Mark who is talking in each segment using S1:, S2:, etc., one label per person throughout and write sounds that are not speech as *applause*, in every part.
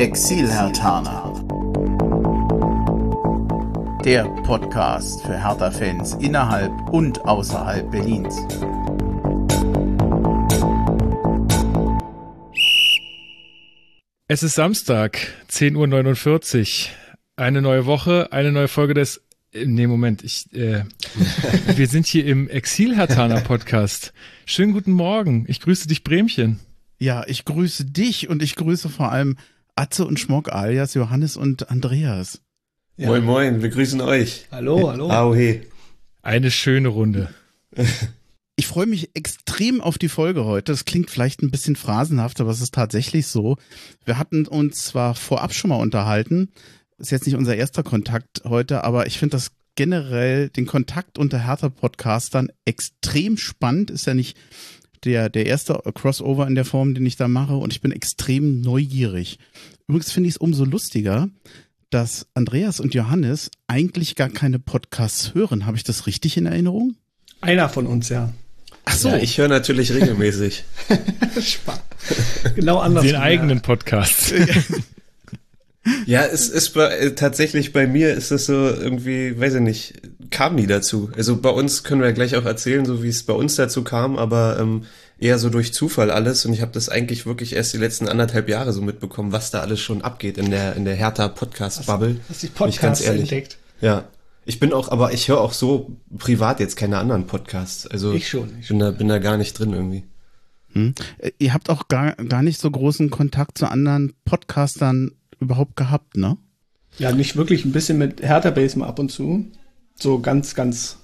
S1: Exil-Hertaner. Der Podcast für Hertha-Fans innerhalb und außerhalb Berlins.
S2: Es ist Samstag, 10.49 Uhr. Eine neue Woche, eine neue Folge des. Nee, Moment, ich, äh, *laughs* wir sind hier im Exil-Hertaner-Podcast. Schönen guten Morgen. Ich grüße dich, Bremchen.
S3: Ja, ich grüße dich und ich grüße vor allem Atze und Schmock alias Johannes und Andreas.
S4: Ja. Moin, moin, wir grüßen euch.
S5: Hallo, hallo.
S4: Auhe.
S2: Eine schöne Runde. *laughs*
S3: Ich freue mich extrem auf die Folge heute. Das klingt vielleicht ein bisschen phrasenhaft, aber es ist tatsächlich so. Wir hatten uns zwar vorab schon mal unterhalten, ist jetzt nicht unser erster Kontakt heute, aber ich finde das generell den Kontakt unter Hertha-Podcastern extrem spannend. Ist ja nicht der, der erste Crossover in der Form, den ich da mache und ich bin extrem neugierig. Übrigens finde ich es umso lustiger, dass Andreas und Johannes eigentlich gar keine Podcasts hören. Habe ich das richtig in Erinnerung?
S5: Einer von uns, ja.
S4: Ach so. Ja, ich höre natürlich regelmäßig. *laughs*
S2: genau anders. Den eigenen Podcast. *laughs*
S4: ja, es ist bei, äh, tatsächlich bei mir ist es so irgendwie, weiß ich nicht, kam nie dazu. Also bei uns können wir gleich auch erzählen, so wie es bei uns dazu kam, aber ähm, eher so durch Zufall alles und ich habe das eigentlich wirklich erst die letzten anderthalb Jahre so mitbekommen, was da alles schon abgeht in der in der Hertha Podcast Bubble.
S5: Hast, hast die Podcasts entdeckt?
S4: Ja. Ich bin auch, aber ich höre auch so privat jetzt keine anderen Podcasts. Also
S5: ich schon.
S4: Ich bin, Da, bin da gar nicht drin irgendwie.
S3: Hm. Ihr habt auch gar, gar nicht so großen Kontakt zu anderen Podcastern überhaupt gehabt, ne?
S5: Ja, nicht wirklich. Ein bisschen mit Hertha Base mal ab und zu. So ganz, ganz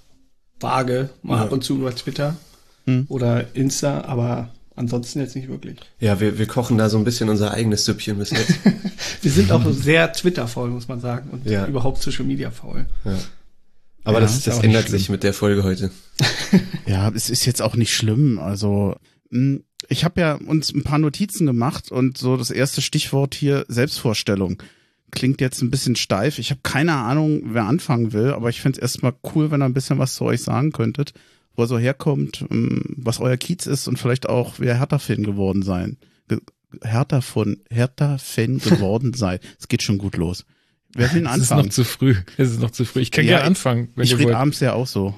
S5: vage mal ja. ab und zu über Twitter hm. oder Insta, aber ansonsten jetzt nicht wirklich.
S4: Ja, wir, wir kochen da so ein bisschen unser eigenes Süppchen bis jetzt. *laughs*
S5: wir sind auch sehr Twitter-faul, muss man sagen, und ja. überhaupt Social Media-faul. Ja.
S4: Aber ja, das, das ändert sich mit der Folge heute. *laughs*
S3: ja, es ist jetzt auch nicht schlimm. Also hm, ich habe ja uns ein paar Notizen gemacht und so das erste Stichwort hier Selbstvorstellung. Klingt jetzt ein bisschen steif. Ich habe keine Ahnung, wer anfangen will, aber ich finde es erstmal cool, wenn ihr ein bisschen was zu euch sagen könntet wo er so herkommt, ähm, was euer Kiez ist und vielleicht auch, wer Hertha-Fan geworden sein. Hertha von Hertha-Fan geworden *laughs* sei. Es geht schon gut los.
S2: Wer will *laughs* anfangen? Es ist noch zu früh. Es ist noch zu früh. Ich kann ja, gerne anfangen.
S3: Wenn ich rede abends ja auch so.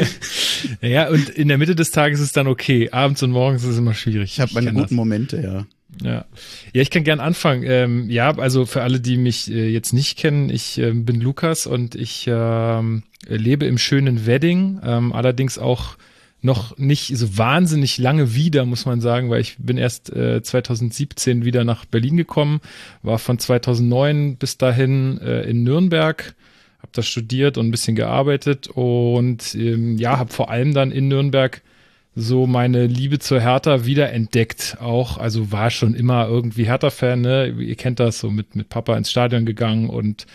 S3: *laughs*
S2: ja, und in der Mitte des Tages ist dann okay. Abends und morgens ist es immer schwierig.
S3: Ich habe meine guten das. Momente, ja.
S2: Ja, ja, ich kann gern anfangen. Ähm, ja, also für alle, die mich äh, jetzt nicht kennen, ich äh, bin Lukas und ich ähm, lebe im schönen Wedding, ähm, allerdings auch noch nicht so wahnsinnig lange wieder, muss man sagen, weil ich bin erst äh, 2017 wieder nach Berlin gekommen, war von 2009 bis dahin äh, in Nürnberg, habe da studiert und ein bisschen gearbeitet und ähm, ja, habe vor allem dann in Nürnberg so meine Liebe zur Hertha wiederentdeckt. Auch, also war schon immer irgendwie Hertha-Fan, ne? Ihr kennt das, so mit, mit Papa ins Stadion gegangen und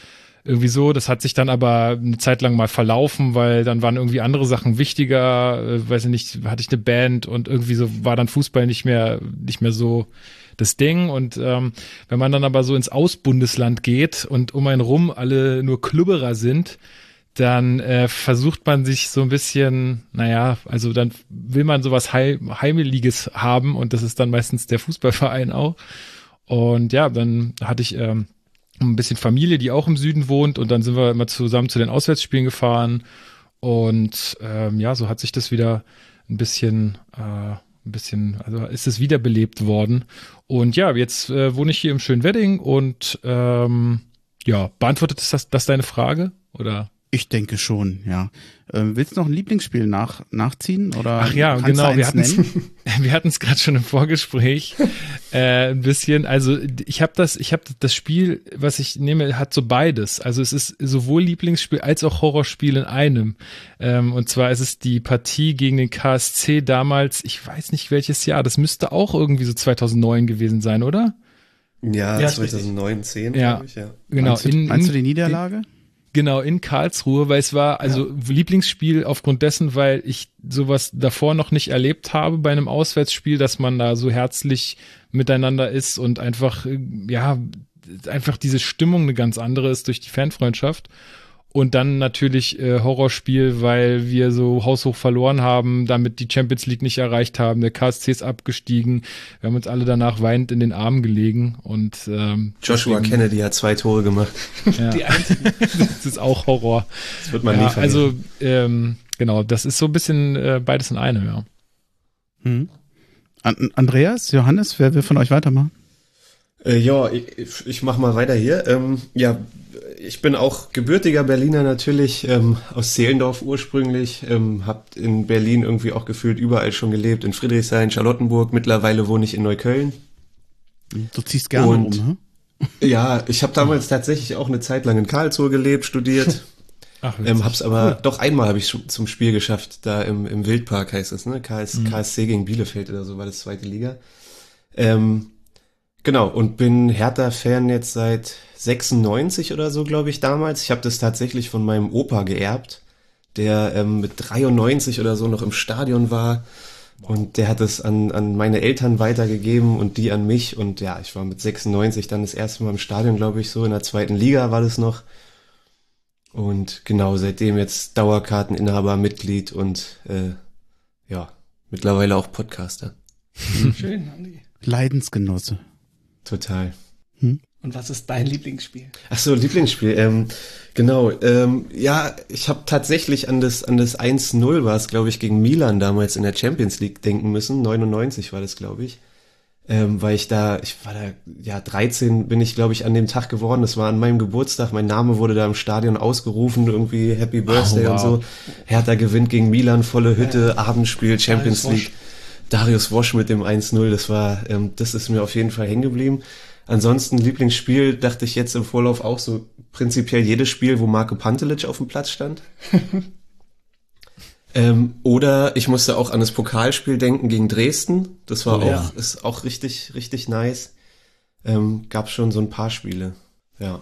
S2: irgendwie so. Das hat sich dann aber eine Zeit lang mal verlaufen, weil dann waren irgendwie andere Sachen wichtiger. Äh, weiß ich nicht, hatte ich eine Band und irgendwie so war dann Fußball nicht mehr, nicht mehr so das Ding. Und ähm, wenn man dann aber so ins Ausbundesland geht und um einen rum alle nur Klubberer sind, dann äh, versucht man sich so ein bisschen, naja, also dann will man sowas Heim Heimeliges haben und das ist dann meistens der Fußballverein auch. Und ja, dann hatte ich ähm, ein bisschen Familie, die auch im Süden wohnt und dann sind wir immer zusammen zu den Auswärtsspielen gefahren und ähm, ja, so hat sich das wieder ein bisschen, äh, ein bisschen, also ist es wiederbelebt worden. Und ja, jetzt äh, wohne ich hier im schönen Wedding und ähm, ja, beantwortet das, das deine Frage oder?
S3: Ich denke schon, ja. Ähm, willst du noch ein Lieblingsspiel nach, nachziehen? Oder
S2: Ach ja, genau. Wir hatten es gerade schon im Vorgespräch *laughs* äh, ein bisschen. Also ich habe das, ich habe das Spiel, was ich nehme, hat so beides. Also es ist sowohl Lieblingsspiel als auch Horrorspiel in einem. Ähm, und zwar ist es die Partie gegen den KSC damals. Ich weiß nicht welches Jahr. Das müsste auch irgendwie so 2009 gewesen sein, oder?
S4: Ja, ja 2009, 10,
S2: ja,
S4: ich, ja.
S3: Genau. Meinst du, in, meinst du die Niederlage?
S2: In, Genau, in Karlsruhe, weil es war also ja. Lieblingsspiel aufgrund dessen, weil ich sowas davor noch nicht erlebt habe bei einem Auswärtsspiel, dass man da so herzlich miteinander ist und einfach, ja, einfach diese Stimmung eine ganz andere ist durch die Fanfreundschaft. Und dann natürlich äh, Horrorspiel, weil wir so haushoch verloren haben, damit die Champions League nicht erreicht haben. Der KSC ist abgestiegen. Wir haben uns alle danach weinend in den Armen gelegen. Und ähm,
S4: Joshua deswegen, Kennedy hat zwei Tore gemacht.
S2: Ja. Die *laughs* das ist auch Horror. Das wird man ja, nie vergessen. Also ähm, genau, das ist so ein bisschen äh, beides in einem, ja.
S3: Hm. An Andreas, Johannes, wer will von euch weitermachen?
S4: Äh, ja, ich, ich mach mal weiter hier. Ähm, ja, ich bin auch gebürtiger Berliner natürlich, ähm, aus Zehlendorf ursprünglich, ähm, hab in Berlin irgendwie auch gefühlt überall schon gelebt, in Friedrichshain, Charlottenburg, mittlerweile wohne ich in Neukölln.
S3: Du ziehst gerne Und, um, hm? *laughs*
S4: Ja, ich habe damals tatsächlich auch eine Zeit lang in Karlsruhe gelebt, studiert. *laughs* Ach, ähm, hab's aber cool. doch einmal habe ich zum Spiel geschafft, da im, im Wildpark heißt es, ne? KS, mhm. KSC gegen Bielefeld oder so war das zweite Liga. Ähm, genau, und bin Hertha-Fan jetzt seit 96 oder so, glaube ich, damals. Ich habe das tatsächlich von meinem Opa geerbt, der ähm, mit 93 oder so noch im Stadion war. Und der hat es an, an meine Eltern weitergegeben und die an mich. Und ja, ich war mit 96 dann das erste Mal im Stadion, glaube ich, so in der zweiten Liga war das noch. Und genau, seitdem jetzt Dauerkarteninhaber, Mitglied und äh, ja, mittlerweile auch Podcaster.
S3: Schön, Andi. Leidensgenosse.
S4: Total.
S5: Hm? Und was ist dein Lieblingsspiel?
S4: Ach so, Lieblingsspiel. Ähm, genau. Ähm, ja, ich habe tatsächlich an das an das 1-0 war es, glaube ich, gegen Milan damals in der Champions League denken müssen. 99 war das, glaube ich. Ähm, weil ich da, ich war da, ja, 13 bin ich, glaube ich, an dem Tag geworden. Das war an meinem Geburtstag. Mein Name wurde da im Stadion ausgerufen, irgendwie Happy Birthday oh, wow. und so. Hertha gewinnt gegen Milan, volle Hütte, ja. Abendspiel, Champions League. Wosch. Darius Wosch mit dem 1-0, das war, ähm, das ist mir auf jeden Fall hängen geblieben. Ansonsten Lieblingsspiel dachte ich jetzt im Vorlauf auch so prinzipiell jedes Spiel, wo Marco Pantelic auf dem Platz stand. *laughs* ähm, oder ich musste auch an das Pokalspiel denken gegen Dresden. Das war oh, auch, ja. ist auch richtig, richtig nice. Ähm, gab schon so ein paar Spiele. Ja.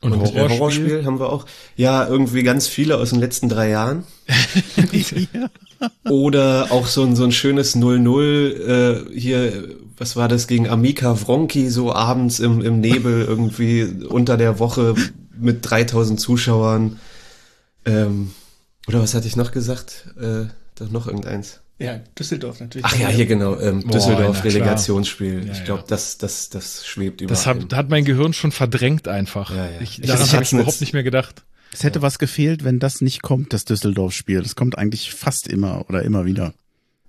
S4: Und, Und Horrorspiel? Horrorspiel haben wir auch. Ja, irgendwie ganz viele aus den letzten drei Jahren. *laughs* ja. Oder auch so ein, so ein schönes 0-0 äh, hier, was war das, gegen Amika Wronki, so abends im, im Nebel irgendwie unter der Woche mit 3000 Zuschauern. Ähm, oder was hatte ich noch gesagt? Äh, doch noch irgendeins.
S5: Ja, Düsseldorf natürlich.
S4: Ach ja, hier genau, ähm, Düsseldorf Relegationsspiel. Ja, ich glaube, ja. das, das, das schwebt über.
S2: Das hat, hat mein Gehirn schon verdrängt einfach. Ja, ja. Ich, daran habe ich überhaupt nicht mehr gedacht.
S3: Es hätte was gefehlt, wenn das nicht kommt, das Düsseldorf-Spiel. Das kommt eigentlich fast immer oder immer wieder.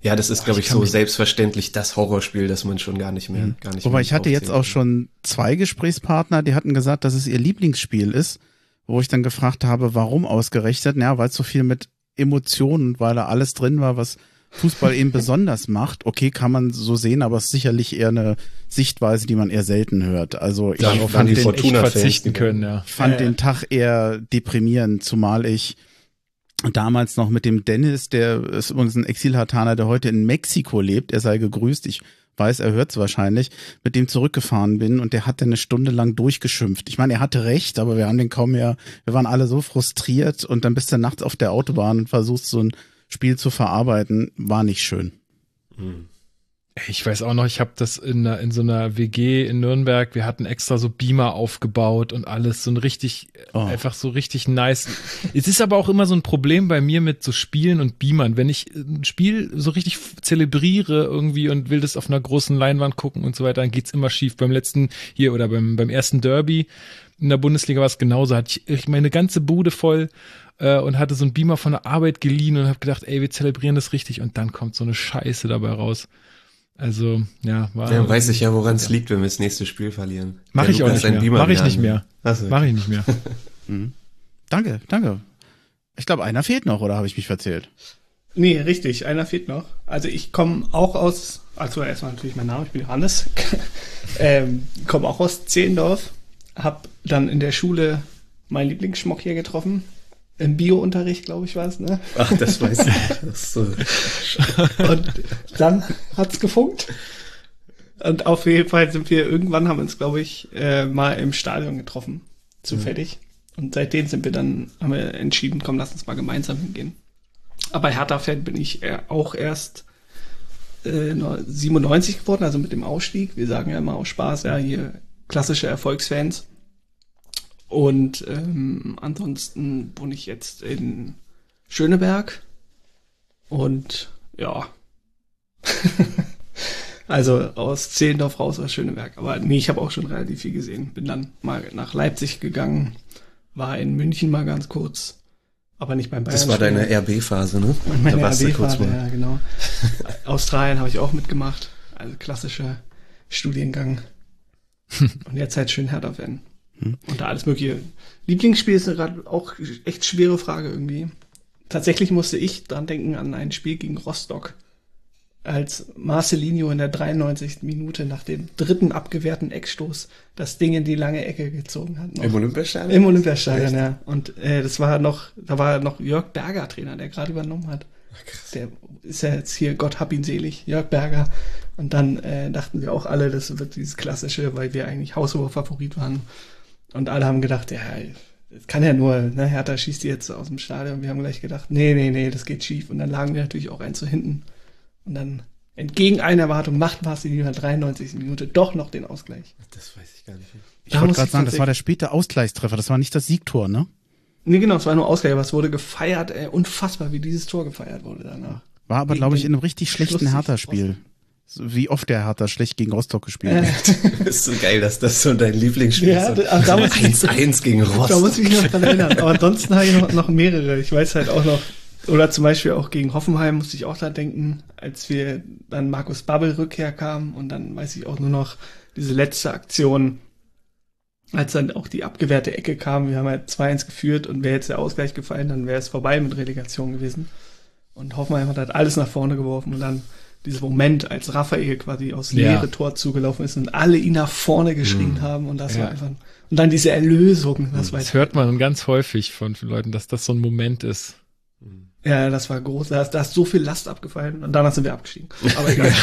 S4: Ja, das ist, glaube ich, ich so selbstverständlich das Horrorspiel, dass man schon gar nicht mehr, mhm. gar nicht
S3: Wobei ich hatte jetzt auch schon zwei Gesprächspartner, die hatten gesagt, dass es ihr Lieblingsspiel ist, wo ich dann gefragt habe, warum ausgerechnet? Ja, weil es so viel mit Emotionen, weil da alles drin war, was Fußball eben *laughs* besonders macht. Okay, kann man so sehen, aber es ist sicherlich eher eine Sichtweise, die man eher selten hört. Also ich
S2: Darauf fand den, ich verzichten können, ja.
S3: fand ja, ja. den Tag eher deprimierend, zumal ich damals noch mit dem Dennis, der ist übrigens ein Exilhartaner, der heute in Mexiko lebt, er sei gegrüßt. Ich weiß, er hört es wahrscheinlich, mit dem zurückgefahren bin und der hat dann eine Stunde lang durchgeschimpft. Ich meine, er hatte recht, aber wir haben den kaum mehr, wir waren alle so frustriert und dann bist du nachts auf der Autobahn und versuchst so ein Spiel zu verarbeiten, war nicht schön.
S2: Hm. Ich weiß auch noch, ich habe das in, in so einer WG in Nürnberg, wir hatten extra so Beamer aufgebaut und alles, so ein richtig, oh. einfach so richtig nice. es ist aber auch immer so ein Problem bei mir mit so Spielen und Beamern. Wenn ich ein Spiel so richtig zelebriere irgendwie und will das auf einer großen Leinwand gucken und so weiter, dann geht's immer schief. Beim letzten hier oder beim, beim ersten Derby in der Bundesliga war es genauso, hatte ich meine ganze Bude voll äh, und hatte so einen Beamer von der Arbeit geliehen und habe gedacht, ey, wir zelebrieren das richtig und dann kommt so eine Scheiße dabei raus. Also, ja,
S4: war. Ja, weiß ich ja, woran es ja. liegt, wenn wir das nächste Spiel verlieren.
S2: Mach ich auch nicht mehr. Mach ich nicht mehr. So. Mach ich nicht mehr. *laughs*
S3: mhm. Danke, danke. Ich glaube, einer fehlt noch, oder habe ich mich verzählt?
S5: Nee, richtig, einer fehlt noch. Also ich komme auch aus, also erstmal natürlich mein Name, ich bin Johannes, *laughs* ähm, komme auch aus Zehlendorf, habe dann in der Schule meinen Lieblingsschmock hier getroffen, im Bio-Unterricht, glaube ich, war es, ne?
S4: Ach, das weiß ich. *laughs* So.
S5: und dann hat's gefunkt. Und auf jeden Fall sind wir irgendwann haben uns, glaube ich, äh, mal im Stadion getroffen. Zufällig. Mhm. Und seitdem sind wir dann, haben wir entschieden, komm, lass uns mal gemeinsam hingehen. Aber Hertha-Fan bin ich auch erst äh, 97 geworden, also mit dem Ausstieg. Wir sagen ja immer aus Spaß, ja, hier klassische Erfolgsfans. Und ähm, ansonsten wohne ich jetzt in Schöneberg. Und ja. *laughs* also aus Zehlendorf raus aus Schöneberg. Aber nee, ich habe auch schon relativ viel gesehen. Bin dann mal nach Leipzig gegangen, war in München mal ganz kurz. Aber nicht beim Bayern.
S4: Das war deine RB-Phase, ne?
S5: Meine da warst RB-Phase, ja, genau. *laughs* Australien habe ich auch mitgemacht. Also klassischer Studiengang. *laughs* Und jetzt halt schön Hertha-Fan. Hm. Und da alles mögliche. Lieblingsspiel ist gerade auch echt schwere Frage irgendwie. Tatsächlich musste ich dran denken an ein Spiel gegen Rostock. Als Marcelinho in der 93. Minute nach dem dritten abgewehrten Eckstoß das Ding in die lange Ecke gezogen hat.
S4: Noch. Im Olympiastadion?
S5: Im Olympiastadion, ja. Und äh, das war noch, da war noch Jörg Berger Trainer, der gerade übernommen hat. Ach, der ist ja jetzt hier, Gott hab ihn selig, Jörg Berger. Und dann äh, dachten wir auch alle, das wird dieses klassische, weil wir eigentlich haushoher Favorit waren. Und alle haben gedacht, ja, das kann ja nur, ne, Hertha schießt die jetzt aus dem Stadion. Wir haben gleich gedacht, nee, nee, nee, das geht schief. Und dann lagen wir natürlich auch eins zu hinten. Und dann entgegen einer Erwartung macht Marcel in der 93. Minute doch noch den Ausgleich.
S4: Das weiß ich gar nicht.
S3: Ich wollte gerade sagen, das war der späte Ausgleichstreffer, das war nicht das Siegtor, ne?
S5: Nee, genau, es war nur Ausgleich, aber es wurde gefeiert, ey, unfassbar, wie dieses Tor gefeiert wurde danach.
S3: War aber, glaube ich, in einem richtig schlechten Hertha-Spiel. Wie oft der Hertha schlecht gegen Rostock gespielt hat.
S4: das *laughs* ist so geil, dass das so dein Lieblingsspiel
S5: ja,
S4: ist.
S5: Also
S4: 1-1 gegen Rostock.
S5: Da muss ich mich noch dran erinnern. Aber ansonsten habe ich noch, noch mehrere. Ich weiß halt auch noch, oder zum Beispiel auch gegen Hoffenheim musste ich auch da denken, als wir dann Markus Babbel Rückkehr kam und dann weiß ich auch nur noch diese letzte Aktion, als dann auch die abgewehrte Ecke kam. Wir haben halt 2-1 geführt und wäre jetzt der Ausgleich gefallen, dann wäre es vorbei mit Relegation gewesen. Und Hoffenheim hat halt alles nach vorne geworfen und dann dieser Moment, als Raphael quasi aus ja. leere Tor zugelaufen ist und alle ihn nach vorne geschrien mhm. haben und das ja. war einfach und dann diese Erlösung.
S2: Das, das hört man ganz häufig von Leuten, dass das so ein Moment ist.
S5: Ja, das war groß. Da ist, da ist so viel Last abgefallen und danach sind wir abgestiegen. Aber *laughs* egal.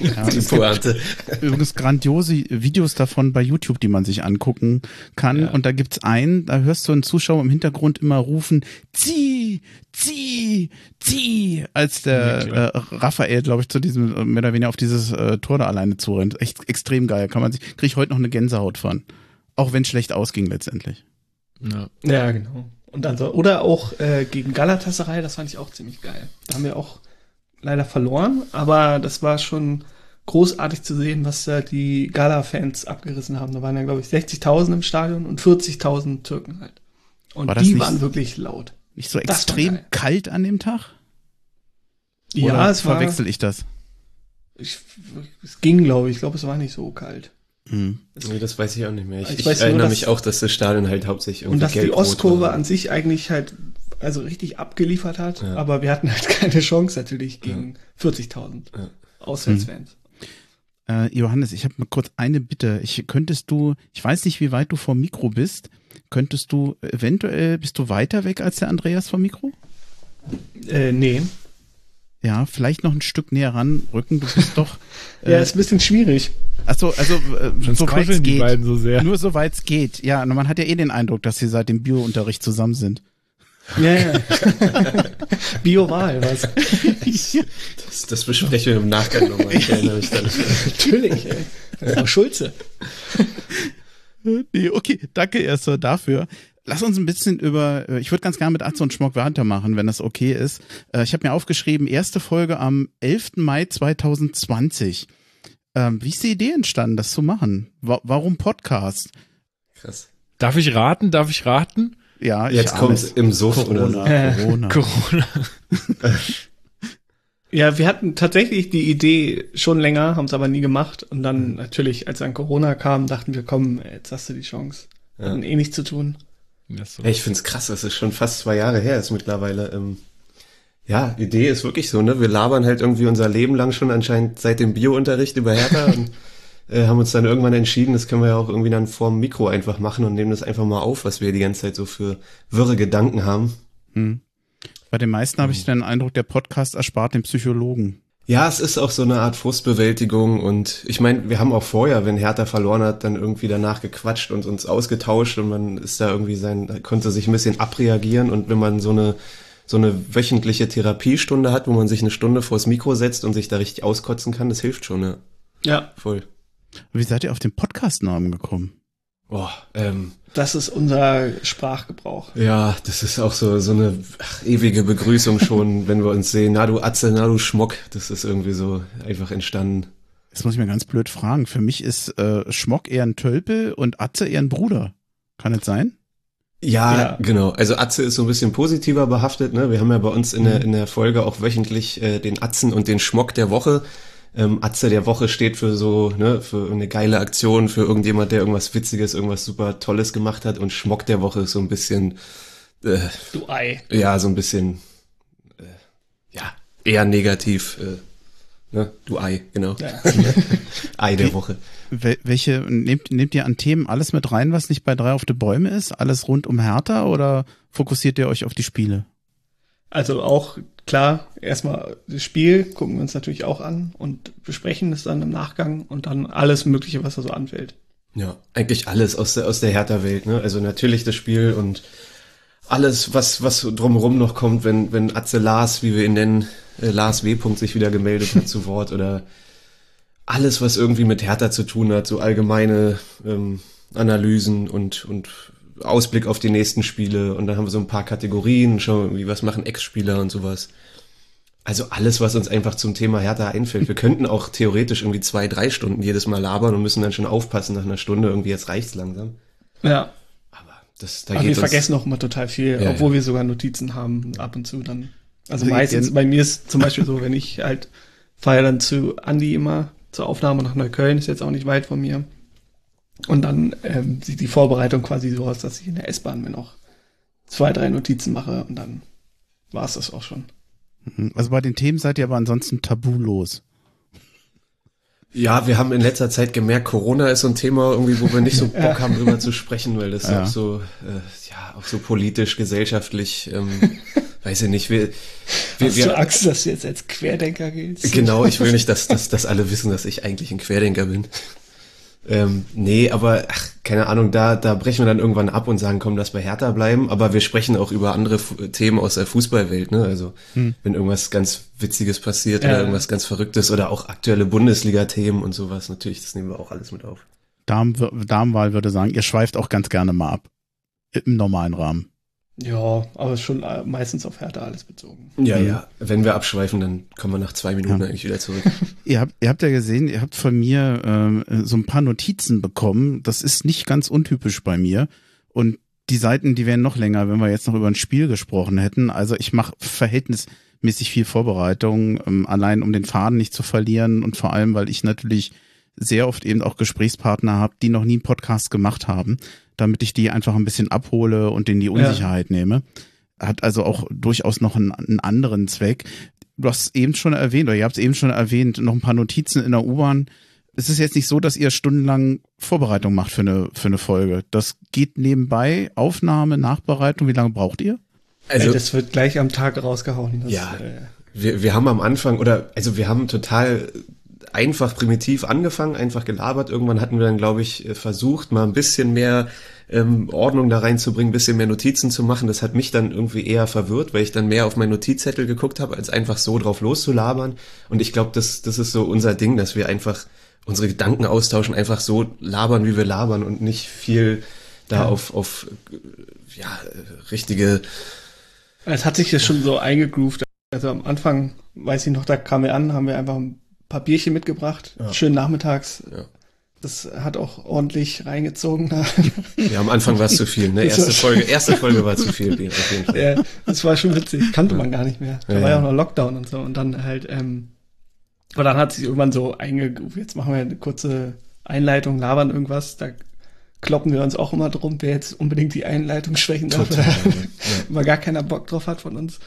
S3: ja, die Pointe. Übrigens grandiose Videos davon bei YouTube, die man sich angucken kann. Ja. Und da gibt's einen, da hörst du einen Zuschauer im Hintergrund immer rufen, zieh, zieh, zieh, als der ja, äh, Raphael, glaube ich, zu diesem, äh, mehr oder weniger auf dieses äh, Tor da alleine zurennt. Echt extrem geil. Kann man sich, krieg ich heute noch eine Gänsehaut von. Auch wenn schlecht ausging letztendlich.
S5: Ja, ja genau. Und dann so, oder auch äh, gegen Galatasaray, das fand ich auch ziemlich geil. Da haben wir auch leider verloren, aber das war schon großartig zu sehen, was da die Gala-Fans abgerissen haben. Da waren ja, glaube ich, 60.000 im Stadion und 40.000 Türken halt. Und War die waren wirklich laut.
S3: Nicht so extrem kalt an dem Tag?
S5: Ja, Oder es
S3: war. Verwechsel ich das?
S5: Ich, es ging, glaube ich. Ich glaube, es war nicht so kalt.
S4: Mhm. Nee, das weiß ich auch nicht mehr. Ich, ich, ich erinnere nur, mich auch, dass das Stadion halt hauptsächlich
S5: irgendwie Und dass die Ostkurve war. an sich eigentlich halt also richtig abgeliefert hat, ja. aber wir hatten halt *laughs* keine Chance natürlich gegen ja. 40.000 ja. Auswärtsfans.
S3: Mhm. Äh, Johannes, ich habe mal kurz eine Bitte. Ich könntest du, ich weiß nicht, wie weit du vom Mikro bist, könntest du eventuell, bist du weiter weg als der Andreas vom Mikro?
S5: Äh, nee.
S3: Ja, vielleicht noch ein Stück näher ranrücken. Du bist doch. *laughs*
S5: Äh, ja, ist ein bisschen schwierig.
S3: Achso, also äh, so weit es geht. So sehr. Nur so weit es geht. Ja, man hat ja eh den Eindruck, dass sie seit dem Biounterricht zusammen sind.
S5: Ja, ja. *laughs* Bio-Wahl, was? *laughs*
S4: Das, das besprechen wir im Nachgang nochmal. Ich erinnere mich da nicht.
S5: Natürlich, ey. Frau Schulze.
S3: Nee, okay, danke erstmal dafür. Lass uns ein bisschen über, äh, ich würde ganz gerne mit Atze und Schmock weitermachen, wenn das okay ist. Äh, ich habe mir aufgeschrieben, erste Folge am 11. Mai 2020. Ähm, wie ist die Idee entstanden, das zu machen? warum Podcast?
S2: Krass. Darf ich raten? Darf ich raten?
S3: Ja,
S4: jetzt kommt im Suff
S3: Corona. Oder so. Corona. *laughs* Corona.
S5: ja, wir hatten tatsächlich die Idee schon länger, haben es aber nie gemacht. Und dann natürlich, als dann Corona kam, dachten wir, komm, jetzt hast du die Chance. Ja. Hatten eh nichts zu tun.
S4: So. Hey, ich find's krass, das ist schon fast zwei Jahre her ist mittlerweile. Ähm, ja, Idee ist wirklich so, ne? Wir labern halt irgendwie unser Leben lang schon anscheinend seit dem Biounterricht über Hertha und *laughs* äh, haben uns dann irgendwann entschieden, das können wir ja auch irgendwie dann vorm Mikro einfach machen und nehmen das einfach mal auf, was wir die ganze Zeit so für wirre Gedanken haben. Hm.
S3: Bei den meisten habe ich den Eindruck, der Podcast erspart den Psychologen.
S4: Ja, es ist auch so eine Art Frustbewältigung und ich meine, wir haben auch vorher, wenn Hertha verloren hat, dann irgendwie danach gequatscht und uns ausgetauscht und man ist da irgendwie sein, konnte sich ein bisschen abreagieren und wenn man so eine so eine wöchentliche Therapiestunde hat, wo man sich eine Stunde vors Mikro setzt und sich da richtig auskotzen kann, das hilft schon, ja.
S5: Ja.
S4: Voll.
S3: Wie seid ihr auf den Podcast-Namen gekommen?
S4: Boah, ähm,
S5: Das ist unser Sprachgebrauch.
S4: ja, das ist auch so, so eine ach, ewige Begrüßung schon, *laughs* wenn wir uns sehen. Na du Atze, na du Schmock. Das ist irgendwie so einfach entstanden.
S3: Jetzt muss ich mir ganz blöd fragen. Für mich ist äh, Schmock eher ein Tölpel und Atze eher ein Bruder. Kann es sein?
S4: Ja,
S5: Ja.
S4: genau. Also Atze ist so ein bisschen positiver behaftet. Ne? Wir haben ja bei uns in der, in der Folge auch wöchentlich äh, den Atzen und den Schmock der Woche. Ähm, Atze der Woche steht für so, ne, für eine geile Aktion, für irgendjemand, der irgendwas Witziges, irgendwas super Tolles gemacht hat. Und Schmock der Woche ist so ein bisschen, äh,
S5: Du Ei.
S4: ja, so ein bisschen, äh, ja, eher negativ. Äh, ne? Du Ei, genau.
S5: Ja. *laughs*
S4: Ei der Woche.
S3: Wel welche nehmt, nehmt ihr an Themen alles mit rein, was nicht bei drei auf die Bäume ist? Alles rund um Hertha oder fokussiert ihr euch auf die Spiele?
S5: Also auch klar, erstmal das Spiel gucken wir uns natürlich auch an und besprechen es dann im Nachgang und dann alles Mögliche, was da so anfällt.
S4: Ja, eigentlich alles aus der, aus der Hertha-Welt, ne? Also natürlich das Spiel und alles, was, was drumherum noch kommt, wenn, wenn Atze Lars, wie wir ihn nennen, äh, Lars W. Sich wieder gemeldet hat zu Wort oder alles, was irgendwie mit Hertha zu tun hat, so allgemeine ähm, Analysen und, und Ausblick auf die nächsten Spiele und dann haben wir so ein paar Kategorien, schauen wir irgendwie, was machen Ex-Spieler und sowas. Also alles, was uns einfach zum Thema Hertha einfällt. Wir könnten auch theoretisch irgendwie zwei, drei Stunden jedes Mal labern und müssen dann schon aufpassen nach einer Stunde. Irgendwie jetzt reicht's langsam.
S5: Ja,
S4: Aber das, da
S5: aber wir
S4: geht uns,
S5: vergessen auch immer total viel,
S4: Ja,
S5: obwohl
S4: ja.
S5: wir sogar Notizen haben ab und zu dann. Also
S3: Also
S5: meistens,
S3: ihr-
S5: bei mir ist zum Beispiel so, wenn ich halt fahre dann zu Andi immer zur Aufnahme nach Neukölln, ist jetzt auch nicht weit von mir. Und dann ähm, sieht die Vorbereitung quasi so aus, dass ich in der S-Bahn mir noch zwei, drei Notizen mache und dann war es das auch schon.
S3: Also bei den Themen seid ihr aber ansonsten tabulos.
S4: Ja, wir haben in letzter Zeit gemerkt, Corona ist so ein Thema irgendwie, wo wir nicht so *laughs* Bock
S5: Ja.
S4: haben, drüber zu sprechen, weil das
S3: Ja.
S4: auch so, äh, ja, auch so politisch, gesellschaftlich, ähm, *laughs* weiß ich nicht, wir, wir,
S5: Hast du
S4: wir
S5: Angst, dass du jetzt als Querdenker giltst?
S4: Genau, ich will nicht, dass, dass, dass alle wissen, dass ich eigentlich ein Querdenker bin. Ähm, nee, aber ach, keine Ahnung, da, da brechen wir dann irgendwann ab und sagen, komm, lass bei Hertha bleiben. Aber wir sprechen auch über andere Fu Themen aus der Fußballwelt. Ne? Also wenn irgendwas ganz Witziges passiert
S5: Ja.
S4: oder irgendwas ganz Verrücktes oder auch aktuelle Bundesliga-Themen und sowas, natürlich, das nehmen wir auch alles mit auf.
S3: Damenwahl würde sagen, ihr schweift auch ganz gerne mal ab. Im normalen Rahmen.
S5: Ja, aber schon äh, meistens auf Härte alles bezogen.
S4: Ja,
S3: Mhm.
S4: ja. Wenn wir abschweifen, dann kommen wir nach zwei Minuten
S3: Ja.
S4: eigentlich wieder zurück. *laughs*
S3: Ihr habt, ihr habt ja gesehen, ihr habt von mir ähm, so ein paar Notizen bekommen. Das ist nicht ganz untypisch bei mir. Und die Seiten, die wären noch länger, wenn wir jetzt noch über ein Spiel gesprochen hätten. Also ich mache verhältnismäßig viel Vorbereitung, ähm, allein um den Faden nicht zu verlieren und vor allem, weil ich natürlich sehr oft eben auch Gesprächspartner habe, die noch nie einen Podcast gemacht haben, damit ich die einfach ein bisschen abhole und denen die Unsicherheit nehme. Hat also auch durchaus noch einen, einen anderen Zweck. Du hast es eben schon erwähnt, oder ihr habt es eben schon erwähnt, noch ein paar Notizen in der U-Bahn. Es ist jetzt nicht so, dass ihr stundenlang Vorbereitung macht für eine, für eine Folge. Das geht nebenbei, Aufnahme, Nachbereitung. Wie lange braucht ihr?
S4: Also,
S5: das wird gleich am Tag rausgehauen. Das,
S4: Ja.
S5: Äh,
S4: wir, wir haben am Anfang, oder also wir haben total einfach primitiv angefangen, einfach gelabert. Irgendwann hatten wir dann, glaube ich, äh, versucht, mal ein bisschen mehr ähm, Ordnung da reinzubringen, ein bisschen mehr Notizen zu machen. Das hat mich dann irgendwie eher verwirrt, weil ich dann mehr auf meinen Notizzettel geguckt habe, als einfach so drauf loszulabern. Und ich glaube, das, das ist so unser Ding, dass wir einfach unsere Gedanken austauschen, einfach so labern, wie wir labern und nicht viel da auf, auf äh, ja, richtige
S5: es hat sich das schon so eingegroovt. Also am Anfang, weiß ich noch, da kamen wir an, haben wir einfach ein paar Bierchen mitgebracht.
S4: Ja.
S5: Schön nachmittags.
S4: Ja.
S5: Das hat auch ordentlich reingezogen. *laughs*
S4: Ja, am Anfang war es zu viel, ne? Erste Folge, erste Folge war zu viel, Bier, auf jeden Fall.
S5: ja, das war schon witzig. Kannte man gar nicht mehr. Da
S4: Ja,
S5: war ja
S4: ja.
S5: auch noch Lockdown und so. Und dann halt, ähm, aber dann hat sich irgendwann so eingegroovt. Jetzt machen wir eine kurze Einleitung, labern irgendwas. Da kloppen wir uns auch immer drum, wer jetzt unbedingt die Einleitung schwächen darf.
S4: Total. Ja.
S5: weil gar keiner Bock drauf hat von uns.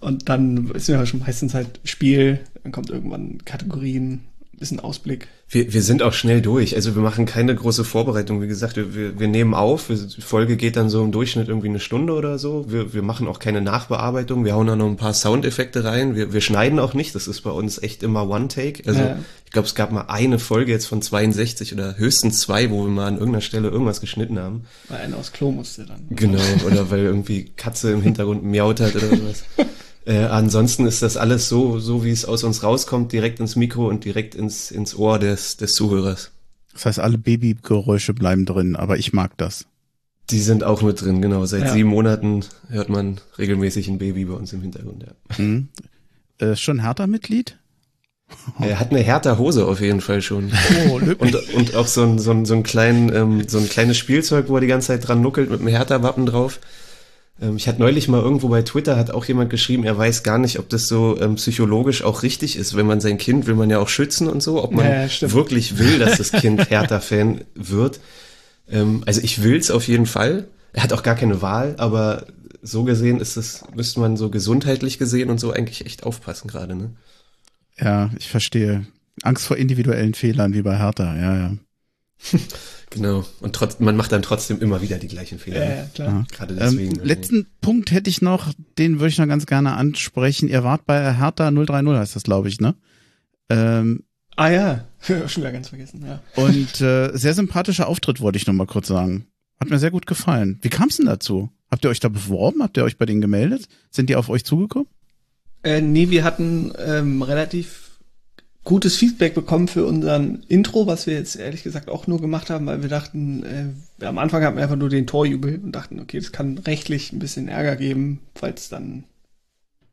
S5: Und dann ist ja schon meistens halt Spiel, dann kommt irgendwann Kategorien, bisschen Ausblick.
S4: Wir, wir sind auch schnell durch. Also wir machen keine große Vorbereitung. Wie gesagt, wir, wir, wir nehmen auf. Die Folge geht dann so im Durchschnitt irgendwie eine Stunde oder so. Wir, wir machen auch keine Nachbearbeitung. Wir hauen da noch ein paar Soundeffekte rein. Wir, wir schneiden auch nicht. Das ist bei uns echt immer One-Take. Also
S5: Ja.
S4: ich glaube, es gab mal eine Folge jetzt von 62 oder höchstens zwei, wo wir mal an irgendeiner Stelle irgendwas geschnitten haben.
S5: Weil einer aus Klo musste dann.
S4: Genau, oder weil irgendwie Katze im Hintergrund miaut hat oder sowas. *laughs* Äh, ansonsten ist das alles so, so wie es aus uns rauskommt, direkt ins Mikro und direkt ins, ins Ohr des, des Zuhörers.
S3: Das heißt, alle Babygeräusche bleiben drin, aber ich mag das.
S4: Die sind auch mit drin, genau. Seit ja. sieben Monaten hört man regelmäßig ein Baby bei uns im Hintergrund, ja.
S3: Mhm. Äh, schon Hertha-Mitglied?
S4: Er hat eine härter Hose auf jeden Fall schon. Oh, und, und auch so ein, so ein, so ein, kleinen, ähm, so ein kleines Spielzeug, wo er die ganze Zeit dran nuckelt mit einem Hertha-Wappen drauf. Ähm, ich hatte neulich mal irgendwo bei Twitter, hat auch jemand geschrieben, er weiß gar nicht, ob das so ähm, psychologisch auch richtig ist. Wenn man sein Kind will man ja auch schützen und so, ob man ja, wirklich will, dass das *laughs* Kind Hertha-Fan wird. Ähm, also ich will's auf jeden Fall. Er hat auch gar keine Wahl, aber so gesehen ist es, müsste man so gesundheitlich gesehen und so eigentlich echt aufpassen gerade, ne?
S3: Ja, ich verstehe. Angst vor individuellen Fehlern wie bei Hertha, ja, ja. *laughs*
S4: genau. Und trotz, man macht dann trotzdem immer wieder die gleichen Fehler.
S5: Ja, ja klar. Ja.
S3: Gerade deswegen. Ähm, letzten Punkt hätte ich noch, den würde ich noch ganz gerne ansprechen. Ihr wart bei Hertha 030, heißt das, glaube ich, ne? Ähm,
S5: ah ja, *laughs* schon wieder ganz vergessen, ja.
S3: Und äh, sehr sympathischer Auftritt, wollte ich noch mal kurz sagen. Hat mir sehr gut gefallen. Wie kam es denn dazu? Habt ihr euch da beworben? Habt ihr euch bei denen gemeldet? Sind die auf euch zugekommen?
S5: Äh, nee, wir hatten ähm, relativ gutes Feedback bekommen für unseren Intro, was wir jetzt ehrlich gesagt auch nur gemacht haben, weil wir dachten, äh, am Anfang hatten wir einfach nur den Torjubel und dachten, okay, das kann rechtlich ein bisschen Ärger geben, falls dann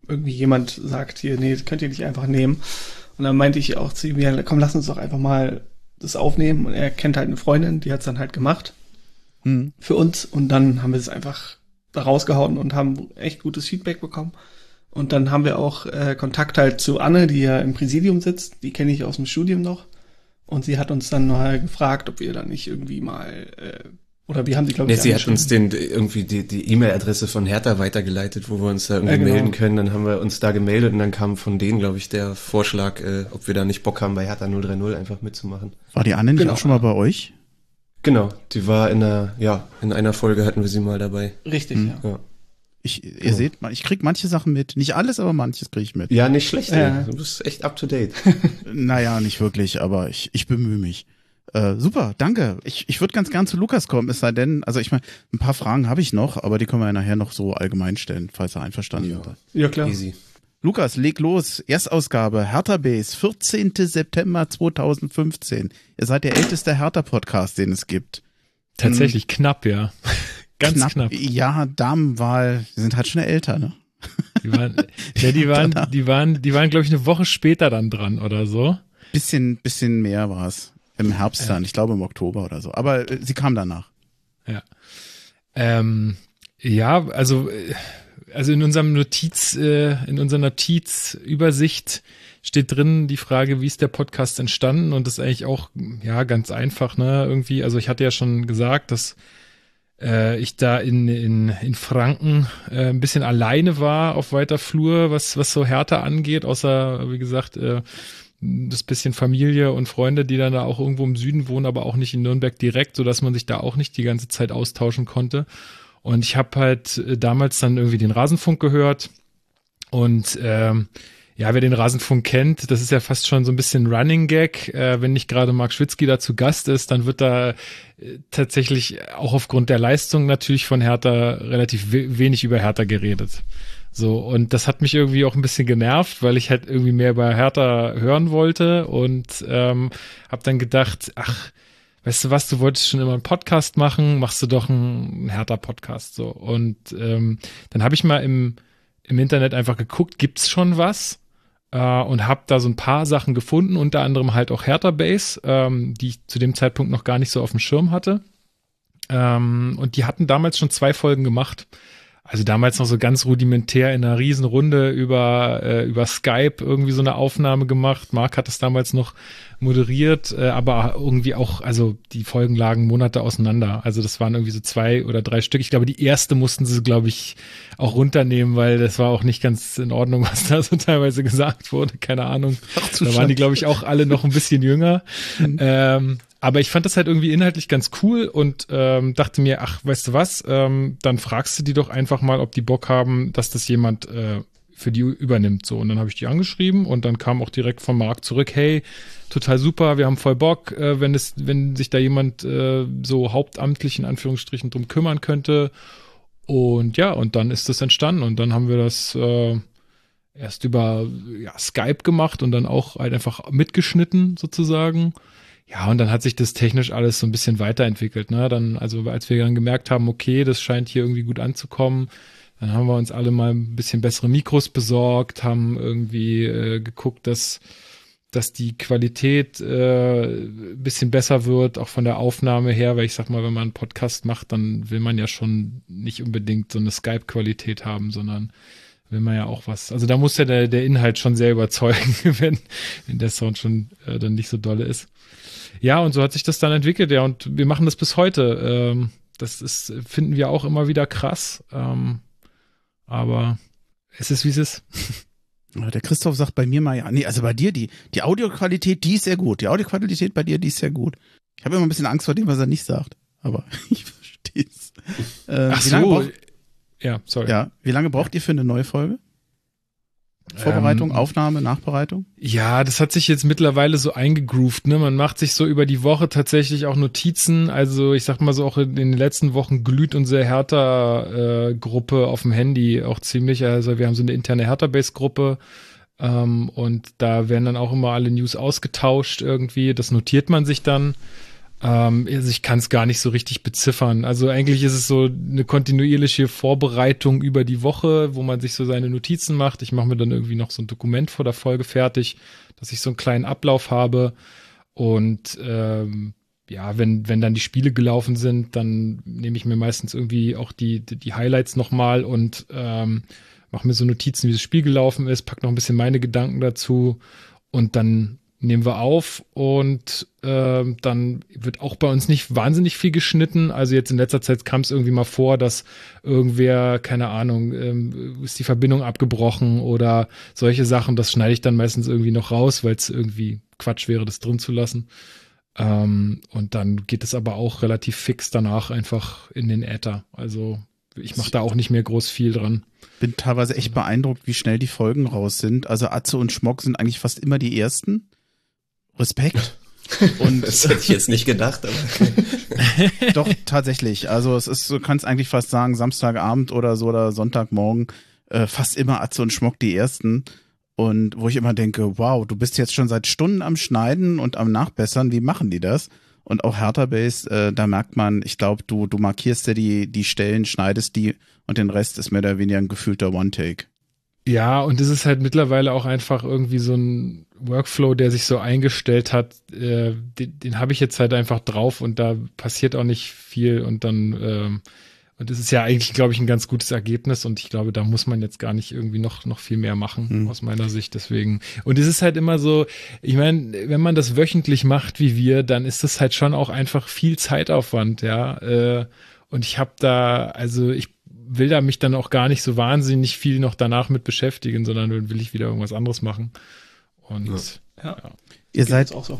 S5: irgendwie jemand sagt, hier, nee, das könnt ihr nicht einfach nehmen. Und dann meinte ich auch zu ihm, ja, komm, lass uns doch einfach mal das aufnehmen. Und er kennt halt eine Freundin, die hat's dann halt gemacht hm. für uns. Und dann haben wir es einfach da rausgehauen und haben echt gutes Feedback bekommen. Und dann haben wir auch äh, Kontakt halt zu Anne, die ja im Präsidium sitzt. Die kenne ich aus dem Studium noch. Und sie hat uns dann mal gefragt, ob wir da nicht irgendwie mal äh, oder wir haben die, glaube
S4: ich. Nee, sie hat uns den irgendwie die die E-Mail-Adresse von Hertha weitergeleitet, wo wir uns da irgendwie ja, genau. melden können. Dann haben wir uns da gemeldet und dann kam von denen, glaube ich, der Vorschlag, äh, ob wir da nicht Bock haben, bei Hertha 030 einfach mitzumachen.
S3: War die Anne nicht genau. auch schon mal bei euch?
S4: Genau, die war in einer, ja, in einer Folge hatten wir sie mal dabei.
S5: Richtig, hm. ja. ja.
S3: Ich, ihr oh. seht, ich krieg manche Sachen mit. Nicht alles, aber manches kriege ich mit.
S4: Ja, nicht schlecht. Ja. Du bist echt up to date. *laughs* *laughs*
S3: naja, nicht wirklich, aber ich, ich bemühe mich. Äh, super, danke. Ich, ich würde ganz gern zu Lukas kommen, es sei denn, also ich meine, ein paar Fragen habe ich noch, aber die können wir ja nachher noch so allgemein stellen, falls er einverstanden ja. ist.
S5: Ja, klar.
S3: Easy. Lukas, leg los. Erstausgabe, Hertha Base, 14. September 2015. Ihr seid der älteste Hertha-Podcast, den es gibt.
S2: Tatsächlich hm. knapp, ja. Ganz knapp. knapp.
S3: Ja, Damenwahl, die sind halt schon älter, ne?
S2: Die waren, ja, die *laughs* waren, die waren, die waren, glaube ich, eine Woche später dann dran oder so.
S3: Bisschen, bisschen mehr war es. Im Herbst dann, ich glaube im Oktober oder so. Aber äh, sie kam danach.
S2: Ja. Ähm, ja, also, äh, also in unserem Notiz, äh, in unserer Notizübersicht steht drin die Frage, wie ist der Podcast entstanden? Und das ist eigentlich auch, ja, ganz einfach, ne? Irgendwie, also ich hatte ja schon gesagt, dass äh, ich da in, in, in Franken äh, ein bisschen alleine war auf weiter Flur, was, was so härter angeht, außer, wie gesagt, äh, das bisschen Familie und Freunde, die dann da auch irgendwo im Süden wohnen, aber auch nicht in Nürnberg direkt, so dass man sich da auch nicht die ganze Zeit austauschen konnte. Und ich habe halt äh, damals dann irgendwie den Rasenfunk gehört und ähm, ja, wer den Rasenfunk kennt, das ist ja fast schon so ein bisschen Running Gag. Äh, wenn nicht gerade Mark Schwitzky da zu Gast ist, dann wird da äh, tatsächlich auch aufgrund der Leistung natürlich von Hertha relativ we wenig über Hertha geredet. So, und das hat mich irgendwie auch ein bisschen genervt, weil ich halt irgendwie mehr über Hertha hören wollte und ähm, habe dann gedacht, ach, weißt du was, du wolltest schon immer einen Podcast machen, machst du doch einen Hertha-Podcast so. Und ähm, dann habe ich mal im, im Internet einfach geguckt, gibt's schon was? Äh, und habe da so ein paar Sachen gefunden, unter anderem halt auch Hertha Base, ähm, die ich zu dem Zeitpunkt noch gar nicht so auf dem Schirm hatte. Ähm, und die hatten damals schon zwei Folgen gemacht. Also damals noch so ganz rudimentär in einer Riesenrunde über, äh, über Skype irgendwie so eine Aufnahme gemacht. Marc hat das damals noch moderiert, äh, aber irgendwie auch, also die Folgen lagen Monate auseinander. Also das waren irgendwie so zwei oder drei Stück. Ich glaube, die erste mussten sie, glaube ich, auch runternehmen, weil das war auch nicht ganz in Ordnung, *laughs* was da so teilweise gesagt wurde. Keine Ahnung. Ach, da waren die, glaube ich, auch alle noch ein bisschen jünger. Mhm. Ähm, aber ich fand das halt irgendwie inhaltlich ganz cool und ähm, dachte mir, ach, weißt du was, ähm, dann fragst du die doch einfach mal, ob die Bock haben, dass das jemand äh, für die übernimmt. So, und dann habe ich die angeschrieben und dann kam auch direkt vom Markt zurück, hey, total super, wir haben voll Bock, äh, wenn es, wenn sich da jemand äh, so hauptamtlich in Anführungsstrichen drum kümmern könnte. Und ja, und dann ist das entstanden und dann haben wir das äh, erst über ja, Skype gemacht und dann auch halt einfach mitgeschnitten sozusagen ja, und dann hat sich das technisch alles so ein bisschen weiterentwickelt. Ne? Dann, also als wir dann gemerkt haben, okay, das scheint hier irgendwie gut anzukommen, dann haben wir uns alle mal ein bisschen bessere Mikros besorgt, haben irgendwie äh, geguckt, dass dass die Qualität äh, bisschen besser wird, auch von der Aufnahme her, weil ich sag mal, wenn man einen Podcast macht, dann will man ja schon nicht unbedingt so eine Skype-Qualität haben, sondern will man ja auch was. Also da muss ja der, der Inhalt schon sehr überzeugen, *laughs* wenn, wenn der Sound schon äh, dann nicht so dolle ist. Ja, und so hat sich das dann entwickelt, ja, und wir machen das bis heute. Ähm, das ist, finden wir auch immer wieder krass. Ähm, aber es ist, wie es ist.
S3: Der Christoph sagt bei mir mal, ja, nee, also bei dir, die, die Audioqualität, die ist sehr gut. Die Audioqualität bei dir, die ist sehr gut. Ich habe immer ein bisschen Angst vor dem, was er nicht sagt. Aber *laughs* ich verstehe es.
S2: Äh, Ach so. Ja, sorry.
S3: Ja, wie lange braucht ihr für eine neue Folge? Vorbereitung, ähm, Aufnahme, Nachbereitung?
S2: Ja, das hat sich jetzt mittlerweile so eingegroovt. Ne? Man macht sich so über die Woche tatsächlich auch Notizen. Also ich sag mal so, auch in den letzten Wochen glüht unsere Hertha-Gruppe äh, auf dem Handy auch ziemlich. Also wir haben so eine interne Hertha-Base-Gruppe. Ähm, und da werden dann auch immer alle News ausgetauscht irgendwie. Das notiert man sich dann. Ähm, also ich kann es gar nicht so richtig beziffern. Also eigentlich ist es so eine kontinuierliche Vorbereitung über die Woche, wo man sich so seine Notizen macht. Ich mache mir dann irgendwie noch so ein Dokument vor der Folge fertig, dass ich so einen kleinen Ablauf habe. Und ähm, ja, wenn, wenn dann die Spiele gelaufen sind, dann nehme ich mir meistens irgendwie auch die, die, die Highlights nochmal und ähm, mache mir so Notizen, wie das Spiel gelaufen ist, pack noch ein bisschen meine Gedanken dazu und dann nehmen wir auf und äh, dann wird auch bei uns nicht wahnsinnig viel geschnitten. Also jetzt in letzter Zeit kam es irgendwie mal vor, dass irgendwer, keine Ahnung, ähm, ist die Verbindung abgebrochen oder solche Sachen. Das schneide ich dann meistens irgendwie noch raus, weil es irgendwie Quatsch wäre, das drin zu lassen. Ähm, und dann geht es aber auch relativ fix danach einfach in den Äther. Also ich mache da auch nicht mehr groß viel dran.
S3: Bin teilweise echt beeindruckt, wie schnell die Folgen raus sind. Also Atze und Schmock sind eigentlich fast immer die ersten. Respekt. *laughs*
S4: Und das hätte ich jetzt nicht gedacht, aber
S3: okay. *laughs* doch tatsächlich. Also es ist, du kannst eigentlich fast sagen, Samstagabend oder so oder Sonntagmorgen äh, fast immer Atze und Schmock die ersten. Und wo ich immer denke, wow, du bist jetzt schon seit Stunden am Schneiden und am Nachbessern. Wie machen die das? Und auch Hertha Base, äh, da merkt man, ich glaube, du du markierst ja die die Stellen, schneidest die und den Rest ist mehr oder weniger ein gefühlter One Take.
S2: Ja, und es ist halt mittlerweile auch einfach irgendwie so ein Workflow, der sich so eingestellt hat, äh, den, den habe ich jetzt halt einfach drauf und da passiert auch nicht viel und dann ähm, und es ist ja eigentlich, glaube ich, ein ganz gutes Ergebnis und ich glaube, da muss man jetzt gar nicht irgendwie noch, noch viel mehr machen, mhm. aus meiner Sicht. Deswegen. Und es ist halt immer so, ich meine, wenn man das wöchentlich macht wie wir, dann ist das halt schon auch einfach viel Zeitaufwand, ja. Äh, und ich habe da, also ich will da mich dann auch gar nicht so wahnsinnig viel noch danach mit beschäftigen, sondern dann will ich wieder irgendwas anderes machen. Und ja.
S3: ja. Ihr seid auch so.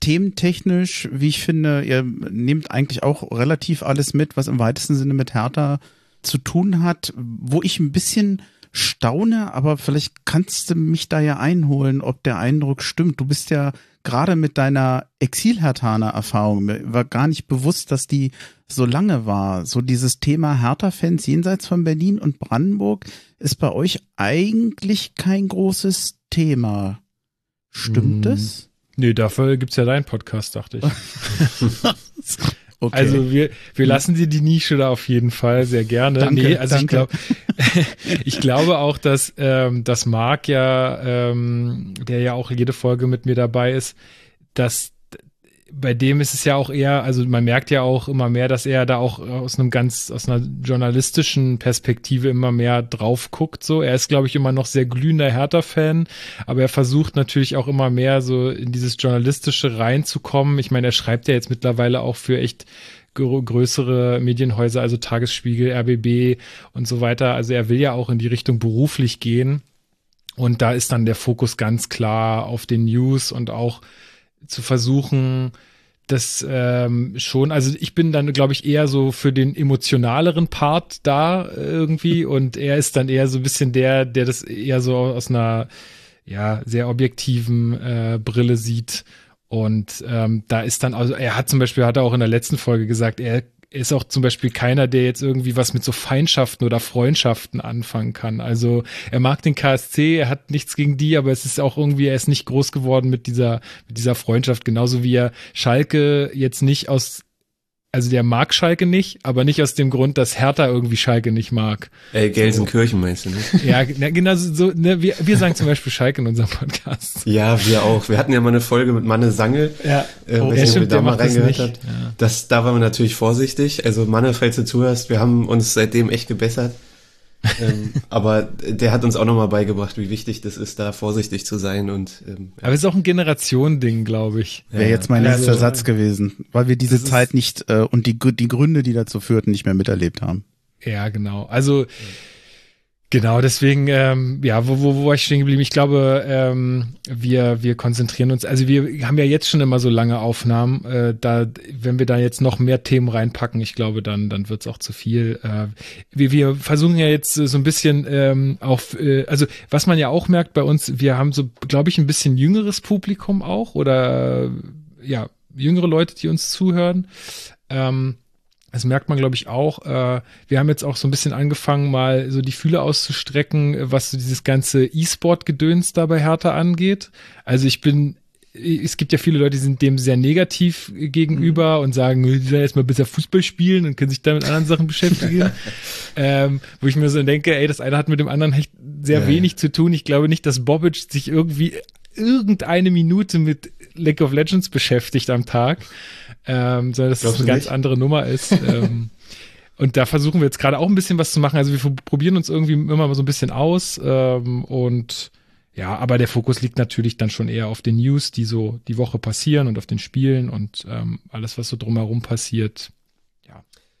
S3: thementechnisch, wie ich finde, ihr nehmt eigentlich auch relativ alles mit, was im weitesten Sinne mit Hertha zu tun hat, wo ich ein bisschen staune, aber vielleicht kannst du mich da ja einholen, ob der Eindruck stimmt. Du bist ja gerade mit deiner Exil-Hertaner-Erfahrung, mir war gar nicht bewusst, dass die so lange war. So dieses Thema Hertha-Fans jenseits von Berlin und Brandenburg ist bei euch eigentlich kein großes Thema. Stimmt hm. es?
S2: Nee, dafür gibt's ja deinen Podcast, dachte ich. *laughs* *laughs* okay. Also wir, wir lassen dir die Nische da auf jeden Fall sehr gerne.
S3: Danke, nee, also danke.
S2: ich glaube, *laughs* ich glaube auch, dass ähm, dass Marc ja, ähm, der ja auch jede Folge mit mir dabei ist, dass bei dem ist es ja auch eher, also man merkt ja auch immer mehr, dass er da auch aus einem ganz, aus einer journalistischen Perspektive immer mehr drauf guckt. So, er ist, glaube ich, immer noch sehr glühender Hertha-Fan, aber er versucht natürlich auch immer mehr so in dieses journalistische reinzukommen. Ich meine, er schreibt ja jetzt mittlerweile auch für echt größere Medienhäuser, also Tagesspiegel, RBB und so weiter. Also er will ja auch in die Richtung beruflich gehen. Und da ist dann der Fokus ganz klar auf den News und auch zu versuchen, das ähm, schon, also ich bin dann, glaube ich, eher so für den emotionaleren Part da irgendwie. Und er ist dann eher so ein bisschen der, der das eher so aus einer ja sehr objektiven äh, Brille sieht. Und ähm, da ist dann, also er hat zum Beispiel, hat er auch in der letzten Folge gesagt, er ist auch zum Beispiel keiner, der jetzt irgendwie was mit so Feindschaften oder Freundschaften anfangen kann. Also er mag den KSC, er hat nichts gegen die, aber es ist auch irgendwie, er ist nicht groß geworden mit dieser, mit dieser Freundschaft, genauso wie er Schalke jetzt nicht aus also der mag Schalke nicht, aber nicht aus dem Grund, dass Hertha irgendwie Schalke nicht mag.
S4: Ey, Gelsenkirchen so. meinst du nicht?
S2: Ja, genau so, ne, wir, wir sagen zum Beispiel Schalke in unserem Podcast.
S4: Ja, wir auch. Wir hatten ja mal eine Folge mit Manne Sange.
S2: Ja,
S4: äh, oh, ja, stimmt, da mal reingehört hat. Ja. Das, da waren wir natürlich vorsichtig. Also Manne, falls du zuhörst, wir haben uns seitdem echt gebessert ähm, aber der hat uns auch nochmal beigebracht, wie wichtig das ist, da vorsichtig zu sein und.
S2: Ähm, aber es ist auch ein Generationending, glaube ich.
S3: Wäre jetzt mein ja, letzter Satz gewesen, weil wir diese Zeit nicht äh, und die die Gründe, die dazu führten, nicht mehr miterlebt haben.
S2: Ja, genau. Also. Ja Genau, deswegen, ähm, ja, wo, wo, wo war ich stehen geblieben? Ich glaube, ähm, wir, wir konzentrieren uns, also wir haben ja jetzt schon immer so lange Aufnahmen, äh, da, wenn wir da jetzt noch mehr Themen reinpacken, ich glaube, dann, dann wird's auch zu viel. Äh, wir, wir versuchen ja jetzt so ein bisschen ähm, auf, äh, also was man ja auch merkt bei uns, wir haben so, glaube ich, ein bisschen jüngeres Publikum auch oder ja, jüngere Leute, die uns zuhören. Ähm, das merkt man, glaube ich, auch. Äh, wir haben jetzt auch so ein bisschen angefangen, mal so die Fühle auszustrecken, was so dieses ganze E-Sport-Gedöns da bei Hertha angeht. Also ich bin, es gibt ja viele Leute, die sind dem sehr negativ gegenüber mhm. und sagen, die sollen erstmal besser Fußball spielen und können sich da mit anderen Sachen beschäftigen. *laughs* ähm, wo ich mir so denke, ey, das eine hat mit dem anderen echt sehr ja. wenig zu tun. Ich glaube nicht, dass Bobic sich irgendwie irgendeine Minute mit League of Legends beschäftigt am Tag ähm, sondern dass das eine ganz nicht? andere Nummer ist. *laughs* ähm, und da versuchen wir jetzt gerade auch ein bisschen was zu machen. Also wir probieren uns irgendwie immer mal so ein bisschen aus ähm, und ja, aber der Fokus liegt natürlich dann schon eher auf den News, die so die Woche passieren und auf den Spielen und ähm, alles, was so drumherum passiert.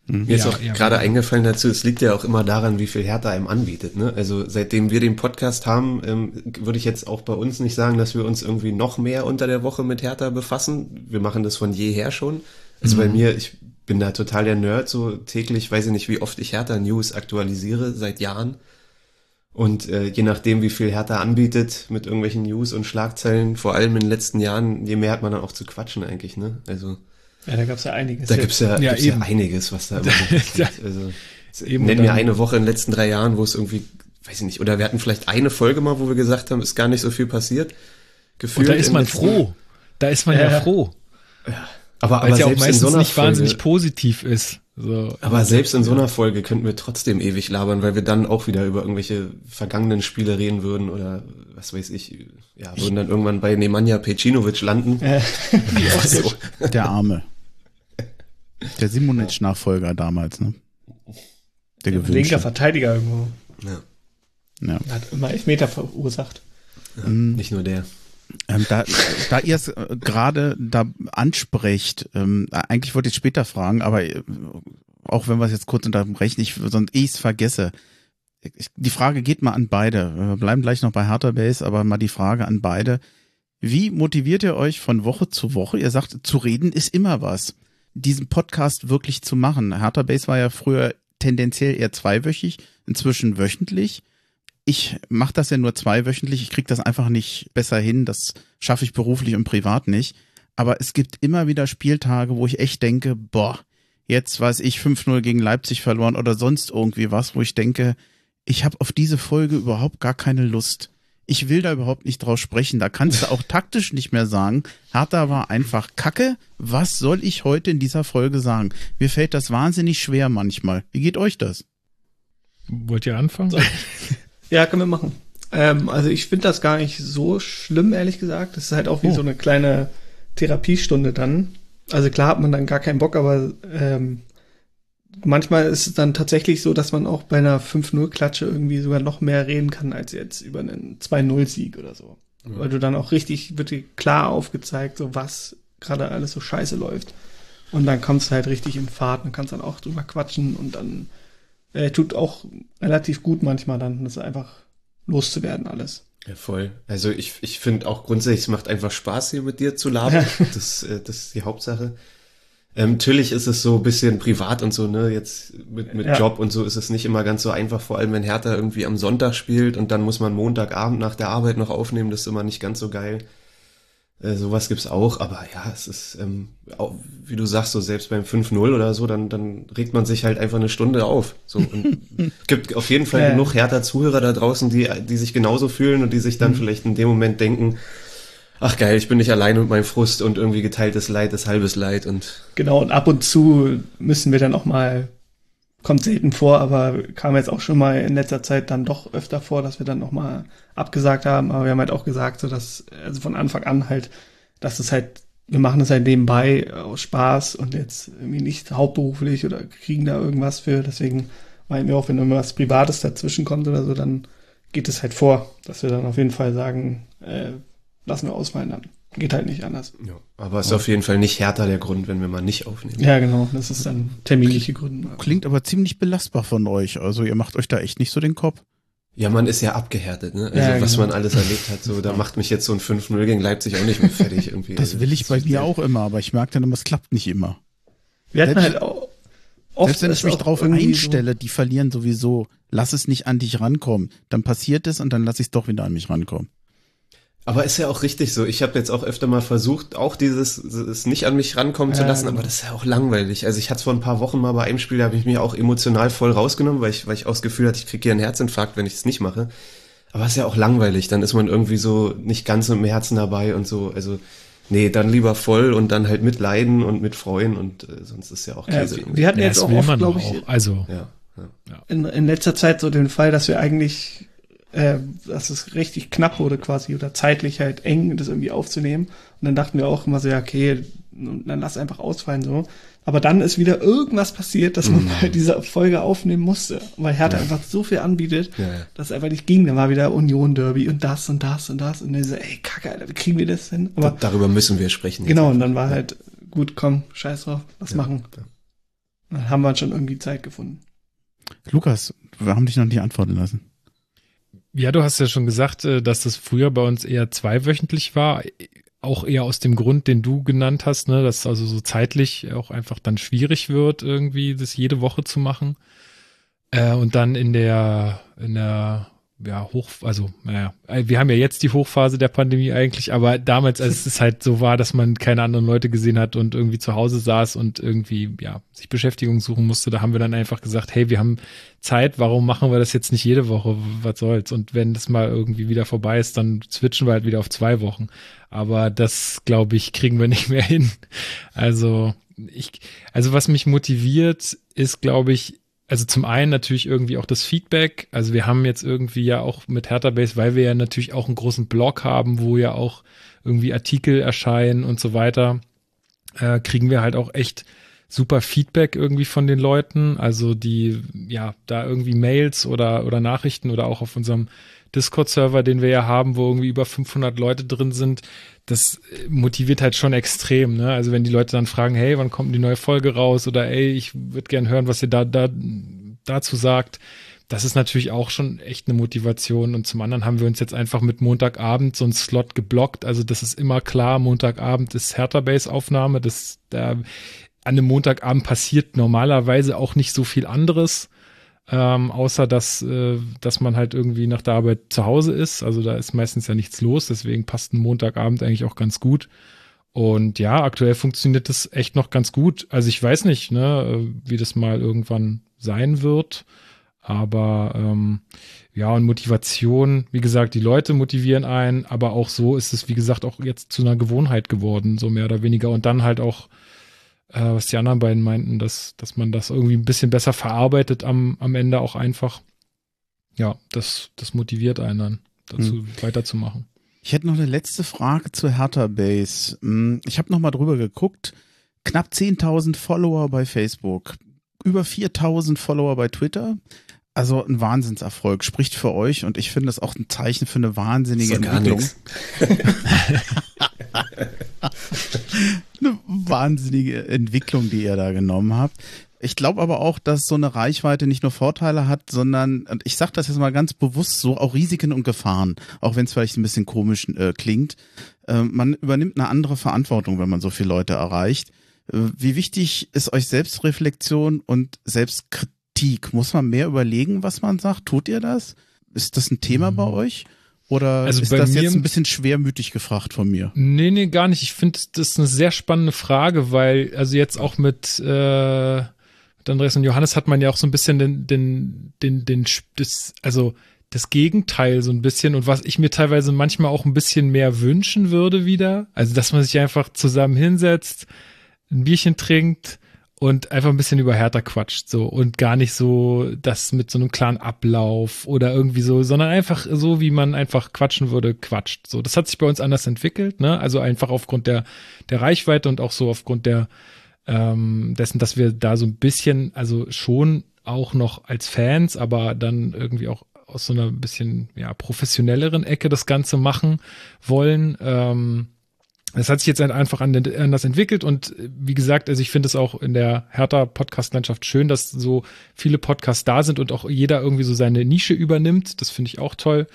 S4: Mhm. Mir ist auch gerade eingefallen dazu, es liegt ja auch immer daran, wie viel Hertha einem anbietet. Ne? Also seitdem wir den Podcast haben, ähm, würde ich jetzt auch bei uns nicht sagen, dass wir uns irgendwie noch mehr unter der Woche mit Hertha befassen. Wir machen das von jeher schon. Also mhm. bei mir, ich bin da total der Nerd, so täglich, weiß ich nicht, wie oft ich Hertha News aktualisiere, seit Jahren. Und äh, je nachdem, wie viel Hertha anbietet mit irgendwelchen News und Schlagzeilen, vor allem in den letzten Jahren, je mehr hat man dann auch zu quatschen eigentlich, ne? Also
S5: ja, da gab's ja einiges.
S4: Da gibt's ja, ja, gibt's ja einiges, was da *laughs* immer passiert. Also, eben nenn mir eine Woche in den letzten drei Jahren, wo es irgendwie, weiß ich nicht, oder wir hatten vielleicht eine Folge mal, wo wir gesagt haben, ist gar nicht so viel passiert.
S2: Gefühlt Und da ist man froh. Da ist man ja, ja froh.
S4: Ja. Aber,
S2: aber ja auch meistens so nicht Folge, wahnsinnig positiv ist. So.
S4: Aber selbst in so einer Folge könnten wir trotzdem ewig labern, weil wir dann auch wieder über irgendwelche vergangenen Spiele reden würden oder was weiß ich, ja, würden dann irgendwann bei Nemanja Pecinovic landen. Äh, *laughs*
S3: so. Der Arme. Der Simonic-Nachfolger damals, ne?
S5: Der, Der linker Verteidiger irgendwo. Ja. ja. Hat immer Elfmeter verursacht.
S4: Ja, mhm. Nicht nur der.
S3: Ähm, da, da ihr es äh, gerade da ansprecht, ähm, eigentlich wollte ich später fragen, aber äh, auch wenn wir es jetzt kurz unterbrechen, ich, sonst ich es vergesse. Ich, die Frage geht mal an beide. Wir bleiben gleich noch bei Hertha Base, aber mal die Frage an beide. Wie motiviert ihr euch von Woche zu Woche? Ihr sagt, zu reden ist immer was diesen Podcast wirklich zu machen. Hertha Base war ja früher tendenziell eher zweiwöchig, inzwischen wöchentlich. Ich mache das ja nur zweiwöchentlich. Ich kriege das einfach nicht besser hin. Das schaffe ich beruflich und privat nicht. Aber es gibt immer wieder Spieltage, wo ich echt denke, boah, jetzt weiß ich 5-0 gegen Leipzig verloren oder sonst irgendwie was, wo ich denke, ich habe auf diese Folge überhaupt gar keine Lust ich will da überhaupt nicht draus sprechen. Da kannst du auch taktisch nicht mehr sagen. Hertha war einfach Kacke. Was soll ich heute in dieser Folge sagen? Mir fällt das wahnsinnig schwer manchmal. Wie geht euch das?
S2: Wollt ihr anfangen? *laughs*
S5: Ja, können wir machen. Ähm, also ich finde das gar nicht so schlimm, ehrlich gesagt. Das ist halt auch wie oh. so eine kleine Therapiestunde dann. Also klar hat man dann gar keinen Bock, aber ähm, manchmal ist es dann tatsächlich so, dass man auch bei einer 5-0-Klatsche irgendwie sogar noch mehr reden kann, als jetzt über einen 2-0-Sieg oder so. Ja. Weil du dann auch richtig, wird dir klar aufgezeigt, so was gerade alles so scheiße läuft. Und dann kommst du halt richtig in Fahrt und kannst dann auch drüber quatschen und dann äh, tut auch relativ gut manchmal dann, das einfach loszuwerden alles.
S4: Ja, voll. Also ich, ich finde auch grundsätzlich, es macht einfach Spaß, hier mit dir zu labern. *laughs* das, äh, das ist die Hauptsache. Ähm, natürlich ist es so ein bisschen privat und so, ne? Jetzt mit, mit ja. Job und so ist es nicht immer ganz so einfach, vor allem wenn Hertha irgendwie am Sonntag spielt und dann muss man Montagabend nach der Arbeit noch aufnehmen, das ist immer nicht ganz so geil. Äh, sowas gibt's auch, aber ja, es ist, ähm, auch, wie du sagst, so selbst beim 5-0 oder so, dann, dann regt man sich halt einfach eine Stunde auf. So, und *laughs* gibt auf jeden Fall
S5: Ja.
S4: genug härter Zuhörer da draußen, die, die sich genauso fühlen und die sich dann vielleicht in dem Moment denken, ach geil, ich bin nicht allein mit meinem Frust und irgendwie geteiltes Leid ist halbes Leid und
S5: Genau, und ab und zu müssen wir dann auch mal, kommt selten vor, aber kam jetzt auch schon mal in letzter Zeit dann doch öfter vor, dass wir dann noch mal abgesagt haben. Aber wir haben halt auch gesagt, so dass, also von Anfang an halt, dass es halt, wir machen es halt nebenbei aus Spaß und jetzt irgendwie nicht hauptberuflich oder kriegen da irgendwas für. Deswegen meinen wir auch, wenn irgendwas Privates dazwischen kommt oder so, dann geht es halt vor, dass wir dann auf jeden Fall sagen, äh, lassen wir ausfallen dann. Geht halt nicht anders.
S4: ja. aber ist auf jeden Fall nicht härter der Grund, wenn wir mal nicht aufnehmen.
S5: Ja, genau. Das ist dann terminliche Gründe.
S3: Klingt aber ziemlich belastbar von euch. Also ihr macht euch da echt nicht so den Kopf.
S4: Ja, man ist ja abgehärtet, ne? Also
S5: Ja,
S4: was
S5: genau.
S4: man alles erlebt hat, so, da macht mich jetzt so ein 5-0 gegen Leipzig auch nicht mehr fertig irgendwie.
S3: Das
S4: Also,
S3: will ich bei mir auch immer, aber ich merke dann immer, es klappt nicht immer.
S5: Wir hatten
S3: Selbst-
S5: halt auch oft
S3: Selbst wenn ich mich drauf einstelle, die verlieren sowieso. Lass es nicht an dich rankommen. Dann passiert es und dann lass ich es doch wieder an mich rankommen.
S4: Aber ist ja auch richtig so. Ich habe jetzt auch öfter mal versucht, auch dieses es nicht an mich rankommen zu
S5: Ja,
S4: lassen,
S5: genau.
S4: aber das ist ja auch langweilig. Also ich hatte es vor ein paar Wochen mal bei einem Spiel, da habe ich mich auch emotional voll rausgenommen, weil ich, weil ich auch das Gefühl hatte, ich kriege hier einen Herzinfarkt, wenn ich es nicht mache. Aber ist ja auch langweilig. Dann ist man irgendwie so nicht ganz im Herzen dabei und so. Also nee, dann lieber voll und dann halt mitleiden und mitfreuen und äh, sonst ist ja auch
S5: Ja,
S4: Käse.
S5: wir,
S4: irgendwie.
S5: wir hatten
S2: Ja,
S5: jetzt auch oft, glaube
S2: auch.
S5: ich,
S2: Also,
S4: ja, ja.
S5: in, in letzter Zeit so den Fall, dass wir eigentlich, äh, dass es richtig knapp wurde quasi oder zeitlich halt eng, das irgendwie aufzunehmen. Und dann dachten wir auch immer so, ja, okay, dann lass einfach ausfallen so. Aber dann ist wieder irgendwas passiert, dass man halt diese Folge aufnehmen musste, weil Hertha einfach so viel anbietet,
S4: Ja, ja.
S5: dass es einfach nicht ging. Dann war wieder Union Derby und das und das und das und dann so, ey, kacke, Alter, wie kriegen wir das hin? Aber
S4: Da, darüber müssen wir sprechen. jetzt
S5: Genau, und dann war halt, gut, komm, scheiß drauf, was
S4: Ja,
S5: machen.
S4: ja.
S5: Dann haben wir schon irgendwie Zeit gefunden.
S3: Lukas, wir haben dich noch nicht antworten lassen.
S2: Ja, du hast ja schon gesagt, äh, dass das früher bei uns eher zweiwöchentlich war. Auch eher aus dem Grund, den du genannt hast, ne, dass also so zeitlich auch einfach dann schwierig wird, irgendwie das jede Woche zu machen. Äh, und dann in der, in der, ja, Hoch, also, naja, äh, wir haben ja jetzt die Hochphase der Pandemie eigentlich, aber damals, als es halt so war, dass man keine anderen Leute gesehen hat und irgendwie zu Hause saß und irgendwie, ja, sich Beschäftigung suchen musste, da haben wir dann einfach gesagt, hey, wir haben Zeit, warum machen wir das jetzt nicht jede Woche? Was soll's? Und wenn das mal irgendwie wieder vorbei ist, dann switchen wir halt wieder auf zwei Wochen. Aber das, glaube ich, kriegen wir *laughs* nicht mehr hin. Also, ich, also was mich motiviert, ist, glaube ich, also zum einen natürlich irgendwie auch das Feedback. Also wir haben jetzt irgendwie ja auch mit Hertha Base, weil wir ja natürlich auch einen großen Blog haben, wo ja auch irgendwie Artikel erscheinen und so weiter, äh, kriegen wir halt auch echt super Feedback irgendwie von den Leuten. Also die, ja, da irgendwie Mails oder, oder Nachrichten oder auch auf unserem Discord-Server, den wir ja haben, wo irgendwie über 500 Leute drin sind, das motiviert halt schon extrem. Ne? Also wenn die Leute dann fragen, hey, wann kommt die neue Folge raus? Oder ey, ich würde gern hören, was ihr da, da dazu sagt. Das ist natürlich auch schon echt eine Motivation. Und zum anderen haben wir uns jetzt einfach mit Montagabend so einen Slot geblockt. Also das ist immer klar, Montagabend ist Hertha Base Aufnahme. Das, da, an einem Montagabend passiert normalerweise auch nicht so viel anderes. Ähm, außer dass, äh, dass man halt irgendwie nach der Arbeit zu Hause ist. Also da ist meistens ja nichts los, deswegen passt ein Montagabend eigentlich auch ganz gut. Und ja, aktuell funktioniert das echt noch ganz gut. Also ich weiß nicht, ne, äh, wie das mal irgendwann sein wird. Aber ähm, ja, und Motivation, wie gesagt, die Leute motivieren einen, aber auch so ist es, wie gesagt, auch jetzt zu einer Gewohnheit geworden, so mehr oder weniger. Und dann halt auch äh, was die anderen beiden meinten, dass, dass man das irgendwie ein bisschen besser verarbeitet am, am Ende auch einfach. Ja, das, das motiviert einen dann dazu weiterzumachen.
S3: Ich hätte noch eine letzte Frage zu Hertha Base. Hm, Ich habe noch mal drüber geguckt. Knapp 10.000 Follower bei Facebook, über 4.000 Follower bei Twitter. Also ein Wahnsinnserfolg, spricht für euch und ich finde das auch ein Zeichen für eine wahnsinnige
S4: So
S3: Entwicklung. *laughs* eine wahnsinnige Entwicklung, die ihr da genommen habt. Ich glaube aber auch, dass so eine Reichweite nicht nur Vorteile hat, sondern, und ich sage das jetzt mal ganz bewusst so, auch Risiken und Gefahren, auch wenn es vielleicht ein bisschen komisch äh, klingt. Äh, man übernimmt eine andere Verantwortung, wenn man so viele Leute erreicht. Äh, wie wichtig ist euch Selbstreflexion und Selbstkritik? Muss man mehr überlegen, was man sagt? Tut ihr das? Ist das ein Thema bei euch? Oder
S2: Also
S3: ist das jetzt ein bisschen schwermütig gefragt von mir?
S2: Nee, nee, gar nicht. Ich finde, das ist eine sehr spannende Frage, weil, also jetzt auch mit, äh, mit Andreas und Johannes hat man ja auch so ein bisschen den, den, den, den, das, also das Gegenteil so ein bisschen und was ich mir teilweise manchmal auch ein bisschen mehr wünschen würde wieder. Also, dass man sich einfach zusammen hinsetzt, ein Bierchen trinkt und einfach ein bisschen über Hertha quatscht so und gar nicht so das mit so einem klaren Ablauf oder irgendwie so, sondern einfach so, wie man einfach quatschen würde, quatscht. So, das hat sich bei uns anders entwickelt, ne? Also einfach aufgrund der der Reichweite und auch so aufgrund der ähm, dessen, dass wir da so ein bisschen, also schon auch noch als Fans, aber dann irgendwie auch aus so einer bisschen ja professionelleren Ecke das Ganze machen wollen. Ähm, das hat sich jetzt einfach an- anders entwickelt und äh, wie gesagt, also ich finde es auch in der Hertha Podcast-Landschaft schön, dass so viele Podcasts da sind und auch jeder irgendwie so seine Nische übernimmt. Das finde ich auch toll.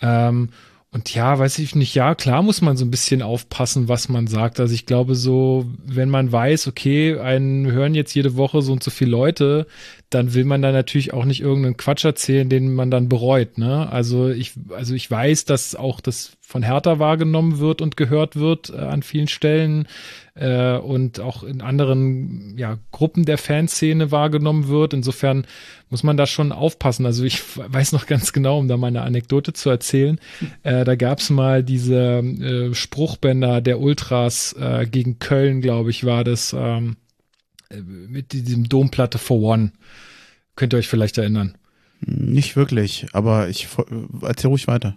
S2: Ähm, und ja, weiß ich nicht, ja, klar muss man so ein bisschen aufpassen, was man sagt. Also ich glaube so, wenn man weiß, okay, einen hören jetzt jede Woche so und so viele Leute, dann will man da natürlich auch nicht irgendeinen Quatsch erzählen, den man dann bereut, ne? Also ich, also ich weiß, dass auch das von Hertha wahrgenommen wird und gehört wird äh, an vielen Stellen äh, und auch in anderen ja, Gruppen der Fanszene wahrgenommen wird. Insofern muss man da schon aufpassen. Also ich weiß noch ganz genau, um da mal eine Anekdote zu erzählen, äh, da gab's mal diese äh, Spruchbänder der Ultras äh, gegen Köln, glaube ich, war das ähm, äh, mit diesem Domplatte for One. Könnt ihr euch vielleicht erinnern?
S3: Nicht wirklich, aber ich äh, erzähl ruhig weiter.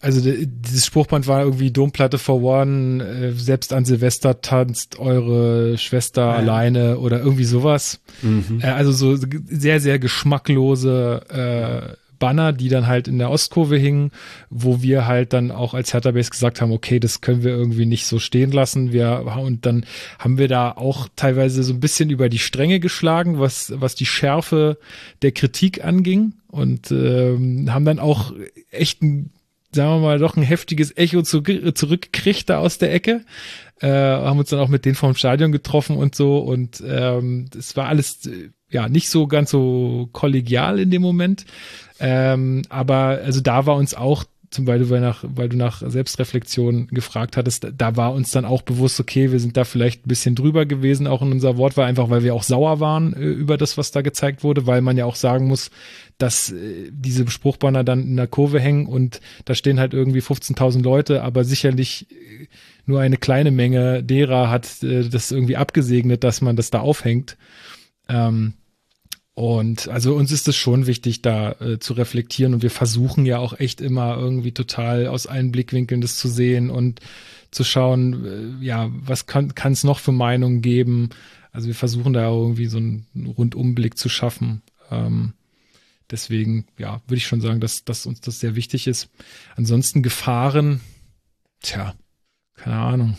S2: Also dieses Spruchband war irgendwie Domplatte for One, äh, selbst an Silvester tanzt eure Schwester
S5: Ja.
S2: alleine oder irgendwie sowas.
S4: Mhm.
S2: Äh, also so sehr, sehr geschmacklose äh, Banner, die dann halt in der Ostkurve hingen, wo wir halt dann auch als Hertha Base gesagt haben, okay, das können wir irgendwie nicht so stehen lassen. Wir und dann haben wir da auch teilweise so ein bisschen über die Stränge geschlagen, was was die Schärfe der Kritik anging und ähm, haben dann auch echt ein sagen wir mal, doch ein heftiges Echo zu, zurückgekriegt da aus der Ecke. Äh, haben uns dann auch mit denen vom Stadion getroffen und so und ähm, es war alles äh, ja nicht so ganz so kollegial in dem Moment. Ähm, aber also da war uns auch zum Beispiel, weil, nach, weil du nach Selbstreflexion gefragt hattest, da- da war uns dann auch bewusst, okay, wir sind da vielleicht ein bisschen drüber gewesen, auch in unserer Wortwahl, einfach weil wir auch sauer waren äh, über das, was da gezeigt wurde, weil man ja auch sagen muss, dass äh, diese Spruchbanner dann in der Kurve hängen und da stehen halt irgendwie 15.000 Leute, aber sicherlich äh, nur eine kleine Menge derer hat äh, das irgendwie abgesegnet, dass man das da aufhängt. Ähm, und also uns ist es schon wichtig, da äh, zu reflektieren und wir versuchen ja auch echt immer irgendwie total aus allen Blickwinkeln das zu sehen und zu schauen, äh, ja, was kann es noch für Meinungen geben. Also wir versuchen da irgendwie so einen Rundumblick zu schaffen. Ähm, deswegen, ja, würde ich schon sagen, dass, dass uns das sehr wichtig ist. Ansonsten Gefahren, tja, keine Ahnung.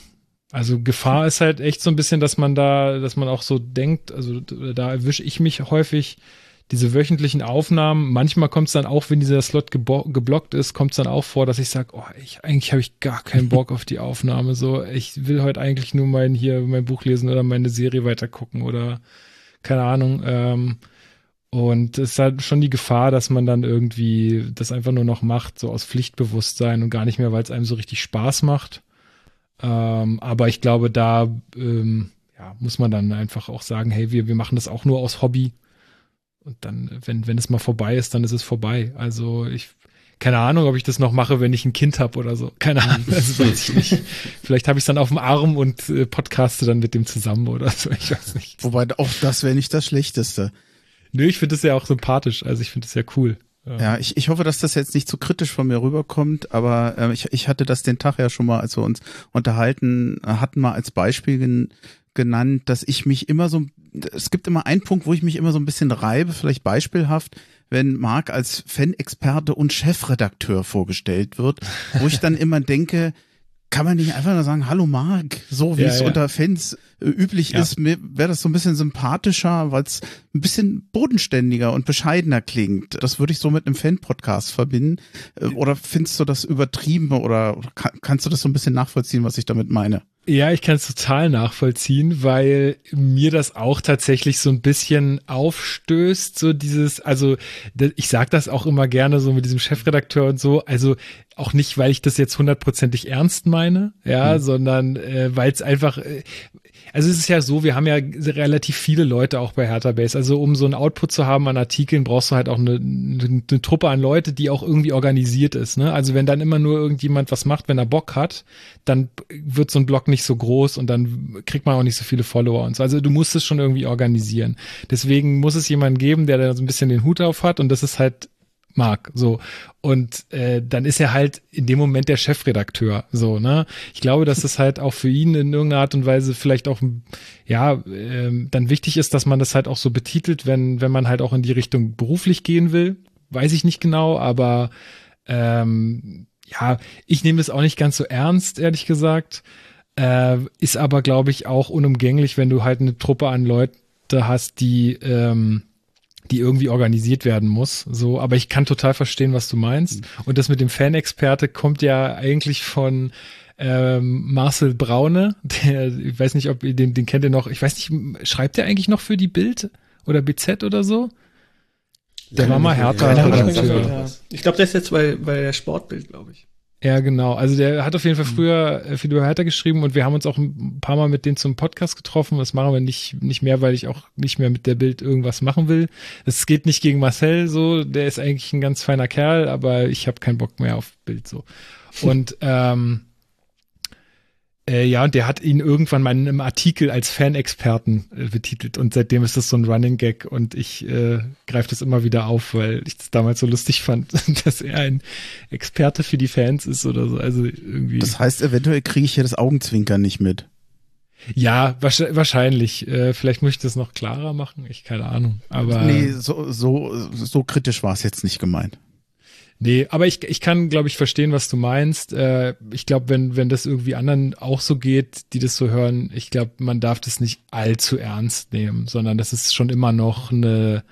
S2: Also Gefahr ist halt echt so ein bisschen, dass man da, dass man auch so denkt, also da erwische ich mich häufig diese wöchentlichen Aufnahmen. Manchmal kommt es dann auch, wenn dieser Slot geblockt ist, kommt es dann auch vor, dass ich sage, oh, ich, eigentlich habe ich gar keinen *laughs* Bock auf die Aufnahme. So, ich will heute eigentlich nur mein hier mein Buch lesen oder meine Serie weitergucken oder keine Ahnung. Ähm, und es ist halt schon die Gefahr, dass man dann irgendwie das einfach nur noch macht, so aus Pflichtbewusstsein und gar nicht mehr, weil es einem so richtig Spaß macht. Ähm, aber ich glaube, da ähm, ja, muss man dann einfach auch sagen, hey, wir, wir machen das auch nur aus Hobby. Und dann, wenn, wenn es mal vorbei ist, dann ist es vorbei. Also ich, keine Ahnung, ob ich das noch mache, wenn ich ein Kind habe oder so. Keine Ahnung, *laughs* also weiß ich nicht. Vielleicht habe ich es dann auf dem Arm und äh, podcaste dann mit dem zusammen oder so. Ich weiß nicht.
S3: Wobei auch das wäre nicht das Schlechteste.
S2: Nö, ich finde das ja auch sympathisch. Also ich finde das ja cool.
S3: Ja, ich, ich hoffe, dass das jetzt nicht zu kritisch von mir rüberkommt, aber äh, ich, ich hatte das den Tag ja schon mal, als wir uns unterhalten hatten, mal als Beispiel gen, genannt, dass ich mich immer so, es gibt immer einen Punkt, wo ich mich immer so ein bisschen reibe, vielleicht beispielhaft, wenn Marc als Fan-Experte und Chefredakteur vorgestellt wird, wo ich dann immer denke, kann man nicht einfach nur sagen, hallo Marc, so wie
S2: Ja,
S3: es
S2: ja.
S3: unter Fans äh, üblich
S2: Ja.
S3: ist, mir wäre das so ein bisschen sympathischer, weil es ein bisschen bodenständiger und bescheidener klingt. Das würde ich so mit einem Fan-Podcast verbinden. Äh, Oder findest du das übertrieben oder kann, kannst du das so ein bisschen nachvollziehen, was ich damit meine?
S2: Ja, ich kann es total nachvollziehen, weil mir das auch tatsächlich so ein bisschen aufstößt, so dieses, also ich sag das auch immer gerne so mit diesem Chefredakteur und so, also auch nicht, weil ich das jetzt hundertprozentig ernst meine, ja, mhm. sondern äh, weil es einfach, äh, also es ist ja so, wir haben ja relativ viele Leute auch bei Hertha Base. Also um so ein Output zu haben an Artikeln, brauchst du halt auch eine, eine, eine Truppe an Leute, die auch irgendwie organisiert ist. Ne? Also wenn dann immer nur irgendjemand was macht, wenn er Bock hat, dann wird so ein Blog nicht so groß und dann kriegt man auch nicht so viele Follower und so. Also du musst es schon irgendwie organisieren. Deswegen muss es jemanden geben, der da so ein bisschen den Hut auf hat und das ist halt mag. So. Und äh, dann ist er halt in dem Moment der Chefredakteur. So, ne? Ich glaube, dass es halt auch für ihn in irgendeiner Art und Weise vielleicht auch, ja, ähm, dann wichtig ist, dass man das halt auch so betitelt, wenn, wenn man halt auch in die Richtung beruflich gehen will. Weiß ich nicht genau, aber ähm, ja, ich nehme es auch nicht ganz so ernst, ehrlich gesagt. Äh, ist aber, glaube ich, auch unumgänglich, wenn du halt eine Truppe an Leute hast, die ähm, die irgendwie organisiert werden muss. So, aber ich kann total verstehen, was du meinst. Und das mit dem Fanexperte kommt ja eigentlich von ähm, Marcel Braune, der, ich weiß nicht, ob ihr den, den kennt ihr noch, ich weiß nicht, schreibt der eigentlich noch für die Bild oder BZ oder so? Der war mal härter.
S5: Ich glaube, der ist jetzt bei, bei der Sportbild, glaube ich.
S2: Ja, genau. Also der hat auf jeden Fall mhm. früher äh, viel über Hertha geschrieben und wir haben uns auch ein paar Mal mit denen zum Podcast getroffen. Das machen wir nicht, nicht mehr, weil ich auch nicht mehr mit der Bild irgendwas machen will. Es geht nicht gegen Marcel so, der ist eigentlich ein ganz feiner Kerl, aber ich habe keinen Bock mehr auf Bild so. Und *laughs* ähm, äh, ja, und der hat ihn irgendwann mal in einem Artikel als Fanexperten äh, betitelt und seitdem ist das so ein Running Gag und ich äh, greife das immer wieder auf, weil ich das damals so lustig fand, *laughs* dass er ein Experte für die Fans ist oder so. Also irgendwie.
S3: Das heißt, eventuell kriege ich hier das Augenzwinkern nicht mit.
S2: Ja, wahrscheinlich. Äh, vielleicht muss ich das noch klarer machen. Ich keine Ahnung. Aber
S3: nee, so so so kritisch war es jetzt nicht gemeint.
S2: Nee, aber ich, ich kann, glaube ich, verstehen, was du meinst. Äh, ich glaube, wenn, wenn das irgendwie anderen auch so geht, die das so hören, ich glaube, man darf das nicht allzu ernst nehmen, sondern das ist schon immer noch eine,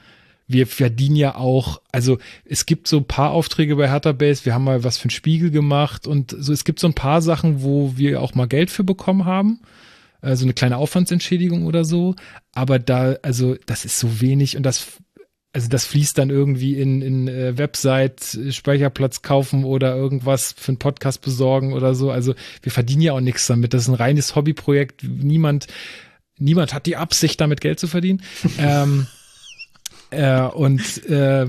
S2: wir verdienen ja auch, also es gibt so ein paar Aufträge bei Hertha Base, wir haben mal was für einen Spiegel gemacht und so, es gibt so ein paar Sachen, wo wir auch mal Geld für bekommen haben so also eine kleine Aufwandsentschädigung oder so. Aber da, also das ist so wenig und das also das fließt dann irgendwie in, in äh, Website, Speicherplatz kaufen oder irgendwas für einen Podcast besorgen oder so. Also wir verdienen ja auch nichts damit. Das ist ein reines Hobbyprojekt. Niemand, niemand hat die Absicht, damit Geld zu verdienen. *laughs* ähm, äh, und äh,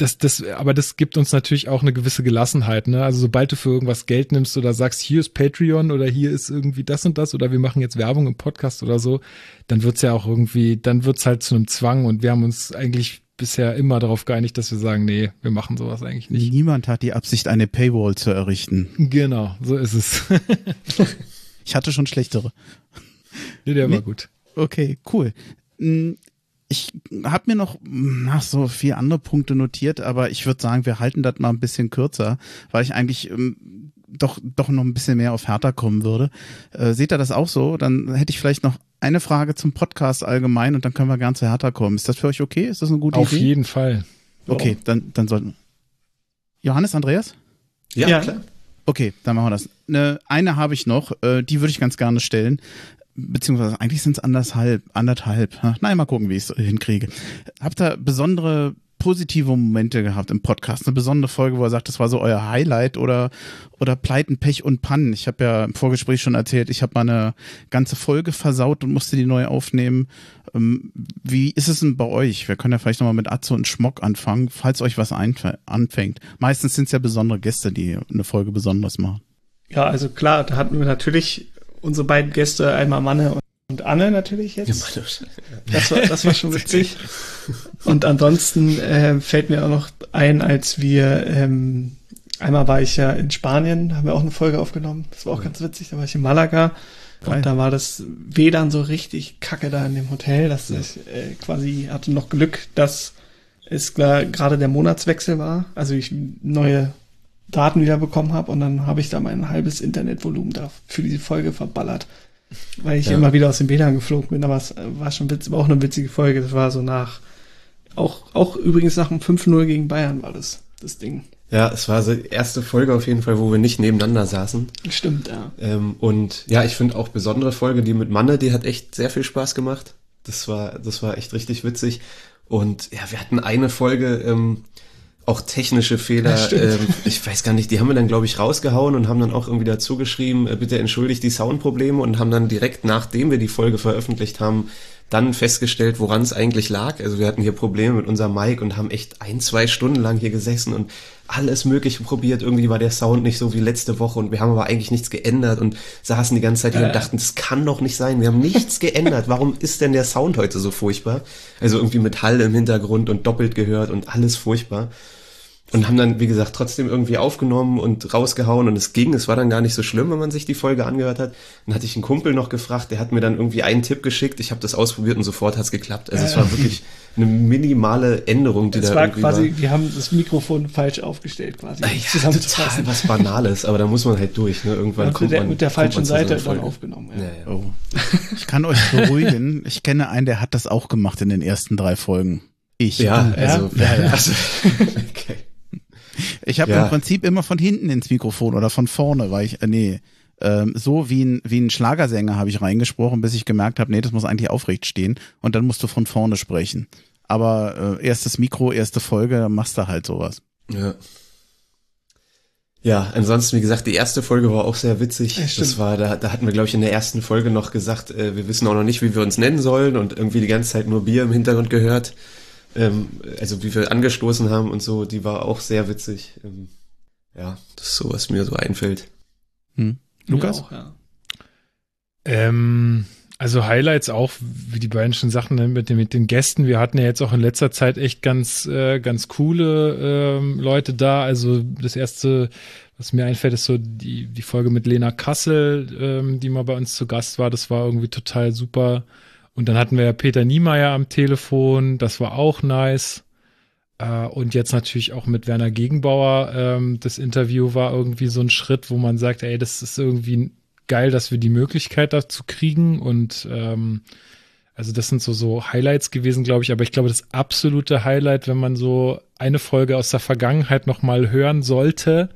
S2: das, das, aber das gibt uns natürlich auch eine gewisse Gelassenheit. Ne? Also sobald du für irgendwas Geld nimmst oder sagst, hier ist Patreon oder hier ist irgendwie das und das oder wir machen jetzt Werbung im Podcast oder so, dann wird's ja auch irgendwie, dann wird's halt zu einem Zwang und wir haben uns eigentlich bisher immer darauf geeinigt, dass wir sagen, nee, wir machen sowas eigentlich nicht.
S3: Niemand hat die Absicht, eine Paywall zu errichten.
S2: Genau, so ist es. *laughs*
S3: ich hatte schon schlechtere.
S2: Nee, der nee. war gut.
S3: Okay, cool. Ich habe mir noch nach so vier andere Punkte notiert, aber ich würde sagen, wir halten das mal ein bisschen kürzer, weil ich eigentlich ähm, doch doch noch ein bisschen mehr auf Hertha kommen würde. Äh, seht ihr das auch so? Dann hätte ich vielleicht noch eine Frage zum Podcast allgemein und dann können wir gern zu Hertha kommen. Ist das für euch okay? Ist das eine gute
S2: auf
S3: Idee?
S2: Auf jeden Fall.
S3: Okay, dann dann sollten. Johannes, Andreas?
S4: Ja, ja, klar.
S3: Okay, dann machen wir das. Eine, eine habe ich noch, äh, die würde ich ganz gerne stellen beziehungsweise eigentlich sind es anderthalb, anderthalb. Nein, mal gucken, wie ich es hinkriege. Habt ihr besondere positive Momente gehabt im Podcast? Eine besondere Folge, wo er sagt, das war so euer Highlight oder, oder Pleiten, Pech und Pannen? Ich habe ja im Vorgespräch schon erzählt, ich habe mal eine ganze Folge versaut und musste die neu aufnehmen. Ähm, wie ist es denn bei euch? Wir können ja vielleicht nochmal mit Atze und Schmock anfangen, falls euch was anfängt. Meistens sind es ja besondere Gäste, die eine Folge besonders machen.
S5: Ja, also klar, da hatten wir natürlich unsere beiden Gäste, einmal Manne und Anne natürlich jetzt. Das war, das war schon *laughs* witzig. Und ansonsten äh, fällt mir auch noch ein, als wir ähm, einmal war ich ja in Spanien, haben wir auch eine Folge aufgenommen. Das war auch ganz witzig. Da war ich in Malaga und da war das WLAN so richtig kacke da in dem Hotel. dass ja. ich äh, quasi hatte noch Glück, dass es gerade der Monatswechsel war. Also ich neue Daten wieder bekommen habe und dann habe ich da mein halbes Internetvolumen da für diese Folge verballert, weil ich ja. immer wieder aus dem WLAN geflogen bin. Aber es war schon witzig, war auch eine witzige Folge. Das war so nach, auch, auch übrigens nach dem 5-0 gegen Bayern war das, das Ding.
S4: Ja, es war so die erste Folge auf jeden Fall, wo wir nicht nebeneinander saßen.
S5: Stimmt, ja.
S4: Ähm, und ja, ich finde auch besondere Folge, die mit Manne, die hat echt sehr viel Spaß gemacht. Das war, das war echt richtig witzig. Und ja, wir hatten eine Folge, ähm, auch technische Fehler. Ähm, ich weiß gar nicht, die haben wir dann, glaube ich, rausgehauen und haben dann auch irgendwie dazu geschrieben, äh, bitte entschuldigt die Soundprobleme und haben dann direkt, nachdem wir die Folge veröffentlicht haben, dann festgestellt, woran es eigentlich lag. Also wir hatten hier Probleme mit unserem Mic und haben echt ein, zwei Stunden lang hier gesessen und alles Mögliche probiert. Irgendwie war der Sound nicht so wie letzte Woche und wir haben aber eigentlich nichts geändert und saßen die ganze Zeit hier
S5: Äh.
S4: und dachten, das kann doch nicht sein. Wir haben nichts *laughs* geändert. Warum ist denn der Sound heute so furchtbar? Also irgendwie mit Hall im Hintergrund und doppelt gehört und alles furchtbar. Und haben dann, wie gesagt, trotzdem irgendwie aufgenommen und rausgehauen und es ging. Es war dann gar nicht so schlimm, wenn man sich die Folge angehört hat. Dann hatte ich einen Kumpel noch gefragt, der hat mir dann irgendwie einen Tipp geschickt. Ich habe das ausprobiert und sofort hat's geklappt. Also es war wirklich eine minimale Änderung, die
S5: Es
S4: da
S5: war
S4: irgendwie
S5: quasi,
S4: war.
S5: wir haben das Mikrofon falsch aufgestellt, quasi.
S4: Ja,
S5: zusammenzufassen.
S4: total was Banales, aber da muss man halt durch. Ne? Irgendwann
S5: Ja,
S4: kommt
S5: mit, der,
S4: man,
S5: mit der
S4: kommt
S5: falschen
S4: man zu so
S5: Seite dann aufgenommen. Ja.
S4: Ja, ja.
S3: Oh. Ich kann euch beruhigen. Ich kenne einen, der hat das auch gemacht in den ersten drei Folgen. Ich.
S4: Ja, also,
S3: Ja, ja. *laughs*
S4: also okay.
S3: Ich habe
S4: Ja.
S3: im Prinzip immer von hinten ins Mikrofon oder von vorne, weil ich, äh, nee, ähm, so wie ein, wie ein Schlagersänger habe ich reingesprochen, bis ich gemerkt habe, nee, das muss eigentlich aufrecht stehen und dann musst du von vorne sprechen. Aber äh, erstes Mikro, erste Folge, dann machst du halt sowas.
S4: Ja. Ja, ansonsten, wie gesagt, die erste Folge war auch sehr witzig.
S5: Ja,
S4: das war, da, da hatten wir, glaube ich, in der ersten Folge noch gesagt, äh, wir wissen auch noch nicht, wie wir uns nennen sollen und irgendwie die ganze Zeit nur Bier im Hintergrund gehört. Ähm, also wie wir angestoßen haben und so, die war auch sehr witzig. Ähm, ja, das ist so, was mir so einfällt.
S3: Hm. Lukas?
S5: Auch, ja.
S2: Ähm, also Highlights auch, wie die beiden schon Sachen ne, mit, den, mit den Gästen. Wir hatten ja jetzt auch in letzter Zeit echt ganz, äh, ganz coole ähm, Leute da. Also das erste, was mir einfällt, ist so die, die Folge mit Lena Kassel, ähm, die mal bei uns zu Gast war. Das war irgendwie total super. Und dann hatten wir ja Peter Niemeyer am Telefon. Das war auch nice. Äh, und jetzt natürlich auch mit Werner Gegenbauer. Ähm, das Interview war irgendwie so ein Schritt, wo man sagt, ey, das ist irgendwie geil, dass wir die Möglichkeit dazu kriegen. Und ähm, also das sind so, so Highlights gewesen, glaube ich. Aber ich glaube, das absolute Highlight, wenn man so eine Folge aus der Vergangenheit noch mal hören sollte,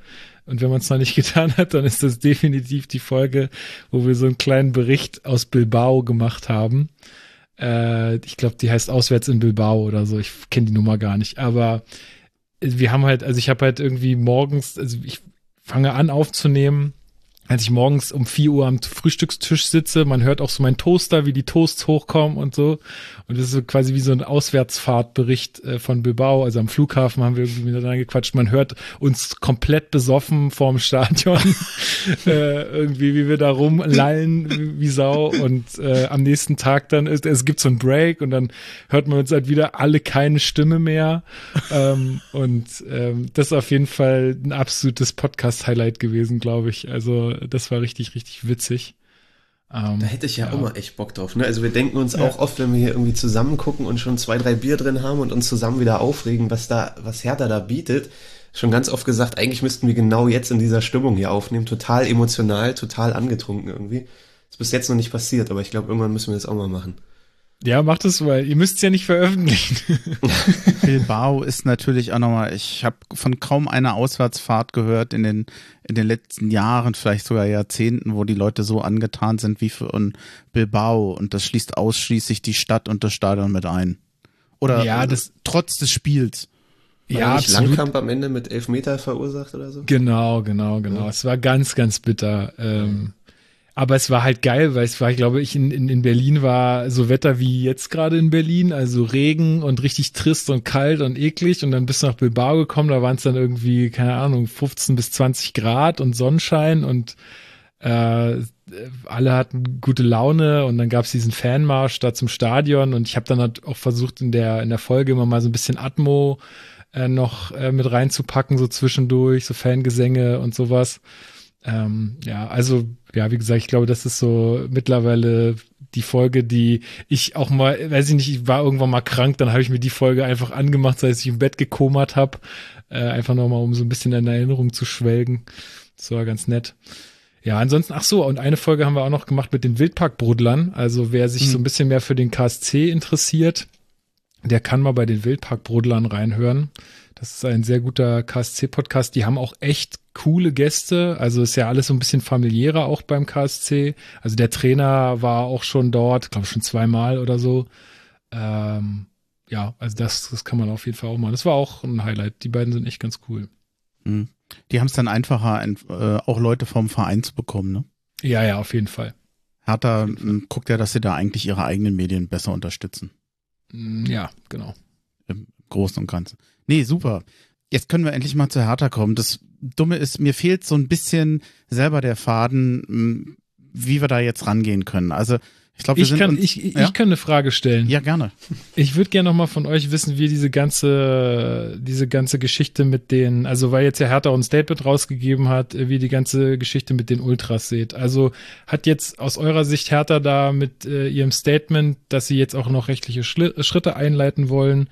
S2: und wenn man es noch nicht getan hat, dann ist das definitiv die Folge, wo wir so einen kleinen Bericht aus Bilbao gemacht haben. Äh, ich glaube, die heißt Auswärts in Bilbao oder so. Ich kenne die Nummer gar nicht. Aber wir haben halt, also ich habe halt irgendwie morgens, also ich fange an aufzunehmen, als ich morgens um 4 Uhr am Frühstückstisch sitze, man hört auch so mein Toaster, wie die Toasts hochkommen und so. Und das ist quasi wie so ein Auswärtsfahrtbericht äh, von Bilbao. Also am Flughafen haben wir irgendwie miteinander gequatscht. Man hört uns komplett besoffen vorm Stadion. *laughs* äh, irgendwie, wie wir da rumlallen wie, Sau. Und äh, am nächsten Tag dann ist, es gibt so ein Break und dann hört man uns halt wieder alle keine Stimme mehr. ähm, und ähm, das ist auf jeden Fall ein absolutes Podcast-Highlight gewesen, glaube ich. Also das war richtig, richtig witzig. Ähm,
S4: Da hätte ich ja,
S2: Ja.
S4: auch mal echt Bock drauf. Ne? Also wir denken uns auch oft, wenn wir hier irgendwie zusammen gucken und schon zwei, drei Bier drin haben und uns zusammen wieder aufregen, was da, was Hertha da bietet. Schon ganz oft gesagt, eigentlich müssten wir genau jetzt in dieser Stimmung hier aufnehmen. Total emotional, total angetrunken irgendwie. Ist bis jetzt noch nicht passiert, aber ich glaube, irgendwann müssen wir das auch mal machen.
S2: Ja, macht es, weil ihr müsst es ja nicht veröffentlichen. *laughs*
S3: Bilbao *laughs* ist natürlich auch nochmal, ich habe von kaum einer Auswärtsfahrt gehört in den, in den letzten Jahren, vielleicht sogar Jahrzehnten, wo die Leute so angetan sind wie für Bilbao und das schließt ausschließlich die Stadt und das Stadion mit ein. Oder
S2: Ja,
S3: äh,
S2: das-
S3: trotz des Spiels.
S4: War
S2: ja,
S4: nicht
S2: absolut.
S4: Langkamp am Ende mit Elfmeter verursacht oder so?
S2: Genau, genau, genau. Es war ganz, ganz bitter. Ähm, aber es war halt geil, weil es war, glaube ich, in, in, in Berlin war so Wetter wie jetzt gerade in Berlin, also Regen und richtig trist und kalt und eklig. Und dann bist du nach Bilbao gekommen, da waren es dann irgendwie, keine Ahnung, 15 bis 20 Grad und Sonnenschein und äh, alle hatten gute Laune. Und dann gab es diesen Fanmarsch da zum Stadion. Und ich habe dann halt auch versucht in der in der Folge immer mal so ein bisschen Atmo äh, noch äh, mit reinzupacken so zwischendurch so Fangesänge und sowas. Ähm, ja also ja wie gesagt ich glaube das ist so mittlerweile die Folge die ich auch mal weiß ich nicht ich war irgendwann mal krank dann habe ich mir die Folge einfach angemacht seit ich im Bett gekomert habe äh, einfach noch mal um so ein bisschen in Erinnerung zu schwelgen. Das war ganz nett. Ja, ansonsten, ach so, und eine Folge haben wir auch noch gemacht mit den Wildparkbrudlern. Also wer sich so ein bisschen mehr für den KSC interessiert, der kann mal bei den Wildparkbrodlern reinhören. Das ist ein sehr guter KSC-Podcast. Die haben auch echt coole Gäste. Also ist ja alles so ein bisschen familiärer auch beim KSC. Also der Trainer war auch schon dort, glaube schon zweimal oder so. Ähm, ja, also das, das kann man auf jeden Fall auch machen. Das war auch ein Highlight. Die beiden sind echt ganz cool.
S3: Mhm. Die haben es dann einfacher, äh, auch Leute vom Verein zu bekommen, ne?
S2: Ja, ja, auf jeden Fall.
S3: Hertha ähm, guckt ja, dass sie da eigentlich ihre eigenen Medien besser unterstützen.
S2: Mm, ja, genau.
S3: Im Großen und Ganzen. Nee, super. Jetzt können wir endlich mal zu Hertha kommen. Das Dumme ist, mir fehlt so ein bisschen selber der Faden, wie wir da jetzt rangehen können. Also ich glaube,
S2: ich, kann, ich, ich, ja? ich kann eine Frage stellen.
S3: Ja, gerne.
S2: Ich würde gerne noch mal von euch wissen, wie diese ganze, diese ganze Geschichte mit den, also weil jetzt ja Hertha ein Statement rausgegeben hat, wie die ganze Geschichte mit den Ultras seht. Also hat jetzt aus eurer Sicht Hertha da mit äh, ihrem Statement, dass sie jetzt auch noch rechtliche Schritte einleiten wollen,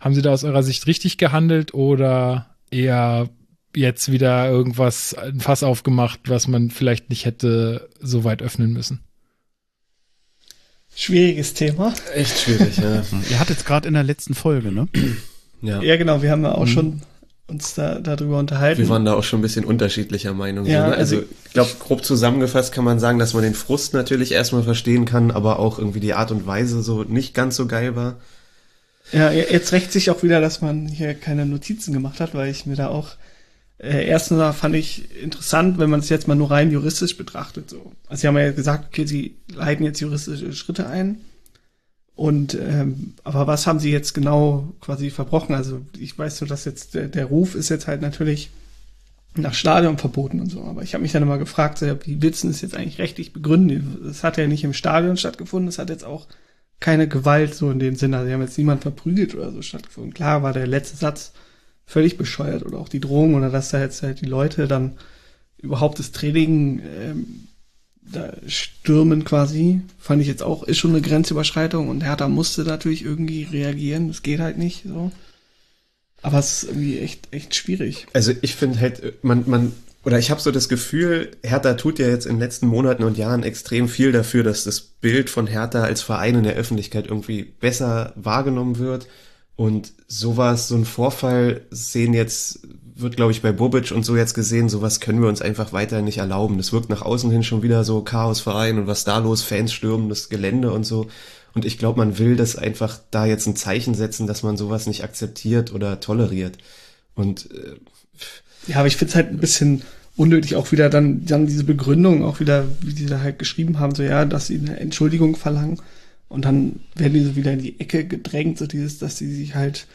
S2: haben sie da aus eurer Sicht richtig gehandelt oder eher jetzt wieder irgendwas, ein Fass aufgemacht, was man vielleicht nicht hätte so weit öffnen müssen?
S5: Schwieriges Thema.
S4: Echt schwierig, ja. *laughs*
S3: Ihr hattet es gerade in der letzten Folge, ne? *clears throat*
S5: Ja. Ja, genau. Wir haben ja auch mhm. schon uns da darüber unterhalten.
S4: Wir waren da auch schon ein bisschen unterschiedlicher Meinung. Ja, so, ne? Also, also ich glaube, grob zusammengefasst kann man sagen, dass man den Frust natürlich erstmal verstehen kann, aber auch irgendwie die Art und Weise so nicht ganz so geil war.
S5: Ja, jetzt rächt sich auch wieder, dass man hier keine Notizen gemacht hat, weil ich mir da auch äh, erstens fand ich interessant, wenn man es jetzt mal nur rein juristisch betrachtet. So. Also sie haben ja gesagt, okay, sie leiten jetzt juristische Schritte ein. Und ähm, aber was haben sie jetzt genau quasi verbrochen? Also ich weiß so, dass jetzt der, der Ruf ist jetzt halt natürlich nach Stadion verboten und so. Aber ich habe mich dann immer gefragt, wie du das jetzt eigentlich rechtlich begründen? Das hat ja nicht im Stadion stattgefunden, das hat jetzt auch keine Gewalt so in dem Sinne. Also sie haben jetzt niemand verprügelt oder so stattgefunden. Klar war der letzte Satz völlig bescheuert oder auch die Drohung oder dass da jetzt halt die Leute dann überhaupt das Training ähm, da stürmen quasi, fand ich jetzt auch, ist schon eine Grenzüberschreitung und Hertha musste natürlich irgendwie reagieren, das geht halt nicht so. Aber es ist irgendwie echt, echt schwierig.
S4: Also ich finde halt, man, man, oder ich habe so das Gefühl, Hertha tut ja jetzt in den letzten Monaten und Jahren extrem viel dafür, dass das Bild von Hertha als Verein in der Öffentlichkeit irgendwie besser wahrgenommen wird. Und sowas, so ein Vorfall sehen jetzt, wird glaube ich bei Bobic und so jetzt gesehen, sowas können wir uns einfach weiter nicht erlauben. Das wirkt nach außen hin schon wieder so Chaosverein und was da los, Fans stürmen das Gelände und so. Und ich glaube, man will das einfach da jetzt ein Zeichen setzen, dass man sowas nicht akzeptiert oder toleriert. Und äh,
S5: ja, aber ich finde es halt ein bisschen unnötig auch wieder dann, dann diese Begründung auch wieder, wie die da halt geschrieben haben, so ja, dass sie eine Entschuldigung verlangen. Und dann werden die so wieder in die Ecke gedrängt, so dieses, dass sie sich halt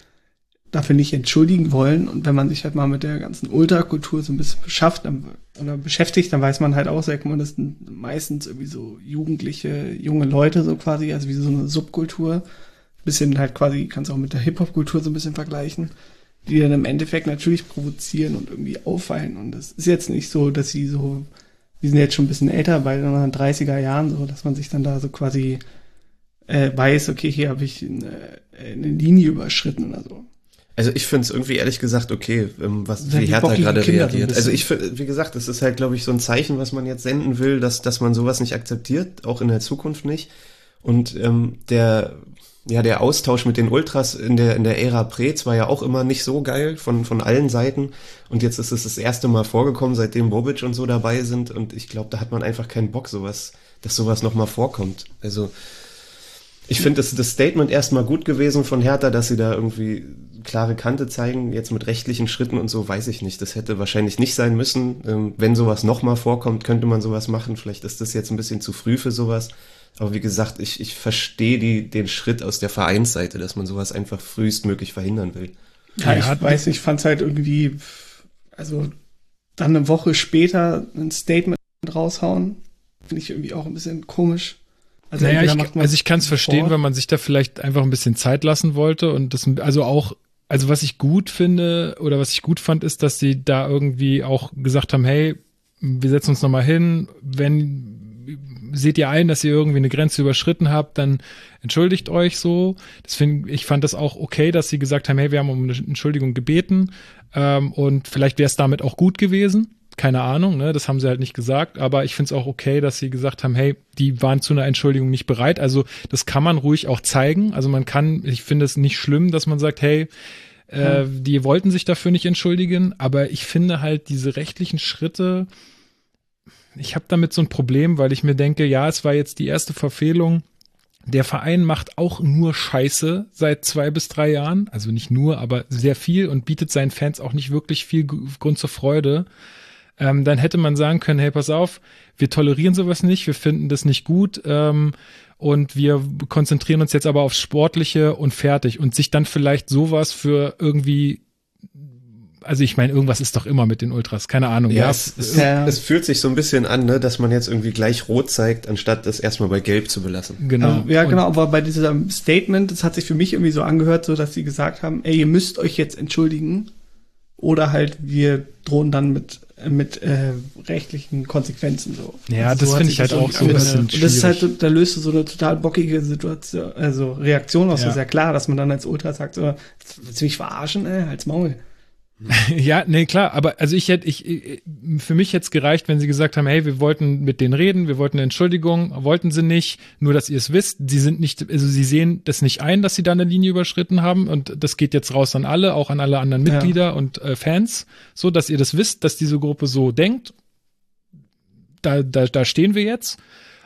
S5: dafür nicht entschuldigen wollen. Und wenn man sich halt mal mit der ganzen Ultrakultur so ein bisschen beschafft dann, oder beschäftigt, dann weiß man halt auch, sagt man, das sind meistens irgendwie so jugendliche, junge Leute so quasi, also wie so eine Subkultur. Bisschen halt quasi, kannst auch mit der Hip-Hop-Kultur so ein bisschen vergleichen, die dann im Endeffekt natürlich provozieren und irgendwie auffallen. Und es ist jetzt nicht so, dass sie so, wir sind jetzt schon ein bisschen älter, bei den 30er Jahren so, dass man sich dann da so quasi äh, weiß, okay, hier habe ich eine, eine Linie überschritten oder so.
S4: Also ich finde es irgendwie ehrlich gesagt okay, ähm, was wie Hertha gerade reagiert. So also ich wie gesagt, das ist halt glaube ich so ein Zeichen, was man jetzt senden will, dass dass man sowas nicht akzeptiert, auch in der Zukunft nicht. Und ähm, der ja der Austausch mit den Ultras in der in der Ära Preetz war ja auch immer nicht so geil von von allen Seiten. Und jetzt ist es das erste Mal vorgekommen, seitdem Bobic und so dabei sind. Und ich glaube, da hat man einfach keinen Bock, sowas, dass sowas noch mal vorkommt. Also ich finde das, das Statement erstmal gut gewesen von Hertha, dass sie da irgendwie klare Kante zeigen. Jetzt mit rechtlichen Schritten und so weiß ich nicht. Das hätte wahrscheinlich nicht sein müssen. Ähm, wenn sowas nochmal vorkommt, könnte man sowas machen. Vielleicht ist das jetzt ein bisschen zu früh für sowas. Aber wie gesagt, ich, ich verstehe die, den Schritt aus der Vereinsseite, dass man sowas einfach frühestmöglich verhindern will.
S5: Ja, ich ja, weiß nicht, ich fand es halt irgendwie, also dann eine Woche später ein Statement raushauen, finde ich irgendwie auch ein bisschen komisch.
S2: Also, naja, ich, also ich kann es verstehen, wenn man sich da vielleicht einfach ein bisschen Zeit lassen wollte und das, also auch, also was ich gut finde oder was ich gut fand, ist, dass sie da irgendwie auch gesagt haben, hey, wir setzen uns nochmal hin, wenn seht ihr ein, dass ihr irgendwie eine Grenze überschritten habt, dann entschuldigt euch so. Deswegen, ich fand das auch okay, dass sie gesagt haben, hey, wir haben um eine Entschuldigung gebeten ähm, und vielleicht wäre es damit auch gut gewesen keine Ahnung, ne, das haben sie halt nicht gesagt, aber ich finde es auch okay, dass sie gesagt haben, hey, die waren zu einer Entschuldigung nicht bereit. Also das kann man ruhig auch zeigen. Also man kann, ich finde es nicht schlimm, dass man sagt, hey, äh, hm. die wollten sich dafür nicht entschuldigen, aber ich finde halt diese rechtlichen Schritte, ich habe damit so ein Problem, weil ich mir denke, ja, es war jetzt die erste Verfehlung. Der Verein macht auch nur Scheiße seit zwei bis drei Jahren. Also nicht nur, aber sehr viel und bietet seinen Fans auch nicht wirklich viel Grund zur Freude. Ähm, dann hätte man sagen können, hey, pass auf, wir tolerieren sowas nicht, wir finden das nicht gut ähm, und wir konzentrieren uns jetzt aber aufs Sportliche und fertig. Und sich dann vielleicht sowas für irgendwie also ich meine, irgendwas ist doch immer mit den Ultras, keine Ahnung.
S4: Ja, ja. Es, es, ja. es, fühlt sich so ein bisschen an, ne, dass man jetzt irgendwie gleich rot zeigt, anstatt das erstmal bei gelb zu belassen.
S5: Genau. Ähm, ja, genau, aber bei diesem Statement, das hat sich für mich irgendwie so angehört, so dass sie gesagt haben, ey, ihr müsst euch jetzt entschuldigen oder halt wir drohen dann mit mit äh, rechtlichen Konsequenzen so.
S2: Ja, also das so finde ich halt auch so ein bisschen
S5: Und das ist halt, da löst du so eine total bockige Situation, also Reaktion aus. Ja. Das ist ja klar, dass man dann als Ultra sagt, so, willst du mich verarschen, ey, als Maul. *laughs*
S2: Ja, nee, klar, aber also ich hätte, ich, für mich hätte es gereicht, wenn sie gesagt haben, hey, wir wollten mit denen reden, wir wollten eine Entschuldigung, wollten sie nicht, nur dass ihr es wisst, sie sind nicht, also sie sehen das nicht ein, dass sie da eine Linie überschritten haben und das geht jetzt raus an alle, auch an alle anderen Mitglieder ja. und äh, Fans, so dass ihr das wisst, dass diese Gruppe so denkt. Da, da, da stehen wir jetzt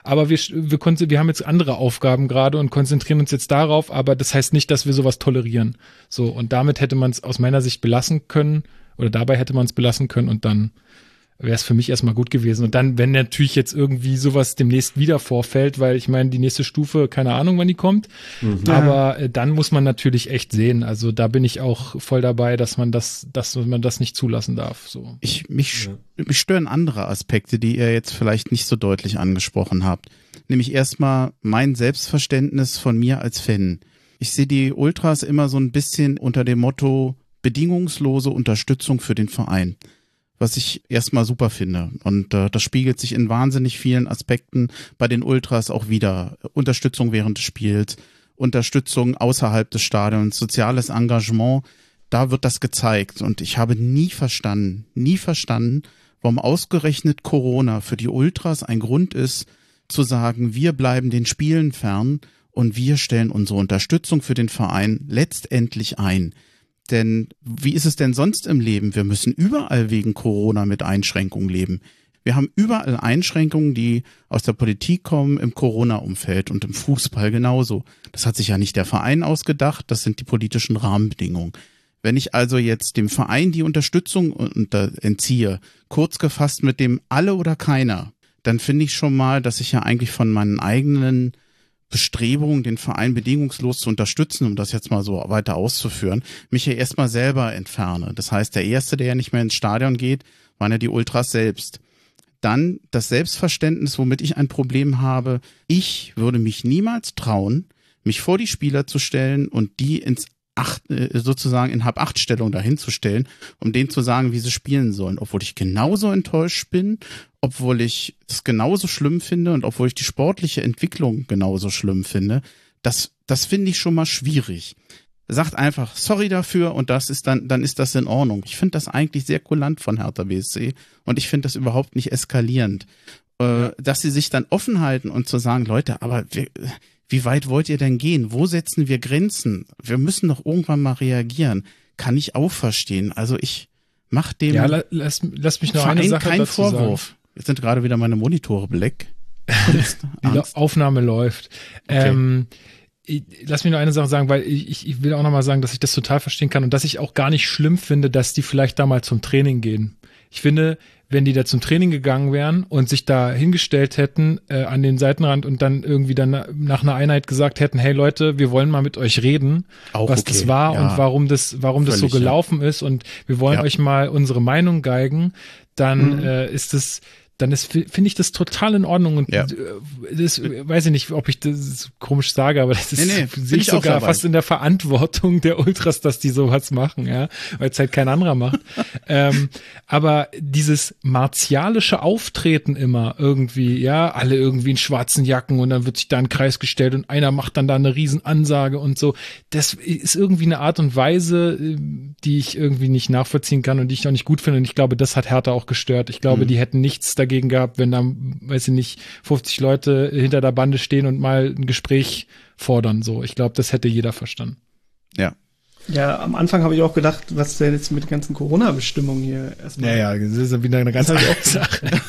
S2: aber wir, wir, wir haben jetzt andere Aufgaben gerade und konzentrieren uns jetzt darauf, aber das heißt nicht, dass wir sowas tolerieren. So, und damit hätte man es aus meiner Sicht belassen können, oder dabei hätte man es belassen können und dann wäre es für mich erstmal gut gewesen. Und dann, wenn natürlich jetzt irgendwie sowas demnächst wieder vorfällt, weil ich meine, die nächste Stufe, keine Ahnung, wann die kommt, mhm. aber äh, dann muss man natürlich echt sehen. Also da bin ich auch voll dabei, dass man das, dass man das nicht zulassen darf. So.
S3: Ich, mich, ja. mich stören andere Aspekte, die ihr jetzt vielleicht nicht so deutlich angesprochen habt. Nämlich erstmal mein Selbstverständnis von mir als Fan. Ich sehe die Ultras immer so ein bisschen unter dem Motto bedingungslose Unterstützung für den Verein was ich erstmal super finde. Und äh, das spiegelt sich in wahnsinnig vielen Aspekten bei den Ultras auch wieder. Unterstützung während des Spiels, Unterstützung außerhalb des Stadions, soziales Engagement, da wird das gezeigt. Und ich habe nie verstanden, nie verstanden, warum ausgerechnet Corona für die Ultras ein Grund ist, zu sagen, wir bleiben den Spielen fern und wir stellen unsere Unterstützung für den Verein letztendlich ein. Denn wie ist es denn sonst im Leben? Wir müssen überall wegen Corona mit Einschränkungen leben. Wir haben überall Einschränkungen, die aus der Politik kommen, im Corona-Umfeld und im Fußball genauso. Das hat sich ja nicht der Verein ausgedacht, das sind die politischen Rahmenbedingungen. Wenn ich also jetzt dem Verein die Unterstützung entziehe, kurz gefasst mit dem alle oder keiner, dann finde ich schon mal, dass ich ja eigentlich von meinen eigenen Bestrebungen, den Verein bedingungslos zu unterstützen, um das jetzt mal so weiter auszuführen, mich ja erstmal selber entferne. Das heißt, der Erste, der ja nicht mehr ins Stadion geht, waren ja die Ultras selbst. Dann das Selbstverständnis, womit ich ein Problem habe. Ich würde mich niemals trauen, mich vor die Spieler zu stellen und die ins acht, äh, sozusagen in Hab-Acht-Stellung dahinzustellen, um denen zu sagen, wie sie spielen sollen, obwohl ich genauso enttäuscht bin, obwohl ich es genauso schlimm finde und obwohl ich die sportliche Entwicklung genauso schlimm finde. Das, das finde ich schon mal schwierig. Sagt einfach sorry dafür und das ist dann, dann ist das in Ordnung. Ich finde das eigentlich sehr kulant von Hertha BSC und ich finde das überhaupt nicht eskalierend. Äh, dass sie sich dann offen halten und zu sagen, Leute, aber wir, wie weit wollt ihr denn gehen? Wo setzen wir Grenzen? Wir müssen doch irgendwann mal reagieren. Kann ich auch verstehen. Also ich mach dem
S2: ja, lass, lass mich noch Verein eine Sache
S3: keinen Vorwurf. Sagen. Jetzt sind gerade wieder meine Monitore black. *laughs*
S2: Die Aufnahme läuft. Okay. Ähm, ich, lass mich nur eine Sache sagen, weil ich, ich will auch nochmal sagen, dass ich das total verstehen kann und dass ich auch gar nicht schlimm finde, dass die vielleicht da mal zum Training gehen. Ich finde, wenn die da zum Training gegangen wären und sich da hingestellt hätten äh, an den Seitenrand und dann irgendwie dann nach einer Einheit gesagt hätten, hey Leute, wir wollen mal mit euch reden, Auch was okay. das war ja. und warum das, warum Völlig, das so gelaufen ja. ist und wir wollen ja. euch mal unsere Meinung geigen, dann mhm. äh, ist es dann ist finde ich das total in Ordnung und
S3: Ja.
S2: äh, das weiß ich nicht, ob ich das komisch sage, aber das ist
S3: Nee, nee,
S2: sehe ich sogar fast in der Verantwortung der Ultras, dass die sowas machen, ja, weil es halt kein anderer macht. *laughs* ähm, aber dieses martialische Auftreten immer irgendwie, ja, alle irgendwie in schwarzen Jacken und dann wird sich da ein Kreis gestellt und einer macht dann da eine Riesenansage und so. Das ist irgendwie eine Art und Weise, äh, die ich irgendwie nicht nachvollziehen kann und die ich auch nicht gut finde. Und ich glaube, das hat Hertha auch gestört. Ich glaube, die hätten nichts dagegen gehabt, wenn da, weiß ich nicht, 50 Leute hinter der Bande stehen und mal ein Gespräch fordern. So, ich glaube, das hätte jeder verstanden.
S3: Ja.
S5: Ja, am Anfang habe ich auch gedacht, was denn jetzt mit den ganzen Corona-Bestimmungen hier erstmal.
S2: Naja, das ist wieder eine ganz andere Sache. *laughs*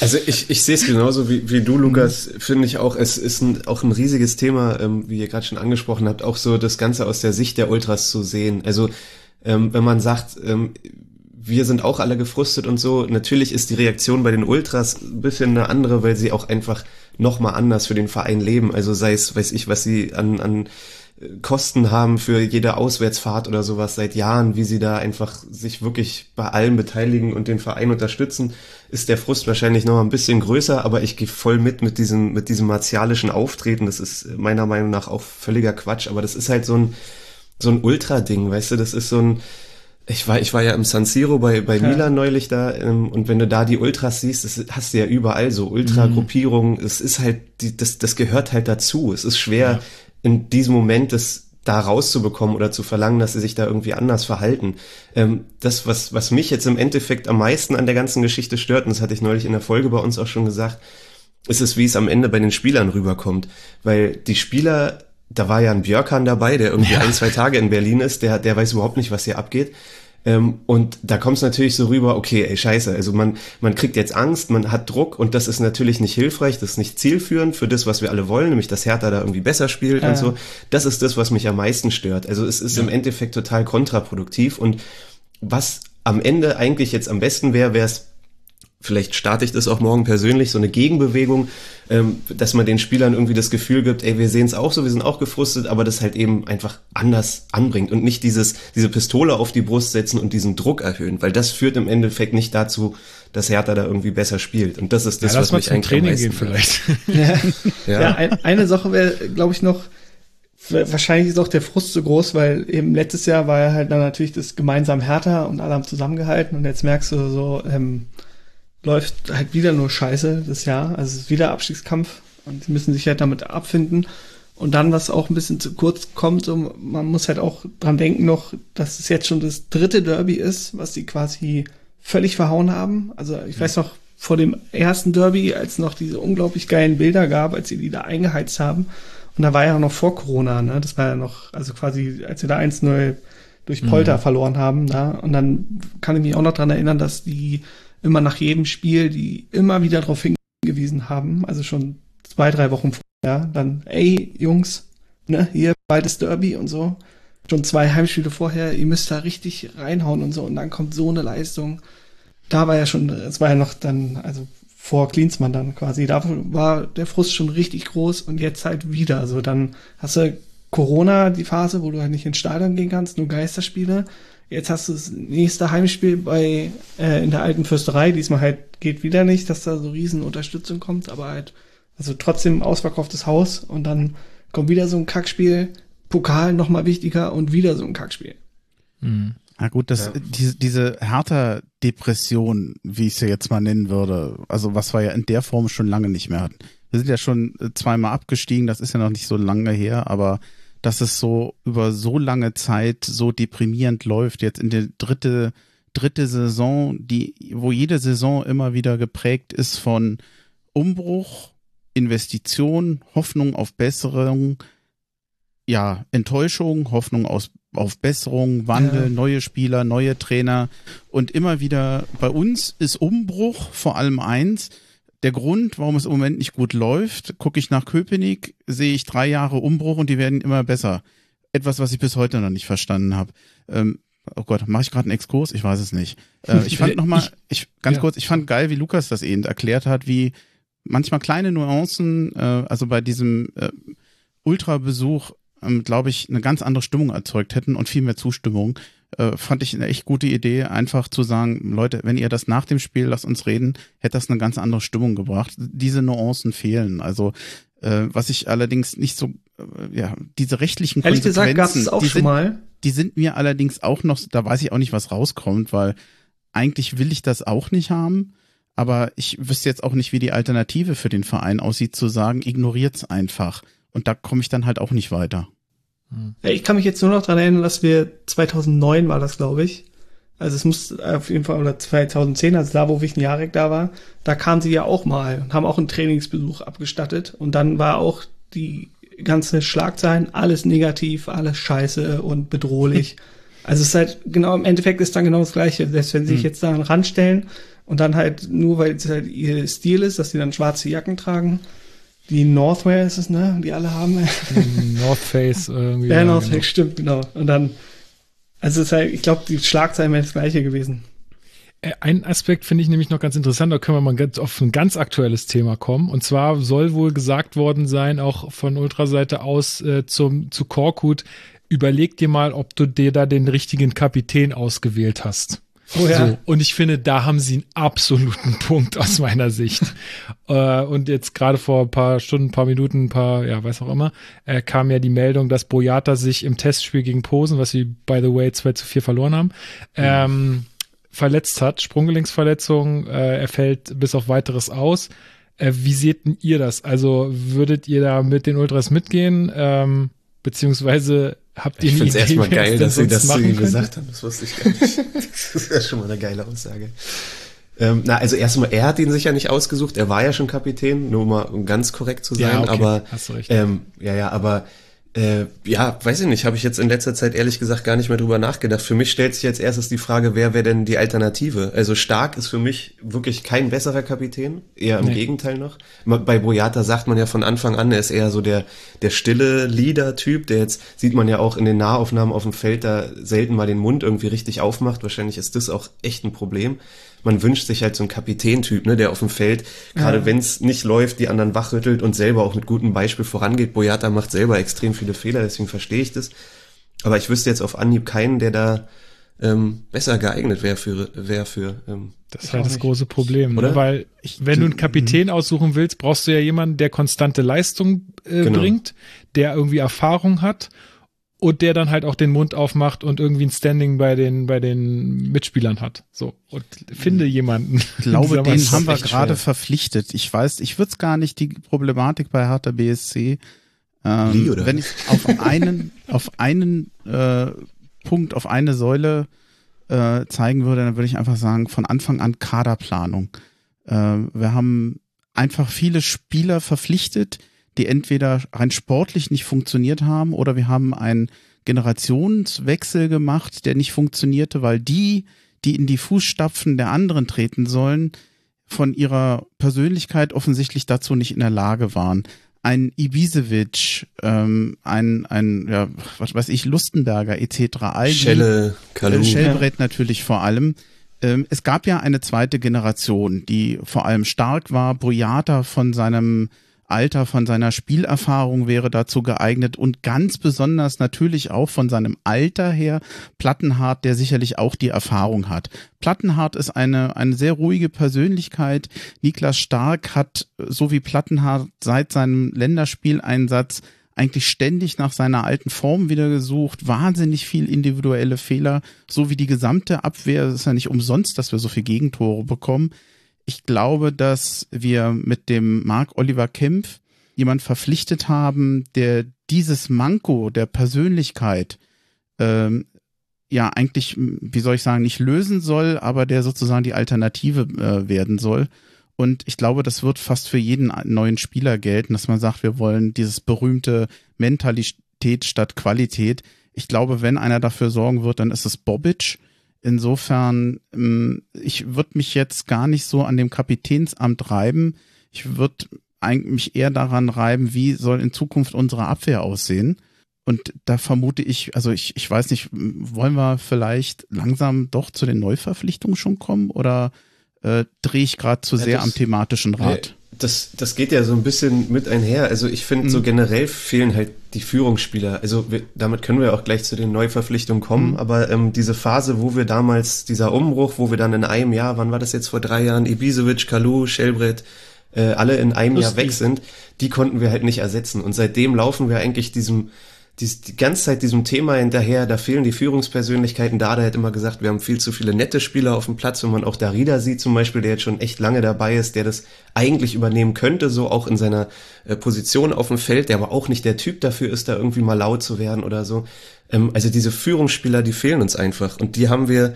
S4: Also ich, ich sehe es genauso wie, wie du, Lukas, finde ich auch, es ist ein, auch ein riesiges Thema, ähm, wie ihr gerade schon angesprochen habt, auch so das Ganze aus der Sicht der Ultras zu sehen. Also ähm, wenn man sagt, ähm, wir sind auch alle gefrustet und so, natürlich ist die Reaktion bei den Ultras ein bisschen eine andere, weil sie auch einfach nochmal anders für den Verein leben. Also sei es, weiß ich, was sie an, an Kosten haben für jede Auswärtsfahrt oder sowas seit Jahren, wie sie da einfach sich wirklich bei allem beteiligen und den Verein unterstützen, ist der Frust wahrscheinlich noch ein bisschen größer, aber ich gehe voll mit mit diesem, mit diesem martialischen Auftreten. Das ist meiner Meinung nach auch völliger Quatsch, aber das ist halt so ein, so ein Ultra-Ding, weißt du, das ist so ein, ich war, ich war ja im San Siro bei, bei
S5: Ja.
S4: Milan neulich da ähm, und wenn du da die Ultras siehst, das hast du ja überall so Ultra-Gruppierungen, es ist halt, die, das, das gehört halt dazu. Es ist schwer, in diesem Moment das da rauszubekommen oder zu verlangen, dass sie sich da irgendwie anders verhalten. Ähm, das, was, was mich jetzt im Endeffekt am meisten an der ganzen Geschichte stört, und das hatte ich neulich in der Folge bei uns auch schon gesagt, ist es, wie es am Ende bei den Spielern rüberkommt. Weil die Spieler, da war ja ein Björkan dabei, der irgendwie ein, zwei Tage in Berlin ist, der, der weiß überhaupt nicht, was hier abgeht. Ähm, und da kommt es natürlich so rüber, okay, ey, scheiße, also man, man kriegt jetzt Angst, man hat Druck und das ist natürlich nicht hilfreich, das ist nicht zielführend für das, was wir alle wollen, nämlich dass Hertha da irgendwie besser spielt
S5: Ja.
S4: und so. Das ist das, was mich am meisten stört. Also es ist im Endeffekt total kontraproduktiv und was am Ende eigentlich jetzt am besten wäre, wäre es vielleicht starte ich das auch morgen persönlich, so eine Gegenbewegung, ähm, dass man den Spielern irgendwie das Gefühl gibt, ey, wir sehen es auch so, wir sind auch gefrustet, aber das halt eben einfach anders anbringt und nicht dieses, diese Pistole auf die Brust setzen und diesen Druck erhöhen, weil das führt im Endeffekt nicht dazu, dass Hertha da irgendwie besser spielt. Und das ist das,
S2: ja,
S4: was
S2: mal
S4: mich
S2: zum
S4: eigentlich
S2: Training gehen vielleicht.
S5: Ja,
S4: Ja. *laughs*
S5: ja ein, eine Sache wäre, glaube ich, noch, wahrscheinlich ist auch der Frust so groß, weil eben letztes Jahr war ja halt dann natürlich das gemeinsam härter und alle haben zusammengehalten und jetzt merkst du so, ähm, läuft halt wieder nur Scheiße das Jahr, also es ist wieder Abstiegskampf und die müssen sich halt damit abfinden. Und dann, was auch ein bisschen zu kurz kommt, so, man muss halt auch dran denken noch, dass es jetzt schon das dritte Derby ist, was sie quasi völlig verhauen haben. Also ich weiß noch, vor dem ersten Derby, als noch diese unglaublich geilen Bilder gab, als sie die da eingeheizt haben. Und da war ja noch vor Corona, ne? Das war ja noch, also quasi, als wir da 1-0 durch Polter verloren haben, da. Und dann kann ich mich auch noch dran erinnern, dass die immer nach jedem Spiel, die immer wieder darauf hingewiesen haben, also schon zwei, drei Wochen vorher, dann, ey, Jungs, ne, hier, ist Derby und so. Schon zwei Heimspiele vorher, ihr müsst da richtig reinhauen und so. Und dann kommt so eine Leistung. Da war ja schon, es war ja noch dann, also vor Klinsmann dann quasi, da war der Frust schon richtig groß und jetzt halt wieder. So, dann hast du Corona, die Phase, wo du halt nicht ins Stadion gehen kannst, nur Geisterspiele. Jetzt hast du das nächste Heimspiel bei äh, in der alten Fürsterei. Diesmal halt geht wieder nicht, dass da so riesen Unterstützung kommt, aber halt also trotzdem ausverkauftes Haus und dann kommt wieder so ein Kackspiel, Pokal noch mal wichtiger und wieder so ein Kackspiel.
S3: Na gut, das,
S4: Ja.
S3: diese, diese härter Depression, wie ich sie jetzt mal nennen würde, also was wir ja in der Form schon lange nicht mehr hatten. Wir sind ja schon äh, zweimal abgestiegen, das ist ja noch nicht so lange her, aber dass es so über so lange Zeit so deprimierend läuft, jetzt in der dritte, dritte Saison, die, wo jede Saison immer wieder geprägt ist von Umbruch, Investition, Hoffnung auf Besserung, ja, Enttäuschung, Hoffnung aus, auf Besserung, Wandel,
S5: Ja.
S3: neue Spieler, neue Trainer und immer wieder bei uns ist Umbruch vor allem eins. Der Grund, warum es im Moment nicht gut läuft, gucke ich nach Köpenick, sehe ich drei Jahre Umbruch und die werden immer besser. Etwas, was ich bis heute noch nicht verstanden habe. Ähm, oh Gott, mache ich gerade einen Exkurs? Ich weiß es nicht. Äh, ich fand *laughs* nochmal, ich, ganz
S2: ja.
S3: kurz, ich fand geil, wie Lukas das eben erklärt hat, wie manchmal kleine Nuancen, äh, also bei diesem äh, Ultrabesuch, ähm, glaube ich, eine ganz andere Stimmung erzeugt hätten und viel mehr Zustimmung. Äh, fand ich eine echt gute Idee, einfach zu sagen, Leute, wenn ihr das nach dem Spiel, lasst uns reden, hätte das eine ganz andere Stimmung gebracht. Diese Nuancen fehlen. Also äh, was ich allerdings nicht so, äh, ja, diese rechtlichen
S5: Ehrlich gesagt gab es auch
S3: die
S5: schon
S3: sind,
S5: mal.
S3: Die sind mir allerdings auch noch, da weiß ich auch nicht, was rauskommt, weil eigentlich will ich das auch nicht haben. Aber ich wüsste jetzt auch nicht, wie die Alternative für den Verein aussieht, zu sagen, ignoriert's einfach. Und da komme ich dann halt auch nicht weiter.
S5: Ja, ich kann mich jetzt nur noch dran erinnern, dass wir 2009 war das, glaube ich. Also es muss auf jeden Fall, oder 2010, also da, wo Wichen Jarek da war, da kamen sie ja auch mal und haben auch einen Trainingsbesuch abgestattet. Und dann war auch die ganze Schlagzeilen, alles negativ, alles scheiße und bedrohlich. *laughs* also es ist halt, genau, im Endeffekt ist dann genau das Gleiche. Selbst wenn sie sich
S3: Hm.
S5: jetzt daran ranstellen und dann halt nur, weil es halt ihr Stil ist, dass sie dann schwarze Jacken tragen, die Northwear ist es, ne, die alle haben.
S2: North Face irgendwie.
S5: Ja, North
S2: genau.
S5: Face, stimmt, genau. Und dann, also es ist halt, ich glaube, die Schlagzeilen wären das gleiche gewesen.
S2: Äh, Ein Aspekt finde ich nämlich noch ganz interessant, da können wir mal auf ein ganz aktuelles Thema kommen. Und zwar soll wohl gesagt worden sein, auch von Ultraseite aus äh, zum, zu Korkut, überleg dir mal, ob du dir da den richtigen Kapitän ausgewählt hast.
S5: Oh ja.
S2: So, und ich finde, da haben sie einen absoluten *laughs* Punkt aus meiner Sicht. äh, und jetzt gerade vor ein paar Stunden, ein paar Minuten, ein paar, ja, weiß auch immer, äh, kam ja die Meldung, dass Boyata sich im Testspiel gegen Posen, was sie, by the way, 2 zu 4 verloren haben, ähm, verletzt hat, Sprunggelenksverletzung, äh, er fällt bis auf weiteres aus. Äh, wie seht denn ihr das? Also würdet ihr da mit den Ultras mitgehen? Ähm, beziehungsweise habt ihr
S4: Ich finde es erstmal geil, dass sie das zu ihm gesagt haben. Das wusste ich gar nicht. *laughs* Das ist ja schon mal eine geile Aussage. Ähm, na, also erstmal, er hat ihn sicher nicht ausgesucht. Er war ja schon Kapitän, nur mal um ganz korrekt zu sein.
S2: Ja, okay,
S4: aber
S2: hast du recht.
S4: Ähm, ja, ja, aber äh, ja, weiß ich nicht, habe ich jetzt in letzter Zeit ehrlich gesagt gar nicht mehr drüber nachgedacht. Für mich stellt sich jetzt erstes die Frage, wer wäre denn die Alternative? Also Stark ist für mich wirklich kein besserer Kapitän, eher im
S2: Nee.
S4: Gegenteil noch. Bei Boyata sagt man ja von Anfang an, er ist eher so der, der stille Leader-Typ, der jetzt, sieht man ja auch in den Nahaufnahmen auf dem Feld, da selten mal den Mund irgendwie richtig aufmacht. Wahrscheinlich ist das auch echt ein Problem. Man wünscht sich halt so einen Kapitän-Typ, ne, der auf dem Feld, gerade wenn es nicht läuft, die anderen wachrüttelt und selber auch mit gutem Beispiel vorangeht. Boyata macht selber extrem viele Fehler, deswegen verstehe ich das. Aber ich wüsste jetzt auf Anhieb keinen, der da ähm, besser geeignet wäre für, wär für ähm,
S2: Das ist halt das
S5: nicht.
S2: große Problem,
S4: Oder?
S2: ne? weil
S3: Ich-
S2: wenn du einen Kapitän aussuchen willst, brauchst du ja jemanden, der konstante Leistung äh,
S4: Genau.
S2: bringt, der irgendwie Erfahrung hat und der dann halt auch den Mund aufmacht und irgendwie ein Standing bei den bei den Mitspielern hat. So und finde jemanden.
S3: Ich glaube, den haben wir gerade
S4: schwer.
S3: verpflichtet. Ich weiß, ich würde es gar nicht die Problematik bei Hertha BSC. Ähm,
S4: oder?
S3: wenn ich auf einen, auf einen äh, Punkt, auf eine Säule äh, zeigen würde, dann würde ich einfach sagen, von Anfang an Kaderplanung. Äh, wir haben einfach viele Spieler verpflichtet, die entweder rein sportlich nicht funktioniert haben oder wir haben einen Generationswechsel gemacht, der nicht funktionierte, weil die, die in die Fußstapfen der anderen treten sollen, von ihrer Persönlichkeit offensichtlich dazu nicht in der Lage waren. Ein Ibisevic, ähm, ein, ein, ja, was weiß ich, Lustenberger etc.
S4: Schelle, Kalu.
S3: äh, Schellbrett natürlich vor allem. Ähm, es gab ja eine zweite Generation, die vor allem stark war. Boyata von seinem Alter, von seiner Spielerfahrung wäre dazu geeignet und ganz besonders natürlich auch von seinem Alter her Plattenhardt, der sicherlich auch die Erfahrung hat. Plattenhardt ist eine, eine sehr ruhige Persönlichkeit. Niklas Stark hat, so wie Plattenhardt seit seinem Länderspieleinsatz eigentlich ständig nach seiner alten Form wieder gesucht, wahnsinnig viel individuelle Fehler, so wie die gesamte Abwehr. Es ist ja nicht umsonst, dass wir so viele Gegentore bekommen. Ich glaube, dass wir mit dem Marc Oliver Kempf jemand verpflichtet haben, der dieses Manko der Persönlichkeit ähm, ja eigentlich, wie soll ich sagen, nicht lösen soll, aber der sozusagen die Alternative äh, werden soll. Und ich glaube, das wird fast für jeden neuen Spieler gelten, dass man sagt, wir wollen dieses berühmte Mentalität statt Qualität. Ich glaube, wenn einer dafür sorgen wird, dann ist es Bobic. Insofern, ähm, ich würde mich jetzt gar nicht so an dem Kapitänsamt reiben. Ich würde eigentlich mich eher daran reiben, wie soll in Zukunft unsere Abwehr aussehen. Und da vermute ich, also ich, ich weiß nicht, wollen wir vielleicht langsam doch zu den Neuverpflichtungen schon kommen oder äh, drehe ich gerade zu
S4: Ja,
S3: sehr
S4: das-
S3: am thematischen Rad?
S4: Das, das geht ja so ein bisschen mit einher. Also ich finde, mhm. so generell fehlen halt die Führungsspieler. Also wir, damit können wir auch gleich zu den Neuverpflichtungen kommen. Mhm. Aber ähm, diese Phase, wo wir damals, dieser Umbruch, wo wir dann in einem Jahr, wann war das jetzt vor drei Jahren, Ibisevic, Kalu, Shelbrett, äh, alle in einem Lustig. Jahr weg sind, die konnten wir halt nicht ersetzen. Und seitdem laufen wir eigentlich diesem die, die ganze Zeit diesem Thema hinterher, da fehlen die Führungspersönlichkeiten. Dada hat immer gesagt, wir haben viel zu viele nette Spieler auf dem Platz, wenn man auch Darida sieht zum Beispiel, der jetzt schon echt lange dabei ist, der das eigentlich übernehmen könnte, so auch in seiner äh, Position auf dem Feld, der aber auch nicht der Typ dafür ist, da irgendwie mal laut zu werden oder so. Ähm, also diese Führungsspieler, die fehlen uns einfach und die haben wir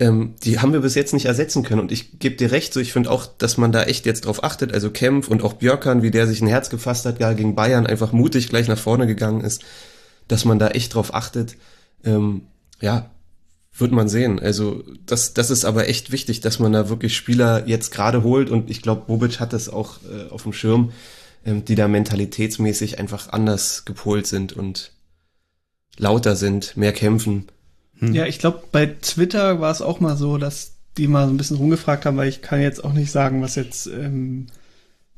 S4: ähm, die haben wir bis jetzt nicht ersetzen können. Und ich gebe dir recht, so ich finde auch, dass man da echt jetzt drauf achtet. Also Kempf und auch Björkan, wie der sich ein Herz gefasst hat, gar gegen Bayern einfach mutig gleich nach vorne gegangen ist, dass man da echt drauf achtet. Ähm, ja, wird man sehen. Also das, das ist aber echt wichtig, dass man da wirklich Spieler jetzt gerade holt. Und ich glaube, Bobic hat das auch äh, auf dem Schirm, ähm, die da mentalitätsmäßig einfach anders gepolt sind und lauter sind, mehr kämpfen.
S5: Hm. Ja, ich glaube, bei Twitter war es auch mal so, dass die mal so ein bisschen rumgefragt haben, weil ich kann jetzt auch nicht sagen, was jetzt ähm,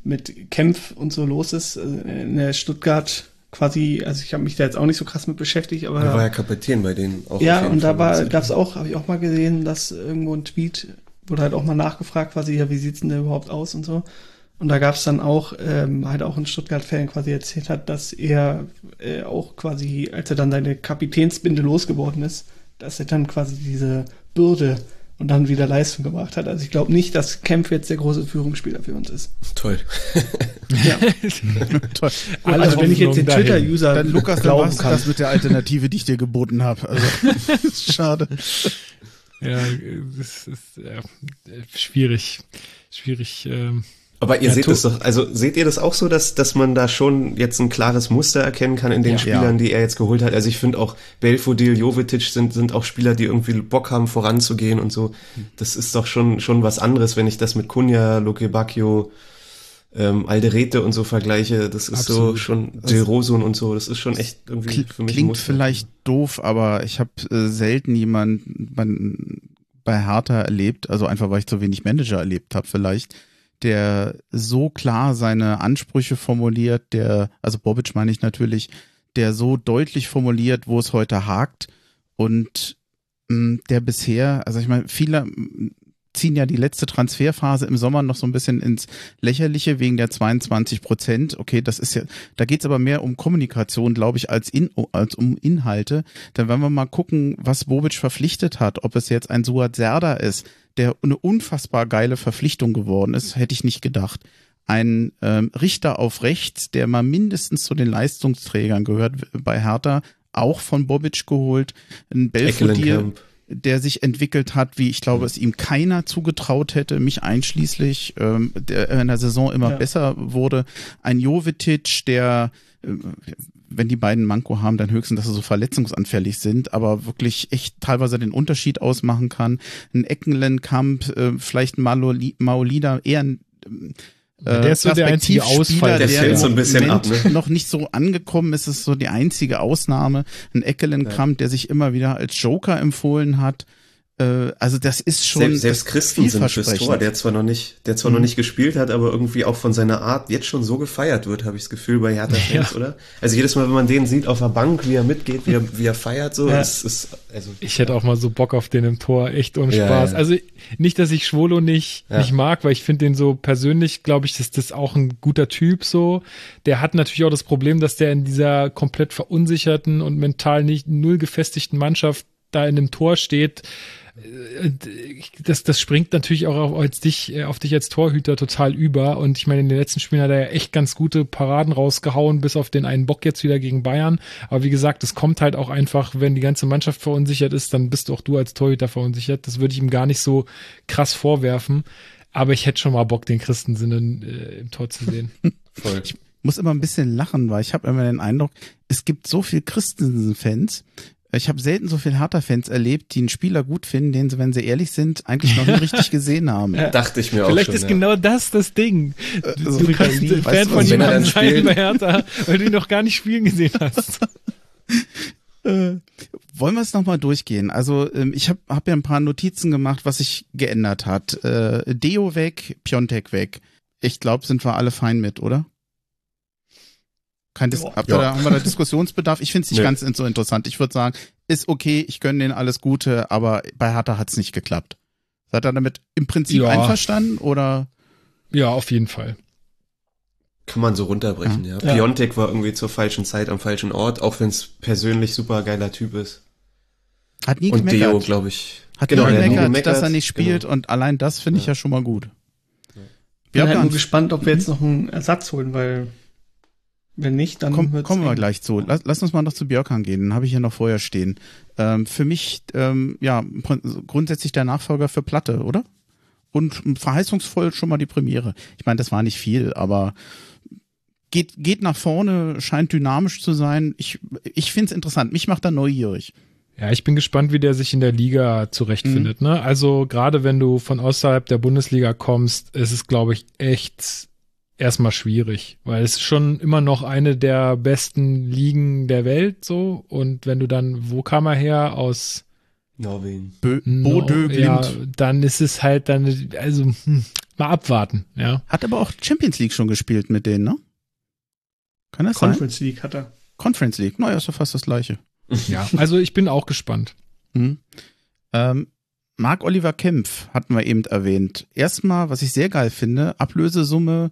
S5: mit Kempf und so los ist. Also in der Stuttgart quasi, also ich habe mich da jetzt auch nicht so krass mit beschäftigt, aber.
S4: Er war ja Kapitän bei denen
S5: auch. Ja, und da war, gab es auch, habe ich auch mal gesehen, dass irgendwo ein Tweet wurde halt auch mal nachgefragt, quasi, ja, wie sieht's denn da überhaupt aus und so. Und da gab es dann auch, ähm, halt auch ein Stuttgart-Fan quasi erzählt hat, dass er äh, auch quasi, als er dann seine Kapitänsbinde losgeworden ist, dass er dann quasi diese Bürde und dann wieder Leistung gemacht hat. Also ich glaube nicht, dass Kempf jetzt der große Führungsspieler für uns ist.
S4: Toll.
S5: ja. *laughs* Toll. Alle also wenn ich jetzt den Twitter-User
S3: dann Lukas glauben dann kann. das mit der Alternative, die ich dir geboten habe. Also *laughs* schade.
S2: Ja, es ist ja, schwierig, schwierig. Ähm
S4: aber ihr ja, seht es doch, also seht ihr das auch so, dass, dass man da schon jetzt ein klares Muster erkennen kann in den ja, Spielern, ja. die er jetzt geholt hat? Also ich finde auch Belfodil, Jovetic sind, sind auch Spieler, die irgendwie Bock haben, voranzugehen und so. Das ist doch schon, schon was anderes, wenn ich das mit Kunja, Luke Bacchio, ähm, Alderete und so vergleiche. Das ist Absolut. so schon Del Rosun und so. Das ist schon echt irgendwie
S3: für mich. Klingt vielleicht doof, aber ich habe äh, selten jemanden bei Hertha erlebt, also einfach weil ich zu wenig Manager erlebt habe vielleicht der so klar seine Ansprüche formuliert, der, also Bobic meine ich natürlich, der so deutlich formuliert, wo es heute hakt und mh, mm, der bisher, also ich meine, viele mm, ziehen ja die letzte Transferphase im Sommer noch so ein bisschen ins Lächerliche wegen der 22 Prozent. Okay, das ist ja, da geht's aber mehr um Kommunikation, glaube ich, als, in, als um Inhalte. Dann werden wir mal gucken, was Bobic verpflichtet hat, ob es jetzt ein Suat Serda ist, der eine unfassbar geile Verpflichtung geworden ist, hätte ich nicht gedacht. Ein ähm, Richter auf rechts, der mal mindestens zu den Leistungsträgern gehört bei Hertha, auch von Bobic geholt. Ein Belfodil, der sich entwickelt hat, wie ich glaube, es ihm keiner zugetraut hätte, mich einschließlich, ähm, der in der Saison immer ja. besser wurde. Ein Jovetic, der äh, wenn die beiden Manko haben, dann höchstens, dass sie so verletzungsanfällig sind, aber wirklich echt teilweise den Unterschied ausmachen kann. Ein Eckenlenkamp, äh, vielleicht ein Maolida, eher ein
S2: äh, der ist so der einzige Ausfall,
S4: der, der fällt so ein bisschen ab,
S3: ne? noch nicht so angekommen ist, ist so die einzige Ausnahme. Ein Eckelenkamp, ja. der sich immer wieder als Joker empfohlen hat. Äh, also das ist schon
S4: selbst, selbst Christensen fürs Tor, der zwar noch nicht, der zwar mhm. noch nicht gespielt hat, aber irgendwie auch von seiner Art jetzt schon so gefeiert wird, habe ich das Gefühl bei Hertha Fans, ja. oder? Also jedes Mal, wenn man den sieht auf der Bank, wie er mitgeht, wie er, wie er feiert, so ja. ist, ist
S2: also ich hätte auch mal so Bock auf den im Tor, echt ohne Spaß. Ja, also nicht, dass ich Schwolo nicht nicht mag, weil ich finde den so persönlich, glaube ich, ist das auch ein guter Typ so. Der hat natürlich auch das Problem, dass der in dieser komplett verunsicherten und mental nicht null gefestigten Mannschaft da in dem Tor steht das, das springt natürlich auch auf, als dich, äh, auf dich als Torhüter total über. Und ich meine, in den letzten Spielen hat er ja echt ganz gute Paraden rausgehauen, bis auf den einen Bock jetzt wieder gegen Bayern. Aber wie gesagt, es kommt halt auch einfach, wenn die ganze Mannschaft verunsichert ist, dann bist auch du als Torhüter verunsichert. Das würde ich ihm gar nicht so krass vorwerfen. Aber ich hätte schon mal Bock, den Christensen äh, im Tor zu sehen. *laughs*
S3: Voll. Ich muss immer ein bisschen lachen, weil ich habe immer den Eindruck, es gibt so viel Christensen-Fans, ich habe selten so viel Hertha-Fans erlebt, die einen Spieler gut finden, den sie, wenn sie ehrlich sind, eigentlich noch nie richtig gesehen haben. *laughs*
S4: Ja. Dachte ich mir
S2: auch
S4: Vielleicht
S2: ist ja. genau das das Ding. Du, äh, so du kannst Fan von jemandem sein bei Hertha, weil du ihn noch gar nicht spielen gesehen *laughs* hast.
S3: Äh, wollen wir es nochmal durchgehen? Also ähm, ich habe hab ja ein paar Notizen gemacht, was sich geändert hat. Äh, Deo weg, Piontek weg. ich glaube, sind wir alle fein mit, oder? Kein Dis
S5: Ja.
S3: habt ihr
S4: Ja.
S3: da, haben wir da Diskussionsbedarf? Ich finde es nicht
S4: Nee.
S3: ganz so interessant. Ich würde sagen, ist okay, ich gönne denen alles Gute, aber bei Hertha hat es nicht geklappt. Seid ihr damit im Prinzip
S2: Ja.
S3: einverstanden oder?
S2: Ja, auf jeden Fall.
S4: Kann man so runterbrechen, ja.
S5: Ja.
S4: Piontek war irgendwie zur falschen Zeit am falschen Ort, auch wenn es persönlich super geiler Typ ist.
S3: Hat nie
S4: Und Deo,
S3: gemeckert.
S4: glaube ich.
S3: Hat
S4: Genau,
S3: nie
S4: nie
S3: gemeckert, dass er
S4: gemeckert.
S3: nicht spielt
S4: Genau.
S3: und allein das finde ich
S4: Ja.
S3: ja schon mal gut.
S5: Bin halt nur gespannt, ob wir jetzt noch einen Ersatz holen, weil wenn nicht, dann
S3: komm, kommen wir
S5: eng.
S3: gleich zu. Lass, lass uns mal noch zu Björkan gehen. Den habe ich hier noch vorher stehen. Ähm, für mich, ähm, ja, grundsätzlich der Nachfolger für Platte, oder? Und verheißungsvoll schon mal die Premiere. Ich meine, das war nicht viel, aber geht, geht nach vorne, scheint dynamisch zu sein. Ich, ich finde es interessant. Mich macht er neugierig.
S2: Ja, ich bin gespannt, wie der sich in der Liga zurechtfindet. Ne? Also gerade wenn du von außerhalb der Bundesliga kommst, ist es, glaube ich, echt erstmal schwierig, weil es ist schon immer noch eine der besten Ligen der Welt so. Und wenn du dann, wo kam er her? Aus
S4: Norwegen.
S3: Bö
S2: No-
S3: Bodö blind.
S2: ja, dann ist es halt dann, also hm, mal abwarten, ja.
S3: Hat aber auch Champions League schon gespielt mit denen, ne? Kann das sein?
S5: Conference League hat er.
S3: Conference League. Naja, ist doch fast das gleiche. *laughs*
S2: Ja, also ich bin auch gespannt.
S3: Mhm. Ähm, Marc Oliver Kempf hatten wir eben erwähnt. Erstmal, was ich sehr geil finde, Ablösesumme,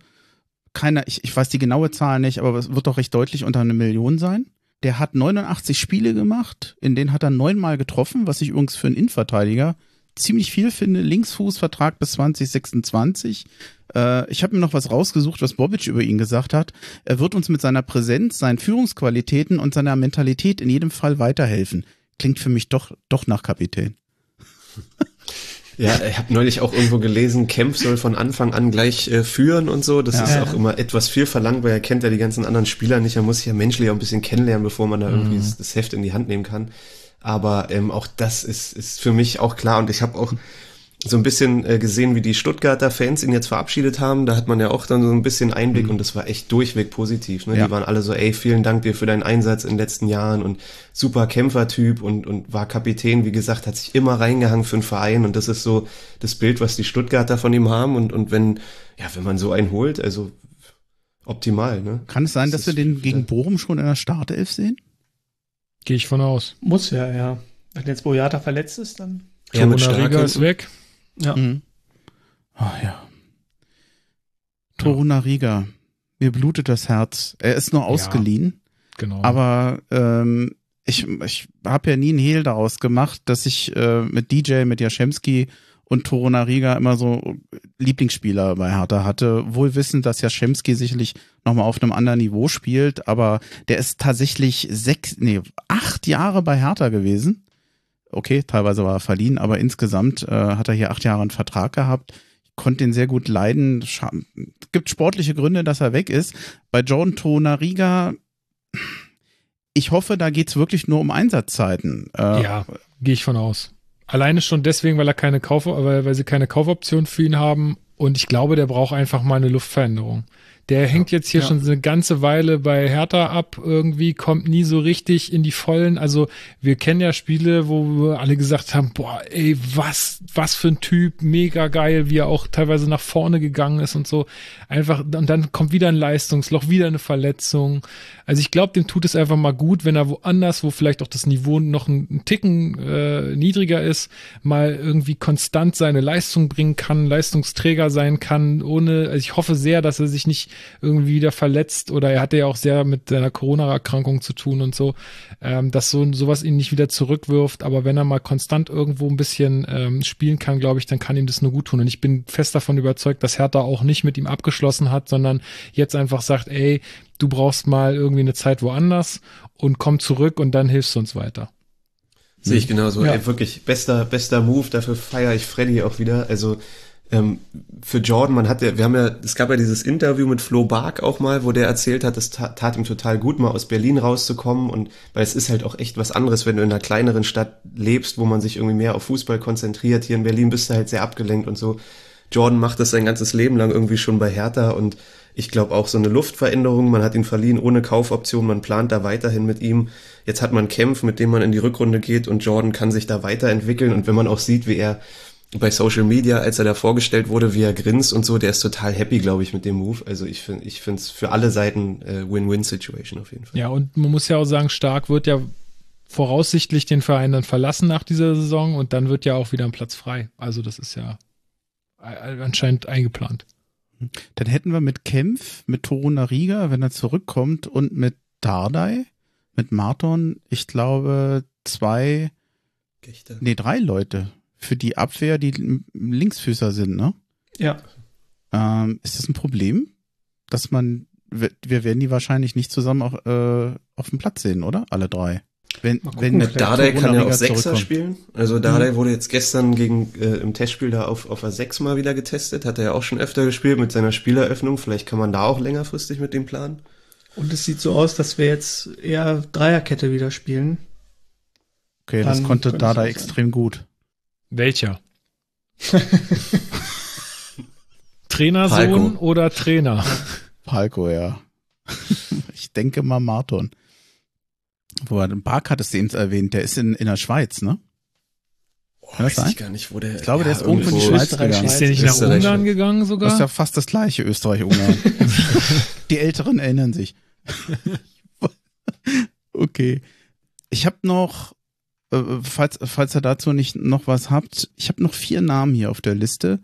S3: keiner, ich, ich weiß die genaue Zahl nicht, aber es wird doch recht deutlich unter eine Million sein. Der hat 89 Spiele gemacht, in denen hat er neunmal getroffen, was ich übrigens für einen Innenverteidiger ziemlich viel finde. Linksfußvertrag bis 2026. Äh, ich habe mir noch was rausgesucht, was Bobic über ihn gesagt hat. Er wird uns mit seiner Präsenz, seinen Führungsqualitäten und seiner Mentalität in jedem Fall weiterhelfen. Klingt für mich doch, doch nach Kapitän. *laughs*
S4: Ja, ich habe neulich auch irgendwo gelesen, Kempf soll von Anfang an gleich äh, führen und so. Das
S3: Ja.
S4: ist auch immer etwas viel verlangt, weil er kennt ja die ganzen anderen Spieler nicht. Er muss sich ja menschlich auch ein bisschen kennenlernen, bevor man da irgendwie das, das Heft in die Hand nehmen kann. Aber ähm, auch das ist, ist für mich auch klar. Und ich habe auch so ein bisschen äh, gesehen, wie die Stuttgarter Fans ihn jetzt verabschiedet haben. Da hat man ja auch dann so ein bisschen Einblick und das war echt durchweg positiv. Ne?
S3: Ja.
S4: Die waren alle so, ey, vielen Dank dir für deinen Einsatz in den letzten Jahren und super Kämpfertyp und, und war Kapitän, wie gesagt, hat sich immer reingehangen für den Verein und das ist so das Bild, was die Stuttgarter von ihm haben und, und wenn, ja, wenn man so einen holt, also optimal, ne?
S3: Kann es sein,
S4: Das
S3: dass wir den gegen Bochum schon in der Startelf sehen?
S2: Gehe ich von aus.
S5: Muss ja, ja. Wenn jetzt Boyata verletzt ist, dann.
S4: Ja, mit Stark
S2: ist weg.
S5: Ja.
S3: Mhm. Ah ja. Toruna Riga. Mir blutet das Herz. Er ist nur ausgeliehen,
S2: Genau.
S3: aber ähm, ich, ich habe ja nie einen Hehl daraus gemacht, dass ich äh, mit DJ, mit Jaschemski und Toruna Riga immer so Lieblingsspieler bei Hertha hatte. Wohl wissend, dass Jaschemski sicherlich nochmal auf einem anderen Niveau spielt, aber der ist tatsächlich sechs, nee, acht Jahre bei Hertha gewesen. Okay, teilweise war er verliehen, aber insgesamt äh, hat er hier acht Jahre einen Vertrag gehabt. Ich konnte ihn sehr gut leiden. Scha gibt sportliche Gründe, dass er weg ist. Bei Jordan Tonariga, ich hoffe, da geht's wirklich nur um Einsatzzeiten. Äh,
S2: ja, gehe ich von aus. Alleine schon deswegen, weil er keine Kauf, weil, weil sie keine Kaufoption für ihn haben. Und ich glaube, der braucht einfach mal eine Luftveränderung. Der hängt jetzt hier
S5: Ja.
S2: schon so eine ganze Weile bei Hertha ab, irgendwie kommt nie so richtig in die Vollen. Also wir kennen ja Spiele, wo wir alle gesagt haben, boah, ey, was, was für ein Typ, mega geil, wie er auch teilweise nach vorne gegangen ist und so. Einfach, und dann kommt wieder ein Leistungsloch, wieder eine Verletzung. Also ich glaube, dem tut es einfach mal gut, wenn er woanders, wo vielleicht auch das Niveau noch ein, Ticken äh, niedriger ist, mal irgendwie konstant seine Leistung bringen kann, Leistungsträger sein kann, ohne, also ich hoffe sehr, dass er sich nicht irgendwie wieder verletzt oder er hatte ja auch sehr mit seiner Corona-Erkrankung zu tun und so, ähm, dass so sowas ihn nicht wieder zurückwirft, aber wenn er mal konstant irgendwo ein bisschen ähm, spielen kann, glaube ich, dann kann ihm das nur gut tun. Und ich bin fest davon überzeugt, dass Hertha auch nicht mit ihm abgeschlossen hat, sondern jetzt einfach sagt, ey, du brauchst mal irgendwie eine Zeit woanders und komm zurück und dann hilfst du uns weiter.
S4: Sehe ich genauso.
S5: Ja.
S4: Ey, wirklich bester, bester Move. Dafür feiere ich Freddy auch wieder. Also ähm, für Jordan, man hat ja, wir haben ja, es gab ja dieses Interview mit Flo Bark auch mal, wo der erzählt hat, es tat, tat ihm total gut, mal aus Berlin rauszukommen und weil es ist halt auch echt was anderes, wenn du in einer kleineren Stadt lebst, wo man sich irgendwie mehr auf Fußball konzentriert. Hier in Berlin bist du halt sehr abgelenkt und so. Jordan macht das sein ganzes Leben lang irgendwie schon bei Hertha und ich glaube auch so eine Luftveränderung. Man hat ihn verliehen ohne Kaufoption, man plant da weiterhin mit ihm. Jetzt hat man Kämpf, mit dem man in die Rückrunde geht und Jordan kann sich da weiterentwickeln und wenn man auch sieht, wie er bei Social Media, als er da vorgestellt wurde, wie er grinst und so, der ist total happy, glaube ich, mit dem Move. Also ich finde, ich finde es für alle Seiten äh, Win-Win-Situation auf jeden Fall.
S2: Ja, und man muss ja auch sagen, Stark wird ja voraussichtlich den Verein dann verlassen nach dieser Saison und dann wird ja auch wieder ein Platz frei. Also das ist ja anscheinend eingeplant.
S3: Dann hätten wir mit Kempf, mit Toruna Riga, wenn er zurückkommt, und mit Dardai, mit Marton, ich glaube, zwei, Gechter. nee, drei Leute für die Abwehr, die Linksfüßer sind, ne?
S5: Ja.
S3: Ähm, ist das ein Problem, dass man, wir werden die wahrscheinlich nicht zusammen auch, äh, auf dem Platz sehen, oder? Alle drei.
S4: Wenn, gucken, wenn mit Dardai kann ja auch Sechser spielen. Also Dardai mhm. wurde jetzt gestern gegen äh, im Testspiel da auf, auf a 6 mal wieder getestet. Hat er ja auch schon öfter gespielt mit seiner Spieleröffnung. Vielleicht kann man da auch längerfristig mit dem planen.
S5: Und es sieht so aus, dass wir jetzt eher Dreierkette wieder spielen.
S3: Okay, Dann das konnte Dardai extrem gut.
S2: Welcher? *laughs* Trainersohn oder Trainer?
S3: Palko, ja. *laughs* ich denke mal Marton. Wo den Bark hattest du eben erwähnt, der ist in, in der Schweiz, ne?
S4: Kann weiß sein? ich gar nicht, wo der.
S3: Ich glaube, ja, der ist irgendwo in die Schweiz gegangen.
S2: Ist der nicht nach Ungarn gegangen sogar?
S3: Das ist ja fast das gleiche, Österreich-Ungarn. *laughs* die Älteren erinnern sich. *laughs* okay. Ich habe noch, äh, falls, falls ihr dazu nicht noch was habt, ich habe noch vier Namen hier auf der Liste.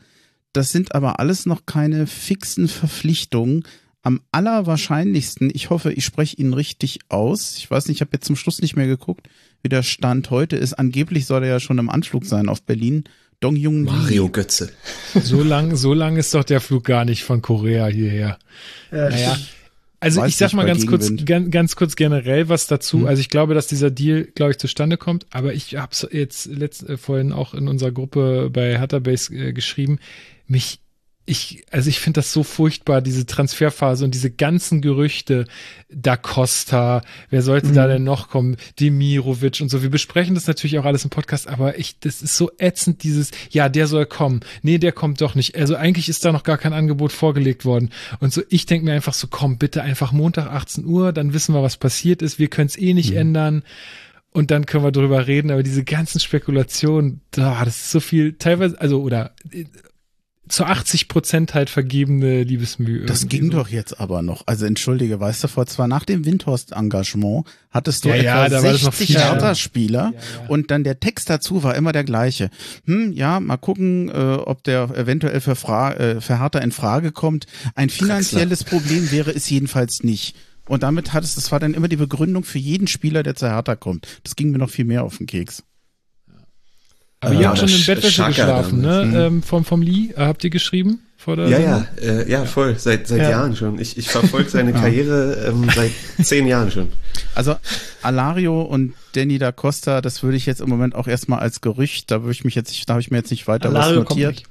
S3: Das sind aber alles noch keine fixen Verpflichtungen, am allerwahrscheinlichsten, ich hoffe, ich spreche ihn richtig aus. Ich weiß nicht, ich habe jetzt zum Schluss nicht mehr geguckt, wie der Stand heute ist. Angeblich soll er ja schon im Anflug sein auf Berlin. Dong Jung
S4: Mario Götze.
S2: So lang, so lang ist doch der Flug gar nicht von Korea hierher. Ja, naja. Also ich sag mal ganz kurz, ganz, ganz kurz generell was dazu. Hm. Also ich glaube, dass dieser Deal, glaube ich, zustande kommt. Aber ich habe es jetzt letzt, äh, vorhin auch in unserer Gruppe bei Hatterbase äh, geschrieben. Mich ich, also ich finde das so furchtbar, diese Transferphase und diese ganzen Gerüchte, Da Costa, wer sollte mhm. da denn noch kommen, Demirovic und so. Wir besprechen das natürlich auch alles im Podcast, aber ich, das ist so ätzend, dieses, ja, der soll kommen. Nee, der kommt doch nicht. Also eigentlich ist da noch gar kein Angebot vorgelegt worden. Und so, ich denke mir einfach so, komm, bitte einfach Montag 18 Uhr, dann wissen wir, was passiert ist. Wir können es eh nicht mhm. ändern und dann können wir drüber reden, aber diese ganzen Spekulationen, da, das ist so viel, teilweise, also, oder zu 80 Prozent halt vergebene Liebesmühe.
S3: Das ging so. doch jetzt aber noch. Also entschuldige, weißt du, vor zwar nach dem Windhorst-Engagement hattest du
S2: ja, etwa
S3: ja, 60 Hertha-Spieler ja, ja. und dann der Text dazu war immer der gleiche. Hm, ja, mal gucken, äh, ob der eventuell für, Fra äh, für Hertha in Frage kommt. Ein finanzielles Kraxler. Problem wäre es jedenfalls nicht. Und damit hat es, das war dann immer die Begründung für jeden Spieler, der zur Hertha kommt. Das ging mir noch viel mehr auf den Keks.
S2: Aber ihr habt schon in Bettwäsche geschlafen, ne? Mhm. Ähm, vom, vom Lee, äh, habt ihr geschrieben?
S4: Vor der ja, ja, äh, ja, voll, seit, seit ja. Jahren schon. Ich, ich verfolge seine *laughs* Karriere ähm, seit zehn Jahren schon.
S3: Also Alario und Danny da Costa, das würde ich jetzt im Moment auch erstmal als Gerücht, da würde ich mich jetzt nicht, da habe ich mir jetzt nicht weiter Alario was notiert.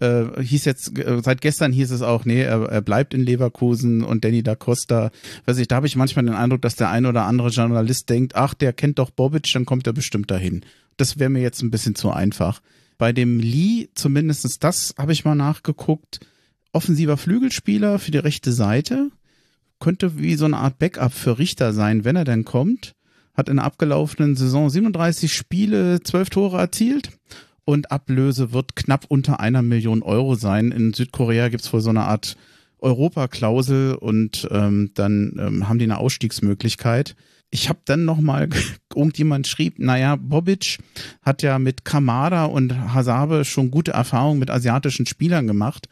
S3: Äh, hieß jetzt, äh, seit gestern hieß es auch, nee, er, er bleibt in Leverkusen und Danny da Costa, weiß ich, da habe ich manchmal den Eindruck, dass der ein oder andere Journalist denkt, ach, der kennt doch Bobic, dann kommt er bestimmt dahin das wäre mir jetzt ein bisschen zu einfach. Bei dem Lee, zumindestens das habe ich mal nachgeguckt, offensiver Flügelspieler für die rechte Seite, könnte wie so eine Art Backup für Richter sein, wenn er denn kommt. Hat in der abgelaufenen Saison 37 Spiele, 12 Tore erzielt und Ablöse wird knapp unter einer Million Euro sein. In Südkorea gibt es wohl so eine Art Europaklausel und ähm, dann ähm, haben die eine Ausstiegsmöglichkeit ich habe dann noch mal *laughs* irgendjemand schrieb, naja, Bobic hat ja mit Kamada und Hasabe schon gute Erfahrungen mit asiatischen Spielern gemacht.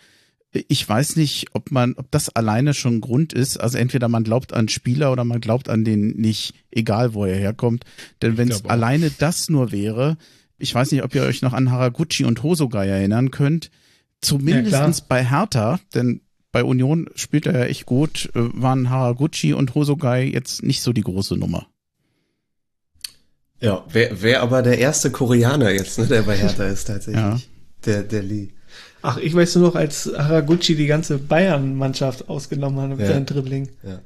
S3: Ich weiß nicht, ob man, ob das alleine schon Grund ist. Also entweder man glaubt an Spieler oder man glaubt an den nicht, egal wo er herkommt. Denn wenn es alleine das nur wäre, ich weiß nicht, ob ihr euch noch an Haraguchi und Hosogai erinnern könnt. Zumindestens ja, bei Hertha, denn bei Union spielt er ja echt gut, äh, waren Haraguchi und Hosogai jetzt nicht so die große Nummer.
S4: Ja, wer, wer aber der erste Koreaner jetzt, ne, der bei Hertha ist tatsächlich. Ja. Der, der Lee.
S5: Ach, ich weiß nur noch, als Haraguchi die ganze Bayern-Mannschaft ausgenommen hat mit ja. seinem Dribbling. Ja.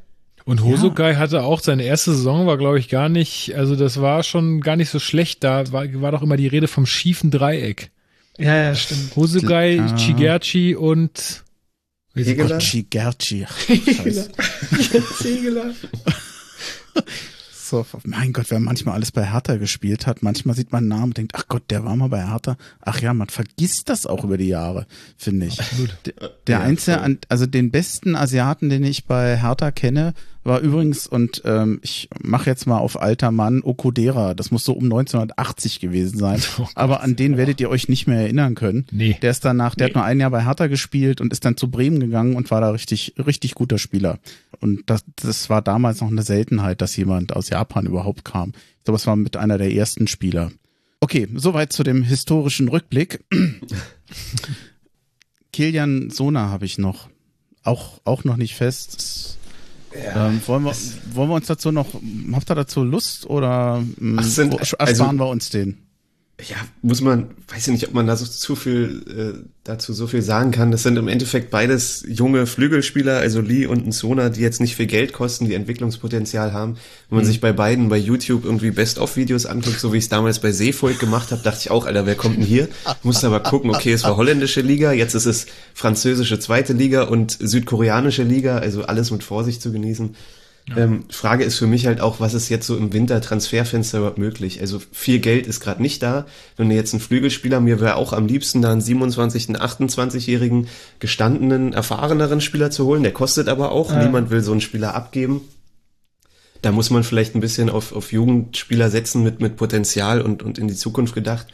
S2: Und Hosogai ja. hatte auch seine erste Saison, war glaube ich gar nicht, also das war schon gar nicht so schlecht. Da war, war doch immer die Rede vom schiefen Dreieck.
S5: Ja, ja, stimmt.
S2: Hosogai, ah. Chigerchi und
S3: Hegeler? Gerci.
S5: Hegeler. Hegeler.
S3: so, mein Gott, wer manchmal alles bei Hertha gespielt hat, manchmal sieht man einen Namen und denkt, ach Gott, der war mal bei Hertha. Ach ja, man vergisst das auch über die Jahre, finde ich. Absolut. Der, der ja, einzige, also den besten Asiaten, den ich bei Hertha kenne, war übrigens, und ähm, ich mache jetzt mal auf alter Mann, Okodera. Das muss so um 1980 gewesen sein. *laughs* Oh Aber an den werdet ihr euch nicht mehr erinnern können. Nee. Der ist danach, der nee. hat nur ein Jahr bei Hertha gespielt und ist dann zu Bremen gegangen und war da richtig, richtig guter Spieler. Und das, das war damals noch eine Seltenheit, dass jemand aus Japan überhaupt kam. Ich glaube, es war mit einer der ersten Spieler. Okay, soweit zu dem historischen Rückblick. *laughs* Kilian Sona habe ich noch. Auch, auch noch nicht fest. Ja, ähm, wollen, wir, wollen wir uns dazu noch, habt ihr dazu Lust oder ähm, Ach, sind, ersparen also, wir uns den?
S4: Ja, muss man, weiß ich nicht, ob man da so zu viel äh, dazu so viel sagen kann. Das sind im Endeffekt beides junge Flügelspieler, also Lee und Nsona, die jetzt nicht viel Geld kosten, die Entwicklungspotenzial haben. Wenn man mhm. sich bei beiden bei YouTube irgendwie Best-of-Videos anguckt, so wie ich es damals bei Seefolk gemacht habe, dachte ich auch, Alter, wer kommt denn hier? Musste aber gucken, okay, es war holländische Liga, jetzt ist es französische zweite Liga und südkoreanische Liga, also alles mit Vorsicht zu genießen. Ja. Ähm, Frage ist für mich halt auch, was ist jetzt so im Winter Transferfenster überhaupt möglich? Also viel Geld ist gerade nicht da. Wenn du jetzt einen Flügelspieler, mir wäre auch am liebsten da einen 27., einen 28-jährigen gestandenen, erfahreneren Spieler zu holen. Der kostet aber auch. Ja. Niemand will so einen Spieler abgeben. Da muss man vielleicht ein bisschen auf, auf Jugendspieler setzen mit, mit Potenzial und, und in die Zukunft gedacht.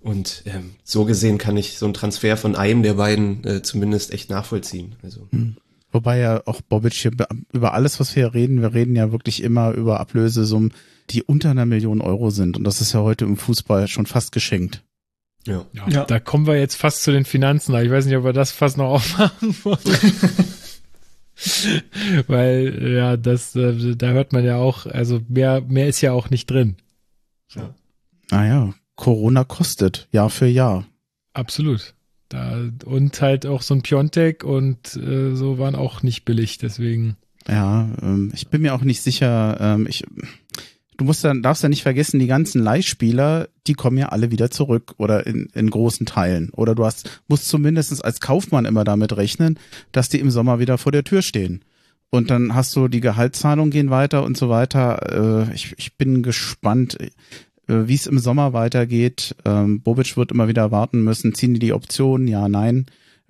S4: Und ähm, so gesehen kann ich so einen Transfer von einem der beiden äh, zumindest echt nachvollziehen. Also. Hm.
S3: Wobei ja auch Bobic hier über alles, was wir hier reden, wir reden ja wirklich immer über Ablösesummen, die unter einer Million Euro sind. Und das ist ja heute im Fußball schon fast geschenkt.
S2: Ja. ja. ja. Da kommen wir jetzt fast zu den Finanzen. Ich weiß nicht, ob wir das fast noch *laughs* aufmachen wollen. *laughs* Weil, ja, das, äh, da hört man ja auch, also mehr, mehr ist ja auch nicht drin.
S3: Ja. Naja, Corona kostet Jahr für Jahr.
S2: Absolut. Da, und halt auch so ein Piontek und äh, so waren auch nicht billig, deswegen.
S3: Ja, ähm, ich bin mir auch nicht sicher. Ähm, ich, du musst dann, darfst ja nicht vergessen, die ganzen Leihspieler, die kommen ja alle wieder zurück oder in, in großen Teilen. Oder du hast, musst zumindest als Kaufmann immer damit rechnen, dass die im Sommer wieder vor der Tür stehen. Und dann hast du die Gehaltszahlungen gehen weiter und so weiter. Äh, ich, ich bin gespannt. Äh, wie es im Sommer weitergeht. Ähm, Bobic wird immer wieder warten müssen, ziehen die die Option, ja, nein.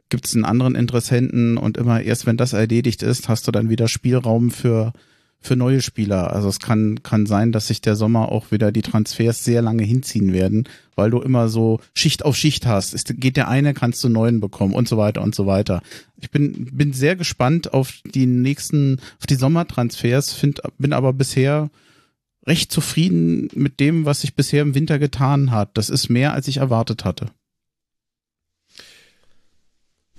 S3: Gibt es einen anderen Interessenten und immer erst wenn das erledigt ist, hast du dann wieder Spielraum für für neue Spieler. Also es kann kann sein, dass sich der Sommer auch wieder die Transfers sehr lange hinziehen werden, weil du immer so Schicht auf Schicht hast. Es geht der eine, kannst du neuen bekommen und so weiter und so weiter. Ich bin bin sehr gespannt auf die nächsten auf die Sommertransfers, find, bin aber bisher recht zufrieden mit dem, was sich bisher im Winter getan hat. Das ist mehr, als ich erwartet hatte.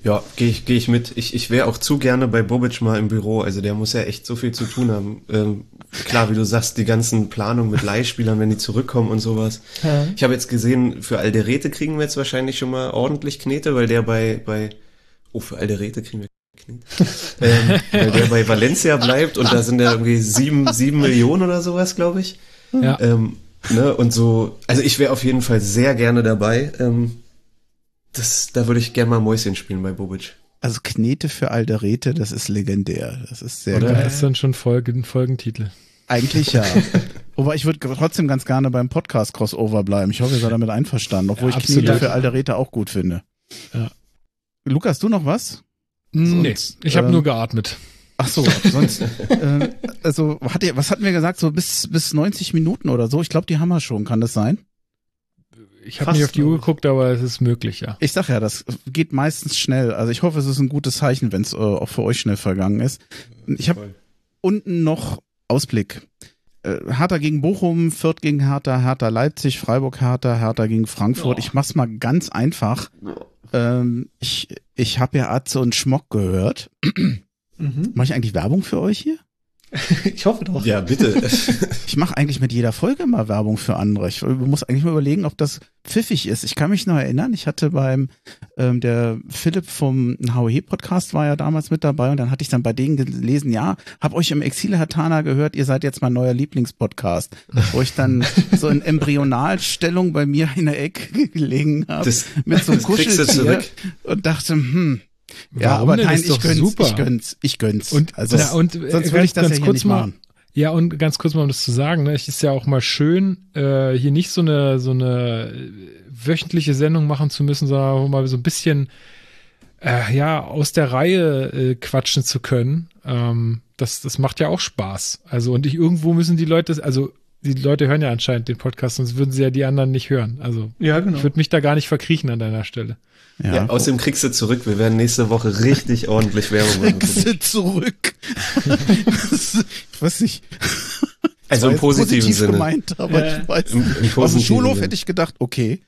S4: Ja, gehe ich, geh ich mit. Ich, ich wäre auch zu gerne bei Bobic mal im Büro. Also der muss ja echt so viel zu tun haben. Ähm, klar, wie du sagst, die ganzen Planungen mit Leihspielern, wenn die zurückkommen und sowas. Ja. Ich habe jetzt gesehen, für Alderete kriegen wir jetzt wahrscheinlich schon mal ordentlich Knete, weil der bei, bei oh, für Alderete kriegen wir *laughs* ähm, weil der bei Valencia bleibt und da sind ja irgendwie sieben, sieben Millionen oder sowas, glaube ich. Ja. Ähm, ne, und so, also ich wäre auf jeden Fall sehr gerne dabei. Ähm, das, da würde ich gerne mal Mäuschen spielen bei Bobic.
S3: Also Knete für Alderete, das ist legendär. Das ist sehr
S2: Oder
S3: geil.
S2: Das ist dann schon Folgen, Folgentitel.
S3: Eigentlich ja. *laughs* Aber ich würde trotzdem ganz gerne beim Podcast Crossover bleiben. Ich hoffe, ihr seid damit einverstanden, obwohl ja, ich Knete für Alderete auch gut finde. Ja. Lukas, du noch was?
S2: Nee, ich habe ähm, nur geatmet.
S3: Ach so, sonst, äh, also hat ihr, was hatten wir gesagt, so bis, bis 90 Minuten oder so? Ich glaube, die haben wir schon, kann das sein?
S2: Ich habe nicht auf die Uhr geguckt, aber es ist möglich, ja.
S3: Ich sag ja, das geht meistens schnell. Also ich hoffe, es ist ein gutes Zeichen, wenn es äh, auch für euch schnell vergangen ist. Ich habe unten noch Ausblick. Äh, Hertha gegen Bochum, Fürth gegen Hertha, Hertha Leipzig, Freiburg Hertha, Hertha gegen Frankfurt. Oh. Ich mach's mal ganz einfach. Ähm, ich ich habe ja Atze und Schmock gehört. Mhm. Mache ich eigentlich Werbung für euch hier? *laughs*
S5: ich hoffe doch.
S4: Ja, bitte. *laughs*
S3: ich mache eigentlich mit jeder Folge mal Werbung für andere. Ich muss eigentlich mal überlegen, ob das pfiffig ist. Ich kann mich noch erinnern, ich hatte beim, ähm, der Philipp vom HOE-Podcast war ja damals mit dabei und dann hatte ich dann bei denen gelesen, ja, hab euch im Exil Hatana gehört, ihr seid jetzt mein neuer Lieblingspodcast. Wo ich dann *laughs* so in Embryonalstellung bei mir in der Ecke gelegen habe mit so einem Kuscheltier und dachte, hm, ja, Warum aber nein, ich gönn's, super. ich gönn's, ich gönn's.
S2: Und, also, ja, und, sonst würde ich das ja hier nicht machen. Ja, und ganz kurz mal, um das zu sagen, ne, es ist ja auch mal schön, äh, hier nicht so eine, so eine wöchentliche Sendung machen zu müssen, sondern mal so ein bisschen, äh, ja, aus der Reihe äh, quatschen zu können. Ähm, das, das macht ja auch Spaß. Also, und ich, irgendwo müssen die Leute, also, die Leute hören ja anscheinend den Podcast, sonst würden sie ja die anderen nicht hören. Also,
S5: Ja, genau.
S2: ich würde mich da gar nicht verkriechen an deiner Stelle.
S4: Ja, außerdem kriegst du zurück. Wir werden nächste Woche richtig ordentlich Werbung machen.
S3: Kriegst du zurück. *laughs* ich weiß nicht.
S4: Also im positiven
S3: positiv
S4: Sinne.
S3: gemeint, aber
S5: Ja.
S3: ich weiß.
S4: Im, im
S3: Auf dem Schulhof
S4: Sinne.
S3: hätte ich gedacht, okay.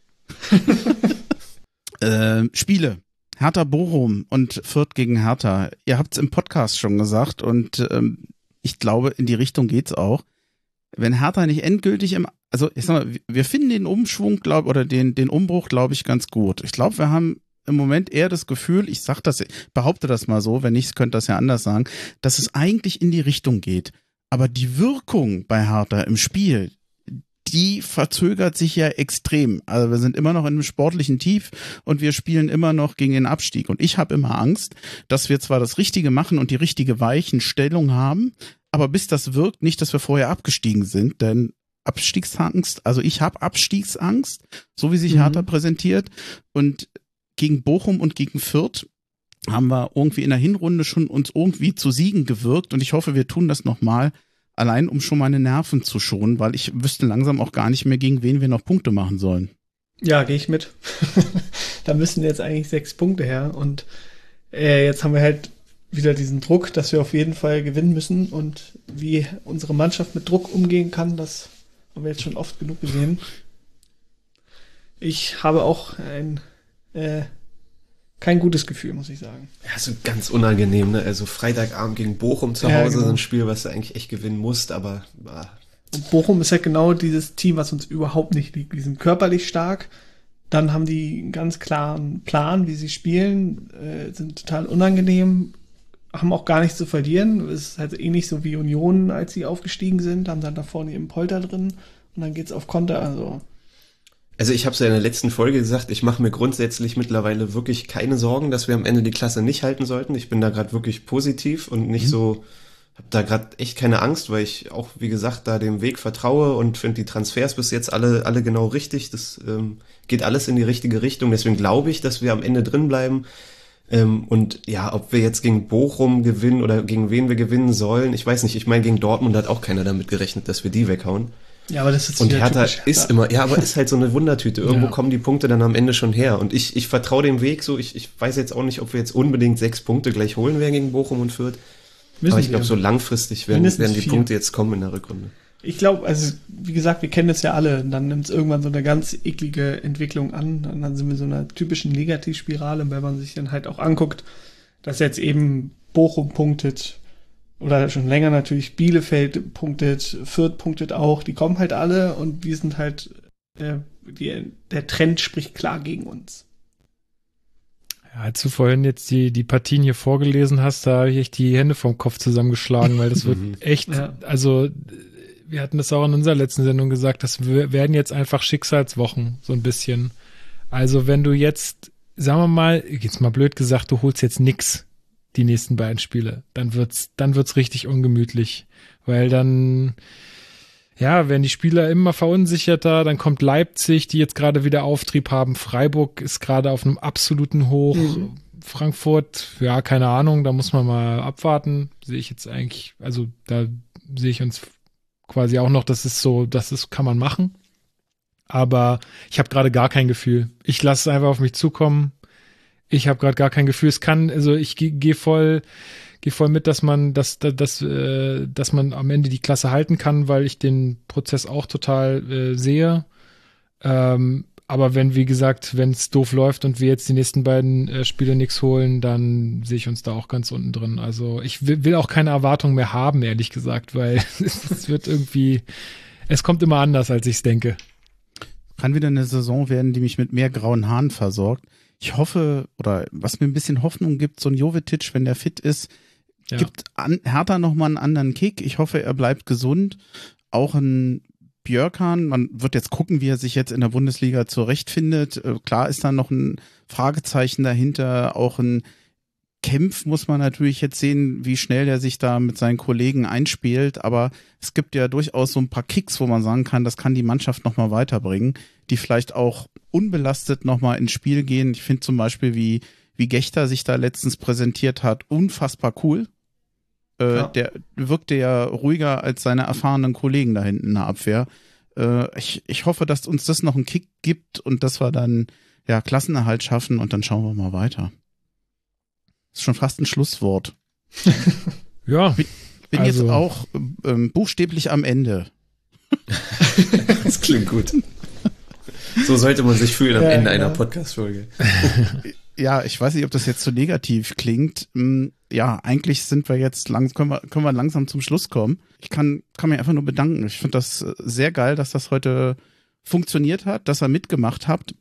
S3: *laughs* äh, Spiele. Hertha Bochum und Fürth gegen Hertha. Ihr habt es im Podcast schon gesagt und ähm, ich glaube, in die Richtung geht's auch. Wenn Hertha nicht endgültig im, also ich sag mal, wir finden den Umschwung, glaube oder den den Umbruch, glaube ich, ganz gut. Ich glaube, wir haben im Moment eher das Gefühl, ich sag das, behaupte das mal so, wenn nicht, könnt das ja anders sagen, dass es eigentlich in die Richtung geht. Aber die Wirkung bei Hertha im Spiel, die verzögert sich ja extrem. Also wir sind immer noch in einem sportlichen Tief und wir spielen immer noch gegen den Abstieg. Und ich habe immer Angst, dass wir zwar das Richtige machen und die richtige Weichenstellung haben, aber bis das wirkt, nicht, dass wir vorher abgestiegen sind, denn Abstiegsangst, also ich habe Abstiegsangst, so wie sich
S5: Mhm.
S3: Hertha präsentiert. Und gegen Bochum und gegen Fürth haben wir irgendwie in der Hinrunde schon uns irgendwie zu Siegen gewirkt und ich hoffe, wir tun das nochmal, allein um schon meine Nerven zu schonen, weil ich wüsste langsam auch gar nicht mehr, gegen wen wir noch Punkte machen sollen.
S5: Ja, gehe ich mit. *laughs* da müssen jetzt eigentlich sechs Punkte her. Und äh, jetzt haben wir halt wieder diesen Druck, dass wir auf jeden Fall gewinnen müssen. Und wie unsere Mannschaft mit Druck umgehen kann, das haben wir jetzt schon oft genug gesehen. Ich habe auch ein äh, kein gutes Gefühl, muss ich sagen.
S4: Ja, so ganz unangenehm, ne? Also Freitagabend gegen Bochum zu
S5: Ja,
S4: Hause,
S5: genau.
S4: so ein Spiel, was du eigentlich echt gewinnen musst, aber ah,
S5: Und Bochum ist ja genau dieses Team, was uns überhaupt nicht liegt. Die sind körperlich stark. Dann haben die einen ganz klaren Plan, wie sie spielen, äh, sind total unangenehm, haben auch gar nichts zu verlieren. Es ist halt ähnlich so wie Union, als sie aufgestiegen sind, haben dann da vorne ihren Polter drin und dann geht's auf Konter. Also
S4: Also ich habe es ja in der letzten Folge gesagt, ich mache mir grundsätzlich mittlerweile wirklich keine Sorgen, dass wir am Ende die Klasse nicht halten sollten. Ich bin da gerade wirklich positiv und nicht so, habe da gerade echt keine Angst, weil ich auch, wie gesagt, da dem Weg vertraue und finde die Transfers bis jetzt alle, alle genau richtig. Das ähm, geht alles in die richtige Richtung. Deswegen glaube ich, dass wir am Ende drin bleiben. Ähm, und ja, ob wir jetzt gegen Bochum gewinnen oder gegen wen wir gewinnen sollen, ich weiß nicht. Ich meine, gegen Dortmund hat auch keiner damit gerechnet, dass wir die weghauen.
S5: Ja, aber das ist
S4: Und Hertha
S5: typisch
S4: ist immer, ja, aber ist halt so eine Wundertüte. Irgendwo
S5: Ja.
S4: kommen die Punkte dann am Ende schon her. Und ich, ich vertraue dem Weg so. Ich, ich weiß jetzt auch nicht, ob wir jetzt unbedingt sechs Punkte gleich holen werden gegen Bochum und Fürth.
S5: Müssen
S4: aber ich glaube, so langfristig werden, werden die
S5: vier.
S4: Punkte jetzt kommen in der Rückrunde.
S5: Ich glaube, also wie gesagt, wir kennen das ja alle. Und Dann nimmt es irgendwann so eine ganz eklige Entwicklung an. Und dann sind wir so einer typischen Negativspirale, wenn man sich dann halt auch anguckt, dass jetzt eben Bochum punktet oder schon länger natürlich Bielefeld punktet, Fürth punktet auch. Die kommen halt alle und wir sind halt, äh, die, der Trend spricht klar gegen uns.
S2: Ja, als du vorhin jetzt die, die Partien hier vorgelesen hast, da habe ich echt die Hände vom Kopf zusammengeschlagen, weil das wird *laughs* echt,
S5: Ja.
S2: also wir hatten das auch in unserer letzten Sendung gesagt, das werden jetzt einfach Schicksalswochen, so ein bisschen. Also wenn du jetzt, sagen wir mal, jetzt mal blöd gesagt, du holst jetzt nix die nächsten beiden Spiele, dann wird's, dann wird's richtig ungemütlich, weil dann, ja, werden die Spieler immer verunsicherter, dann kommt Leipzig, die jetzt gerade wieder Auftrieb haben, Freiburg ist gerade auf einem absoluten Hoch,
S5: Mhm.
S2: Frankfurt, ja, keine Ahnung, da muss man mal abwarten, sehe ich jetzt eigentlich, also da sehe ich uns quasi auch noch, das ist so, das ist, kann man machen, aber ich habe gerade gar kein Gefühl. Ich lasse es einfach auf mich zukommen. Ich habe gerade gar kein Gefühl. Es kann, also ich gehe geh voll, gehe voll mit, dass man, dass, dass, äh, dass man am Ende die Klasse halten kann, weil ich den Prozess auch total äh, sehe. Ähm, aber wenn, wie gesagt, wenn es doof läuft und wir jetzt die nächsten beiden äh, Spiele nichts holen, dann sehe ich uns da auch ganz unten drin. Also ich will, will auch keine Erwartung mehr haben, ehrlich gesagt, weil *laughs* es wird irgendwie, es kommt immer anders, als ich es denke.
S3: Kann wieder eine Saison werden, die mich mit mehr grauen Haaren versorgt. Ich hoffe, oder was mir ein bisschen Hoffnung gibt, so ein Jovetic, wenn der fit ist,
S2: Ja.
S3: gibt an, Hertha nochmal einen anderen Kick. Ich hoffe, er bleibt gesund. Auch ein Björkan, man wird jetzt gucken, wie er sich jetzt in der Bundesliga zurechtfindet. Äh, Klar ist da noch ein Fragezeichen dahinter, auch ein Kempf muss man natürlich jetzt sehen, wie schnell er sich da mit seinen Kollegen einspielt. Aber es gibt ja durchaus so ein paar Kicks, wo man sagen kann, das kann die Mannschaft nochmal weiterbringen, die vielleicht auch unbelastet nochmal ins Spiel gehen. Ich finde zum Beispiel, wie, wie Gechter sich da letztens präsentiert hat, unfassbar cool. Äh, ja. Der wirkte ja ruhiger als seine erfahrenen Kollegen da hinten in der Abwehr. Äh, ich, ich hoffe, dass uns das noch einen Kick gibt und dass wir dann ja Klassenerhalt schaffen und dann schauen wir mal weiter. Ist schon fast ein Schlusswort. *laughs*
S2: ja.
S3: Bin, bin also. jetzt auch ähm, buchstäblich am Ende. *laughs*
S4: das klingt gut. So sollte man sich fühlen am ja, Ende ja. einer Podcast-Folge.
S3: ja, ich weiß nicht, ob das jetzt zu so negativ klingt. Hm, ja, eigentlich sind wir jetzt lang, können wir, können wir langsam zum Schluss kommen. Ich kann, kann mich einfach nur bedanken. Ich finde das sehr geil, dass das heute funktioniert hat, dass ihr mitgemacht habt.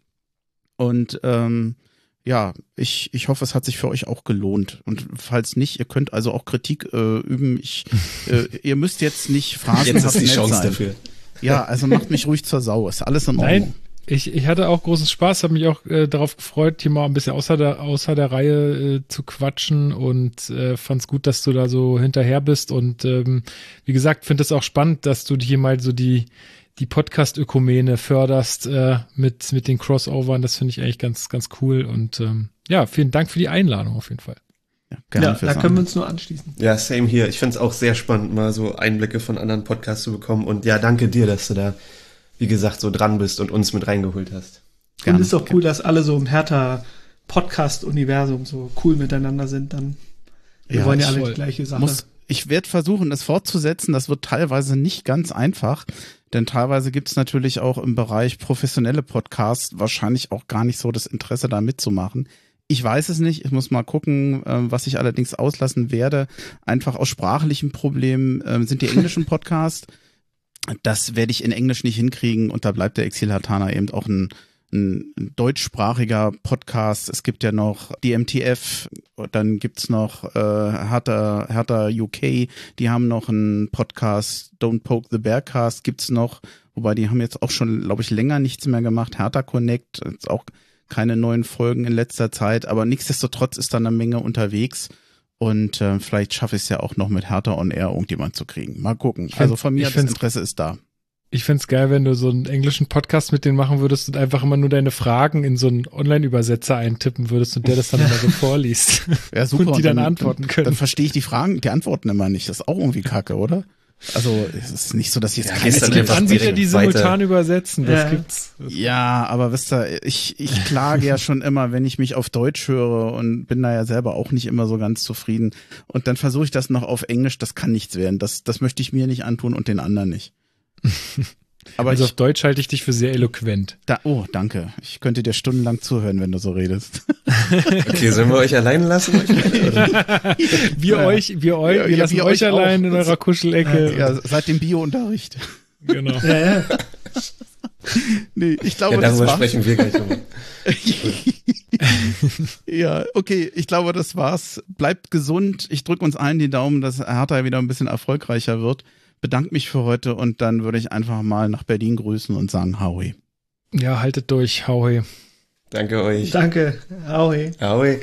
S3: Und ähm, ja, ich, ich hoffe, es hat sich für euch auch gelohnt. Und falls nicht, ihr könnt also auch Kritik äh, üben. Ich, äh, *laughs* ihr müsst jetzt nicht fragen.
S4: Jetzt ist die Chance sein. dafür.
S3: Ja, also macht mich ruhig zur Sau. Ist alles in Ordnung. Nein.
S2: Ich, ich hatte auch großen Spaß, habe mich auch äh, darauf gefreut, hier mal ein bisschen außer der, außer der Reihe äh, zu quatschen und äh, fand es gut, dass du da so hinterher bist. Und ähm, wie gesagt, finde es auch spannend, dass du hier mal so die, die Podcast-Ökumene förderst äh, mit, mit den Crossovern. Das finde ich eigentlich ganz, ganz cool. Und ähm, ja, vielen Dank für die Einladung auf jeden Fall.
S5: Ja, ja da können wir uns nur anschließen.
S4: Ja, same hier. Ich finde es auch sehr spannend, mal so Einblicke von anderen Podcasts zu bekommen. Und ja, danke dir, dass du da, wie gesagt, so dran bist und uns mit reingeholt hast.
S5: Gerne. Und es ist auch cool, dass alle so im härter Podcast-Universum so cool miteinander sind. Dann wir ja, wollen ja alle die gleiche Sache.
S3: Muss, ich werde versuchen, es fortzusetzen. Das wird teilweise nicht ganz einfach. Denn teilweise gibt es natürlich auch im Bereich professionelle Podcasts wahrscheinlich auch gar nicht so das Interesse, da mitzumachen. Ich weiß es nicht. Ich muss mal gucken, äh, was ich allerdings auslassen werde. Einfach aus sprachlichen Problemen äh, sind die englischen *laughs* Podcasts. Das werde ich in Englisch nicht hinkriegen und da bleibt der Exilhatana eben auch ein ein deutschsprachiger Podcast. Es gibt ja noch die MTF, dann gibt's noch äh, Hertha, Hertha UK, die haben noch einen Podcast, Don't Poke the Bearcast gibt's noch, wobei die haben jetzt auch schon, glaube ich, länger nichts mehr gemacht. Hertha Connect, jetzt auch keine neuen Folgen in letzter Zeit, aber nichtsdestotrotz ist da eine Menge unterwegs. Und äh, vielleicht schaffe ich es ja auch noch mit Hertha on Air irgendjemand zu kriegen. Mal gucken. Also von mir das Interesse ist da.
S2: Ich find's geil, wenn du so einen englischen Podcast mit denen machen würdest und einfach immer nur deine Fragen in so einen Online-Übersetzer eintippen würdest und der das dann immer so *laughs* vorliest.
S3: Ja, super.
S2: Und die dann, dann antworten können.
S3: Dann verstehe ich die Fragen, die Antworten immer nicht. Das ist auch irgendwie kacke, oder? Also es ist nicht so, dass ich jetzt
S2: ja, keine Es gibt Anbieter, die simultan weiter. übersetzen. Das
S3: ja. gibt's. Ja, aber wisst ihr, ich, ich klage ja schon immer, wenn ich mich auf Deutsch höre und bin da ja selber auch nicht immer so ganz zufrieden. Und dann versuche ich das noch auf Englisch. Das kann nichts werden. Das, das möchte ich mir nicht antun und den anderen nicht. *laughs*
S2: Aber also ich, auf Deutsch halte ich dich für sehr eloquent.
S3: Da, oh, danke. Ich könnte dir stundenlang zuhören, wenn du so redest. *laughs*
S4: okay, sollen wir euch allein lassen? *laughs*
S2: wir ja. euch, wir euch, ja, wir lassen wir euch, allein in eurer Kuschelecke.
S3: Ja, seit dem Bio-Unterricht.
S2: Genau. *laughs*
S3: Ja, ja. nee, ich glaube,
S4: ja, darüber das sprechen wir gleich nochmal.
S3: ja, okay, ich glaube, das war's. Bleibt gesund. Ich drücke uns allen die Daumen, dass Hertha wieder ein bisschen erfolgreicher wird bedanke mich für heute und dann würde ich einfach mal nach Berlin grüßen und sagen Howie.
S2: Ja, haltet durch, Howie.
S4: Danke euch.
S5: Danke, Howie.
S4: Howie.